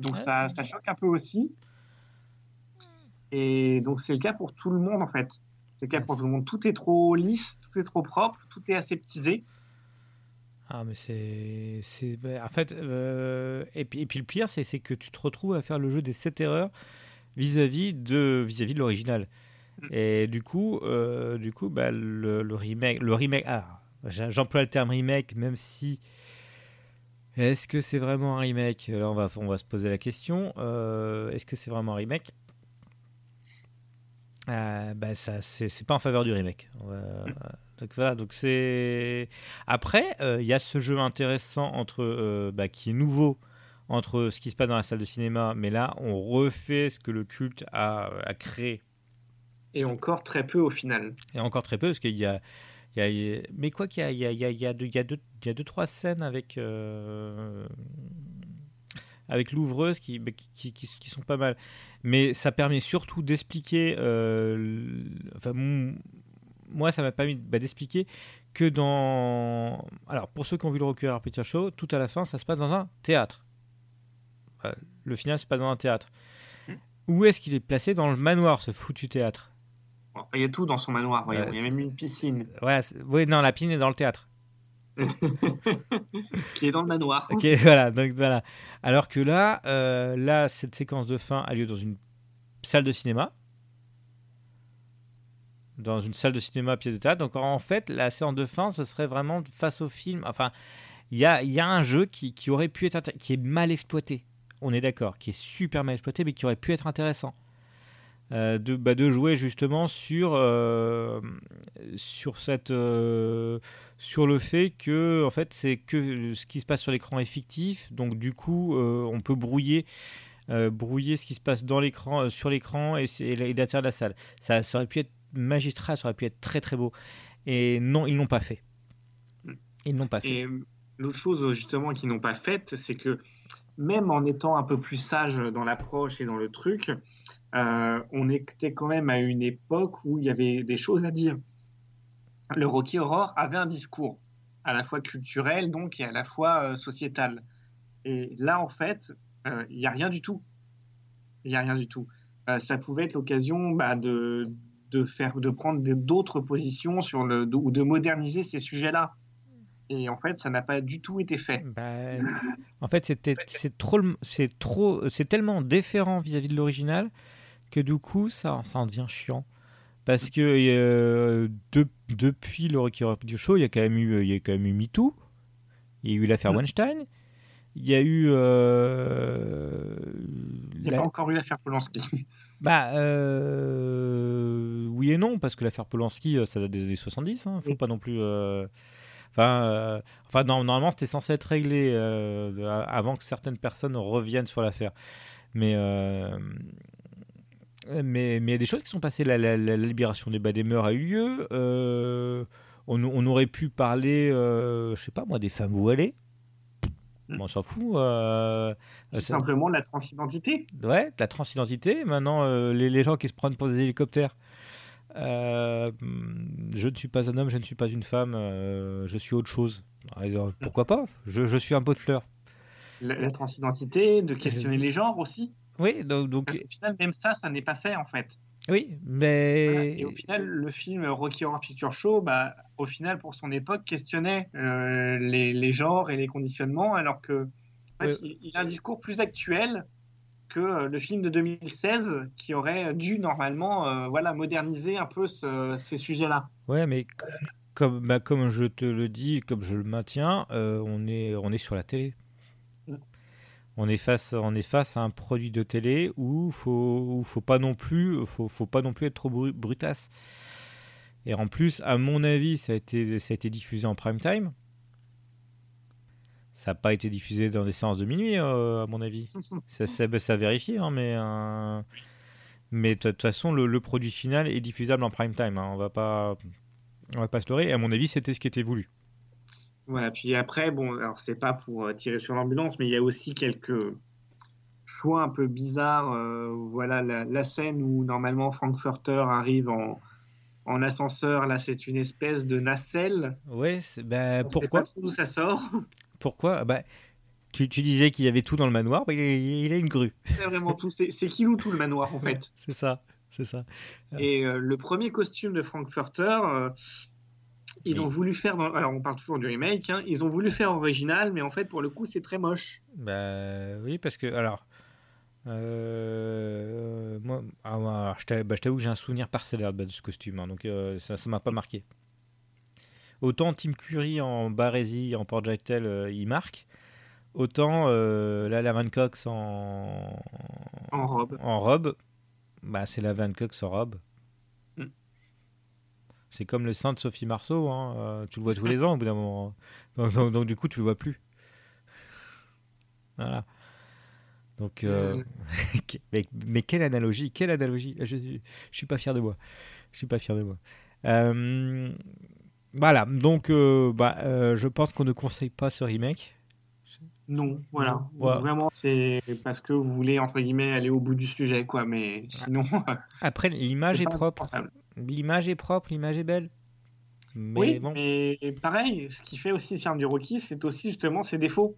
Donc, Ouais. ça, ça choque un peu aussi. Et donc, c'est le cas pour tout le monde, en fait. C'est le cas pour tout le monde. Tout est trop lisse, tout est trop propre, tout est aseptisé. Ah, mais c'est. c'est- bah, En fait, euh, et, puis, et puis le pire, c'est c'est que tu te retrouves à faire le jeu des 7 erreurs vis-à-vis de, vis-à-vis de l'original. Et du coup, euh, du coup bah, le, le remake. Le remake ah, j'emploie le terme remake, même si. Est-ce que c'est vraiment un remake? Là, on va, on va se poser la question. Euh, Est-ce que c'est vraiment un remake? Euh, bah, ça, c'est c'est pas en faveur du remake. Euh, donc voilà, donc c'est. Après, euh, il y a ce jeu intéressant entre, euh, bah, qui est nouveau entre ce qui se passe dans la salle de cinéma, mais là, on refait ce que le culte a, a créé. Et encore très peu au final. Et encore très peu, parce qu'il y a. il y a- mais quoi qu'il y a, il y a, il y a, il y a deux, il y a deux, il y a deux, trois scènes avec. euh, avec l'ouvreuse qui, bah, qui, qui, qui sont pas mal. Mais ça permet surtout d'expliquer. euh, enfin, moi, ça m'a permis bah, d'expliquer que dans. Alors, pour ceux qui ont vu le Rocky Horror Picture Show, tout à la fin, ça se passe dans un théâtre. Voilà, le final se passe dans un théâtre. Où est-ce qu'il est placé dans le manoir, ce foutu théâtre? Il y a tout dans son manoir. Ouais, il y a même une piscine Ouais, non, la pine est dans le théâtre. qui est dans le manoir. Ok, voilà, donc voilà. Alors que là, euh, là, cette séquence de fin a lieu dans une salle de cinéma. Dans une salle de cinéma pied de théâtre. Donc en fait, la séance de fin, ce serait vraiment face au film. Enfin, il y a, y a un jeu qui, qui aurait pu être qui est mal exploité. On est d'accord, qui est super mal exploité, mais qui aurait pu être intéressant. Euh, de, bah, de jouer justement sur, euh, sur, cette, euh, sur le fait que en fait, c'est que ce qui se passe sur l'écran est fictif, donc du coup on peut brouiller, brouiller ce qui se passe dans l'écran, sur l'écran et, et l'intérieur de la salle. Ça, aurait pu être magistral, ça aurait pu être très très beau. Et non, ils l'ont pas fait. Ils l'ont pas fait. Et l'autre chose justement qu'ils n'ont pas faite, c'est que même en étant un peu plus sage dans l'approche et dans le truc, euh, on était quand même à une époque où il y avait des choses à dire. Le Rocky Horror avait un discours à la fois culturel donc et à la fois euh, sociétal. Et là en fait, euh, il n'y a rien du tout. Il n'y a rien du tout. Euh, ça pouvait être l'occasion bah, de, faire, de prendre d'autres positions sur le, ou de moderniser ces sujets-là. Et en fait, ça n'a pas du tout été fait. Bah, En fait, c'est trop tellement différent vis-à-vis de l'original que du coup ça ça en devient chiant. Parce que euh, de- depuis le Rocky Horror Picture Show, il y a quand même eu il y a quand même eu MeToo, il y a eu l'affaire Weinstein, il y a eu euh, Il n'y a la- pas encore eu l'affaire Polanski. bah euh, oui et non parce que l'affaire Polanski ça date des années 70 hein, faut pas non plus euh, enfin euh, enfin non, normalement c'était censé être réglé euh, avant que certaines personnes reviennent sur l'affaire. Mais euh, mais mais il y a des choses qui sont passées la, la- la- libération des mœurs a eu lieu euh, on, on aurait pu parler euh, je sais pas moi des femmes voilées Bon, on s'en fout euh, Tout ça- simplement la transidentité. Ouais, la transidentité. Maintenant, euh, les, les gens qui se prennent pour des hélicoptères. euh, je ne suis pas un homme, je ne suis pas une femme, euh, je suis autre chose. Pourquoi pas? Je, je suis un pot de fleurs. La, la transidentité, de questionner les genres aussi. Oui, donc. donc- Parce qu'au final, même ça, ça n'est pas fait en fait. oui, mais. Et au final, le film Rocky Horror Picture Show, bah, au final, pour son époque, questionnait euh, les, les genres et les conditionnements, alors que en fait, il, il a un discours plus actuel que euh, le film de 2016, qui aurait dû normalement, euh, voilà, moderniser un peu ce- ces sujets-là. Ouais, mais comme, bah, comme je te le dis, comme je le maintiens, euh, on, est, on est sur la télé. On est face, on est face à un produit de télé où faut, où faut pas non plus, faut, faut pas non plus être trop bru- brutasse. Et en plus, à mon avis, ça a été, ça a été diffusé en prime time. Ça n'a pas été diffusé dans des séances de minuit, euh, à mon avis. ça, ça, bah, ça a vérifié, hein, mais. euh, mais de toute façon, le, le produit final est diffusable en prime time. hein. On va pas, on va pas se leurrer. Et à mon avis, c'était ce qui était voulu. Voilà, puis après, bon, alors c'est pas pour euh, tirer sur l'ambulance, mais il y a aussi quelques choix un peu bizarres. euh, voilà, la, la scène où normalement Frankfurter arrive en, en ascenseur, là c'est une espèce de nacelle. C'est- bah, On sait pourquoi pas trop d'où ça sort. Pourquoi bah, tu, tu disais qu'il y avait tout dans le manoir, bah, il, a- il a une grue. C'est vraiment tout. C'est Kilou tout le manoir en fait? C'est ça, c'est ça. Et euh, le premier costume de Frankfurter, euh, ils ont voulu faire. Dans... Alors on parle toujours du remake. hein, ils ont voulu faire original, mais en fait pour le coup c'est très moche. Bah oui, parce que alors, euh, moi, ah, alors, je bah, je t'avoue que j'ai un souvenir parcellaire de, de ce costume, hein, donc euh, ça, ça m'a pas marqué. Autant Tim Curry en Barésie, en Port Jactel, euh, il marque, autant là la Van Cox en En robe. en robe, bah c'est la Van Cox en robe. C'est comme le sein de Sophie Marceau, hein, euh, tu le vois tous les ans au bout d'un moment. Donc, donc- donc, du coup, tu le vois plus. Voilà. Donc, euh, mais, mais quelle analogie, quelle analogie. Je, je suis pas fier de moi. Je suis pas fier de moi. Euh, voilà, donc euh, bah, euh, je pense qu'on ne conseille pas ce remake. Non, voilà. Ouais. Vraiment, c'est parce que vous voulez, entre guillemets, aller au bout du sujet, quoi. Mais sinon. Après, l'image est propre. L'image est propre, l'image est belle. Mais oui, bon, mais pareil, ce qui fait aussi le charme du Rocky, c'est aussi justement ses défauts.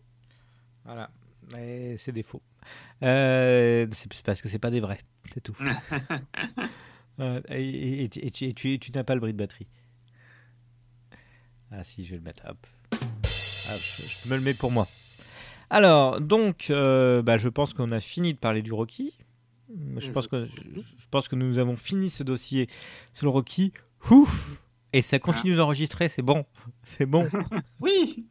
voilà. Mais des faux. Euh, c'est parce que c'est pas des vrais, c'est tout. Euh, et, et- et tu- et tu, et tu- tu n'as pas le bruit de batterie. Ah si, je vais le mettre. Hop. Je, je me le mets pour moi. Alors, donc, euh, bah, je pense qu'on a fini de parler du Rocky. Je pense, que, je, je pense que nous avons fini ce dossier sur le Rocky. Ouf Et ça continue d'enregistrer, c'est bon. C'est bon. Oui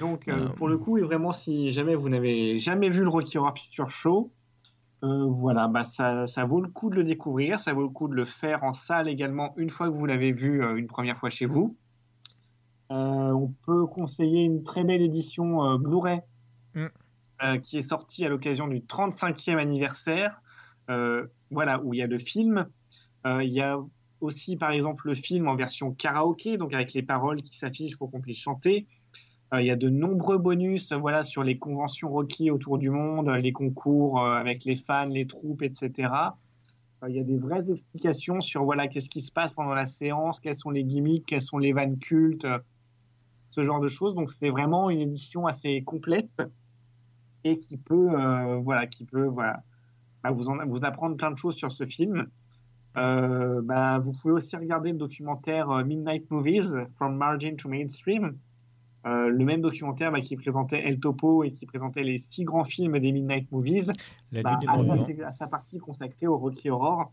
Donc, euh, pour le coup, et vraiment, si jamais vous n'avez jamais vu le Rocky Horror Picture Show, euh, voilà, bah, ça, ça vaut le coup de le découvrir, ça vaut le coup de le faire en salle également une fois que vous l'avez vu euh, une première fois chez vous. Euh, on peut conseiller une très belle édition euh, Blu-ray Mm. euh, qui est sortie à l'occasion du 35e anniversaire, euh, voilà, où il y a le film. Euh, il y a aussi, par exemple, le film en version karaoké, donc avec les paroles qui s'affichent pour qu'on puisse chanter. Euh, il y a de nombreux bonus euh, voilà, sur les conventions Rocky autour du monde, euh, les concours euh, avec les fans, les troupes, etc. Euh, il y a des vraies explications sur voilà, qu'est-ce qui se passe pendant la séance, quels sont les gimmicks, quelles sont les vannes cultes, euh, ce genre de choses. Donc c'est vraiment une édition assez complète et qui peut, euh, voilà, qui peut voilà, vous, en- vous apprendre plein de choses sur ce film. Euh, bah, vous pouvez aussi regarder le documentaire euh, Midnight Movies, From Margin to Mainstream. Euh, le même documentaire bah, qui présentait El Topo et qui présentait les six grands films des Midnight Movies, bah, à, sa, à sa partie consacrée au Rocky Horror.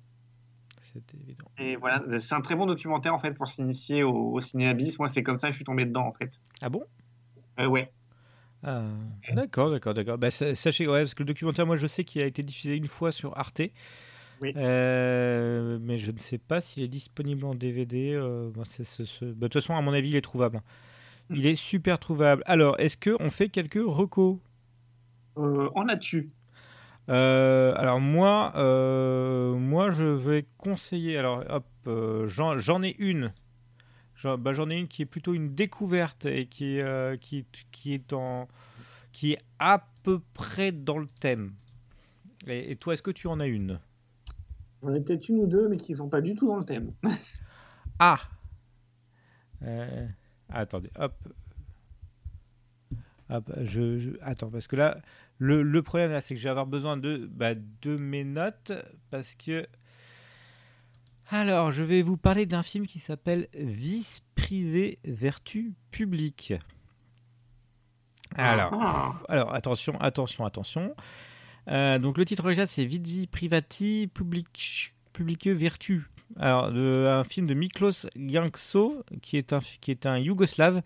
C'est évident. Et voilà, c'est un très bon documentaire en fait pour s'initier au, au cinéma bis. Moi, c'est comme ça que je suis tombé dedans en fait. Ah bon? Euh, ouais. Ah, d'accord, d'accord, d'accord. Bah, sa- sachez, ouais, parce que le documentaire, moi, je sais qu'il a été diffusé une fois sur Arte. Euh, mais je ne sais pas s'il est disponible en DVD. euh, bah, bah, de toute façon, à mon avis, il est trouvable. Il est super trouvable. Alors, est-ce qu'on fait quelques recos? Euh, en as-tu? Alors moi, moi je vais conseiller. Alors hop, j'en ai une. J'en bah, j'en ai une qui est plutôt une découverte et qui, euh, qui, qui est en, qui est à peu près dans le thème. Et, et toi, est-ce que tu en as une? J'en ai peut-être une ou deux, mais qui sont pas du tout dans le thème. Ah. Euh, attendez, hop. Hop, je, je- attends, parce que là, le, le problème là, c'est que je vais avoir besoin de, bah, de mes notes, parce que. Alors, je vais vous parler d'un film qui s'appelle Vice privée, vertu publique. Alors, Ah. alors attention, attention, attention. Euh, donc le titre original c'est Vici privati public, publique vertu. Alors de- un film de Miklos Gankso qui est un qui est un yougoslave.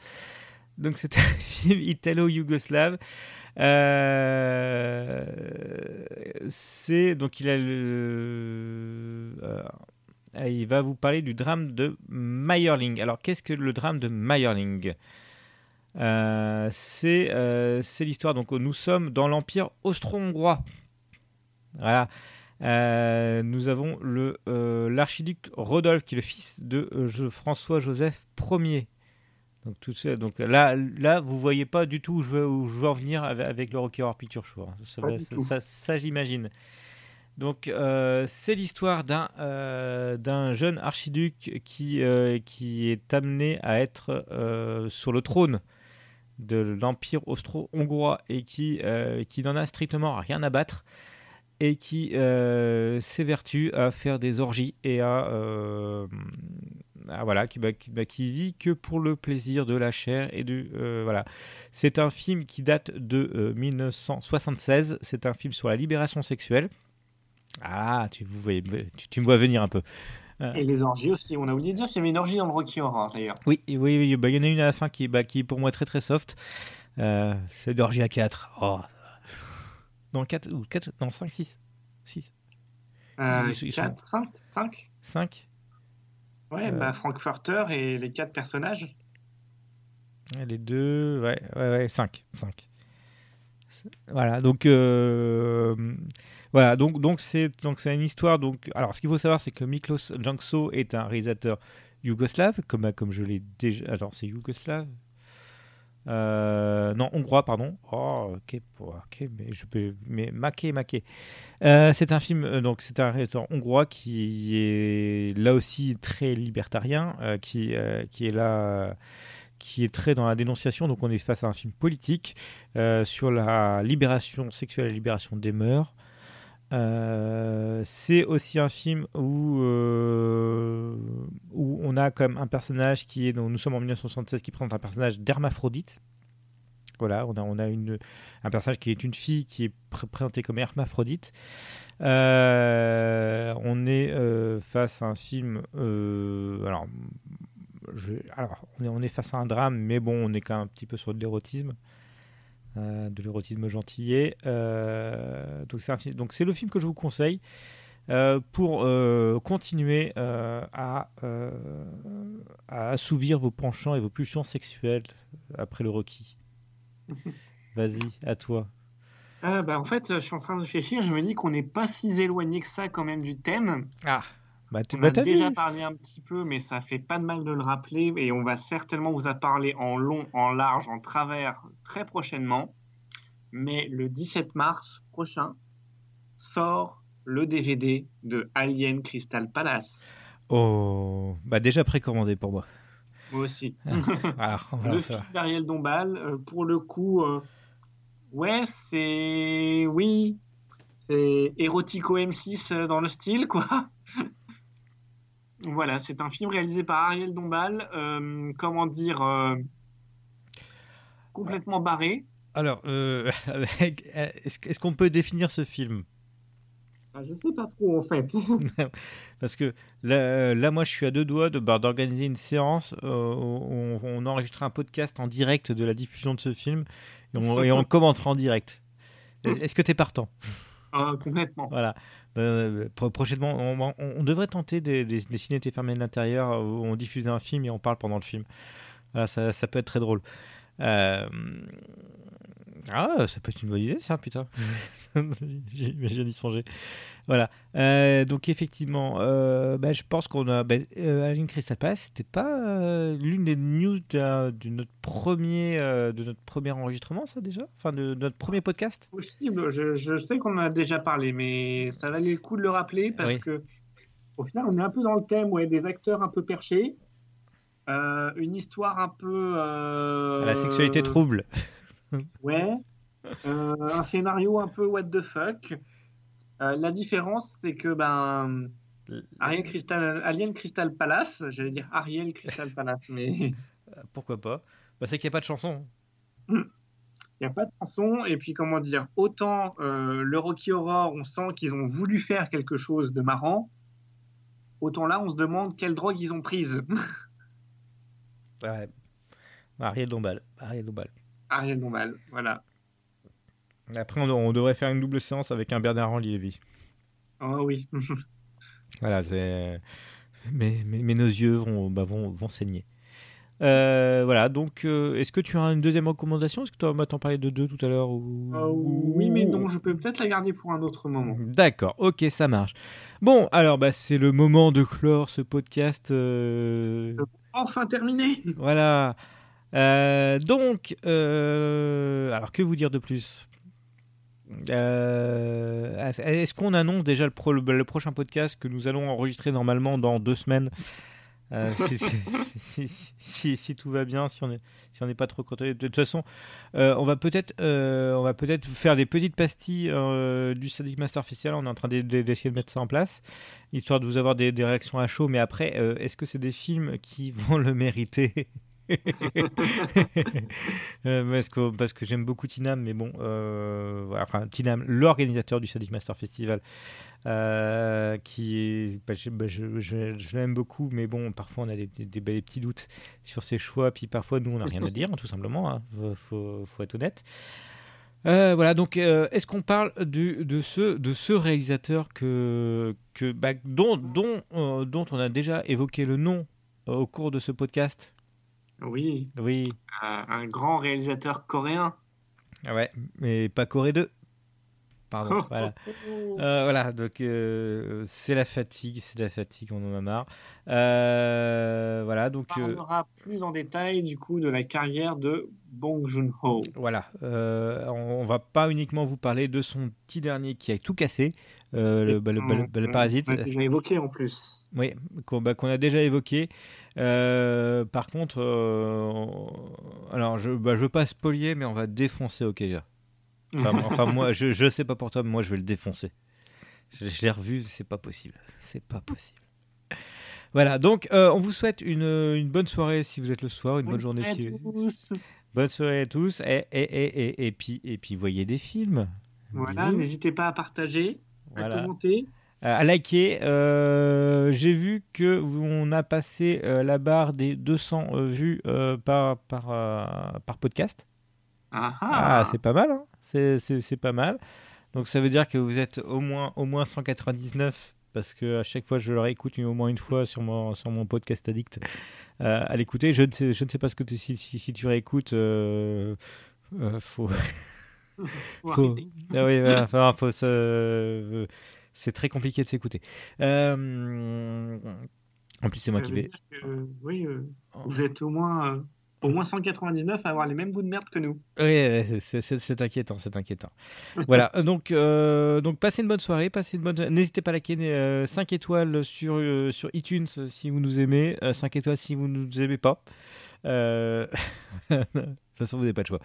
Donc c'est un film italo-yougoslave. Euh, c'est donc il a le euh, il va vous parler du drame de Meyerling. Alors qu'est-ce que le drame de Meyerling? Euh, c'est euh, c'est l'histoire. Donc, nous sommes dans l'Empire austro-hongrois. Voilà. Euh, nous avons le l'archiduc Rodolphe, qui est le fils de Jo- François-Joseph Ier. Donc, tout ça, donc là, là, vous voyez pas du tout où je veux, où je veux en venir avec, avec le Rocky Horror Picture Show. hein. Ça, j'imagine. Donc, euh, c'est l'histoire d'un euh, d'un jeune archiduc qui, euh, qui est amené à être sur le trône de l'Empire austro-hongrois et qui, qui n'en a strictement rien à battre et qui s'évertue à faire des orgies et à, voilà qui, bah, qui, bah, vit que pour le plaisir de la chair et du voilà. C'est un film qui date de euh, 1976 c'est un film sur la libération sexuelle ah tu, vous voyez, tu, tu me vois venir un peu Et les orgies aussi. On a oublié de dire qu'il y avait une orgie dans le Rocky Horror d'ailleurs. oui, oui, oui, bah, il y en a une à la fin qui, bah, qui est pour moi très très soft. Euh, c'est d'orgie à 4. Oh. Non, 4 ou 4, non, 5, 6. 6. Euh, Ils- ils sont- 4, 5, 5 5 Ouais, Euh. bah, Frankfurter et les quatre personnages. Ouais, Les deux, ouais, ouais, ouais, 5. 5. Voilà, donc euh, voilà, donc donc c'est donc c'est une histoire. Donc alors, ce qu'il faut savoir, c'est que Miklos Jankso est un réalisateur yougoslave, comme comme je l'ai déjà. Alors, c'est yougoslave? Euh, non, hongrois, pardon. Oh, ok, ok, mais je peux, mais maqué, maqué. Euh, c'est un film, euh, donc c'est un réalisateur hongrois qui est là aussi très libertarien, qui qui est là qui est très dans la dénonciation. Donc on est face à un film politique sur la libération sexuelle la libération des mœurs. Euh, c'est aussi un film où, euh, où on a comme un personnage qui est, donc nous sommes en 1976, qui présente un personnage d'hermaphrodite. Voilà, on a, on a une, un personnage qui est une fille qui est pr- présentée comme hermaphrodite. Euh, on est face à un film. alors, alors on, est, on est face à un drame, mais bon, on est quand même un petit peu sur de l'érotisme. Euh, de l'érotisme gentillet. Euh, donc c'est donc le film que je vous conseille euh, pour euh, continuer euh, à, à assouvir vos penchants et vos pulsions sexuelles après le Rocky. Vas-y, à toi. Ah, bah, en fait, je suis en train de réfléchir. Je me dis qu'on n'est pas si éloigné que ça quand même du thème. Ah, bah tu On bah, a déjà parlé un petit peu, mais ça fait pas de mal de le rappeler. Et on va certainement vous en parler en long, en large, en travers très prochainement. Mais le 17 mars prochain sort le DVD de Alien Crystal Palace. Oh, bah déjà précommandé pour moi. Moi aussi. Ah, va le film d'Ariel Dombal, euh, pour le coup, euh, ouais, c'est. Oui, c'est érotico M6 euh, dans le style, quoi. Voilà, c'est un film réalisé par Ariel Dombal, euh, comment dire, euh, complètement barré. Alors, euh, est-ce qu'on peut définir ce film? Ah, Je sais pas trop, en fait. Parce que là, là, moi, je suis à deux doigts de- bah, d'organiser une séance euh, où on, on enregistrera un podcast en direct de la diffusion de ce film et on, et on le commentera en direct. Est-ce que tu es partant? Ah, complètement. Voilà. Euh, pro- prochainement, on, on- on devrait tenter des, des, des ciné fermés de l'intérieur où on diffuse un film et on parle pendant le film. Voilà, ça, ça peut être très drôle. Euh, Ah, ça peut être une bonne idée, ça, putain. J'ai je viens d'y songer. Voilà. Euh, donc, effectivement, euh, bah, je pense qu'on a. Bah, euh, Alien Crystal Palace, c'était pas l'une des news de, de notre premier, de notre premier enregistrement, ça déjà? Enfin, de, de notre premier podcast? Possible, je, je sais qu'on en a déjà parlé, mais ça valait le coup de le rappeler parce Oui. que, au final, on est un peu dans le thème, ouais, des acteurs un peu perchés, une histoire un peu. La sexualité trouble. Ouais. Un scénario un peu what the fuck. Euh, la différence, c'est que ben Ariel Crystal, Alien Crystal Palace, j'allais dire Ariel Crystal Palace, mais Pourquoi pas? Bah, C'est qu'il n'y a pas de chanson. il n'y a pas de chanson. Et puis comment dire, autant euh, le Rocky Horror, on sent qu'ils ont voulu faire quelque chose de marrant, autant là, on se demande quelle drogue ils ont prise. Ouais. Ariel Dombal. Ariel Dombal. Ariel Dombal, voilà. Après, on, on devrait faire une double séance avec un Bernard-Henri Lévy. Oh oui. Voilà, c'est. Mais, mais, mais nos yeux vont, bah, vont, vont saigner. Euh, voilà, donc euh, est-ce que tu as une deuxième recommandation? Est-ce que tu as t'en parlais de deux tout à l'heure ou... Euh, oui, mais non, je peux peut-être la garder pour un autre moment. D'accord, ok, ça marche. Bon, alors bah, c'est le moment de clore ce podcast. Enfin terminé. Voilà. Donc, alors que vous dire de plus? Euh, Est-ce qu'on annonce déjà le, pro- le- le prochain podcast que nous allons enregistrer normalement dans deux semaines? Euh, si, si- si- si- si- si tout va bien, si on est, si on n'est pas trop content. De toute façon, euh, on va peut-être, on va peut-être faire des petites pastilles du Sadic Master Festival. On est en train d'e- d'e- d'essayer de mettre ça en place, histoire de vous avoir des, des réactions à chaud. Mais après, est-ce que c'est des films qui vont le mériter? Parce que, parce que j'aime beaucoup Tinam, mais bon, euh, enfin Tinam, l'organisateur du Sadic Master Festival, euh, qui bah, je, bah, je- l'aime beaucoup, mais bon, parfois on a des, petits doutes sur ses choix, puis parfois nous on n'a rien à dire, hein, tout simplement, hein, faut, être honnête. Euh, voilà, donc euh, est-ce qu'on parle du, de, ce, de ce réalisateur que, bah, dont, dont, euh, dont on a déjà évoqué le nom euh, au cours de ce podcast? Oui, Oui, euh, un grand réalisateur coréen. Ah ouais, mais pas Corée 2. Pardon, voilà. Euh, voilà, donc euh, c'est la fatigue, c'est la fatigue, on en a marre. Euh, voilà, donc On euh, parlera plus en détail du coup de la carrière de Bong Joon-ho. voilà, euh, on, on va pas uniquement vous parler de son petit dernier qui a tout cassé, euh, le, bah, le- bah, le- bah, Parasite. Évoqué en plus. Oui, qu'on bah, qu'on a déjà évoqué. Euh, par contre, euh, on- alors je bah, je veux pas spolier, mais on va défoncer Okja. Enfin, moi- enfin, moi, je, je sais pas pour toi, mais moi je vais le défoncer. Je, je l'ai revu, c'est pas possible. C'est pas possible. Voilà, donc euh, on vous souhaite une, une bonne soirée si vous êtes le soir, une bonne, journée soirée si tous. Bonne soirée à tous. Et, et, et, et, et puis, et puis, voyez des films. Voilà, n'hésitez pas à partager, à commenter. Euh, à liker. Euh, J'ai vu que on a passé euh, la barre des 200 euh, vues par, par, par podcast. Ah, Ah, c'est pas mal. hein. C'est- pas mal. Donc ça veut dire que vous êtes au moins, au moins 199 parce que à chaque fois je le réécoute au moins une fois sur mon, sur mon podcast addict à l'écouter. Je, ne sais- je ne sais pas ce que tu, si, si, si tu réécoutes. faut... Faut. Ah oui, enfin, faut se- C'est très compliqué de s'écouter. Euh, En plus, c'est moi qui vais. que, oui, euh, vous êtes au moins, euh, au moins 199 à avoir les mêmes bouts de merde que nous. Oui, c'est- inquiétant, c'est inquiétant. voilà, donc, euh, donc passez une bonne soirée, passez une bonne. N'hésitez pas à liker 5 étoiles sur, euh, sur iTunes euh, si vous nous aimez, 5 étoiles si vous ne nous aimez pas. Euh, De toute façon, vous n'avez pas de choix.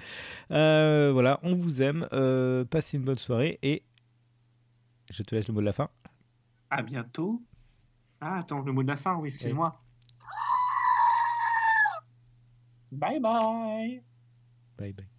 Euh, voilà, on vous aime, euh, passez une bonne soirée et je te laisse le mot de la fin. À bientôt. Ah, attends, le mot de la fin, oui, excuse-moi. Bye bye. Bye bye.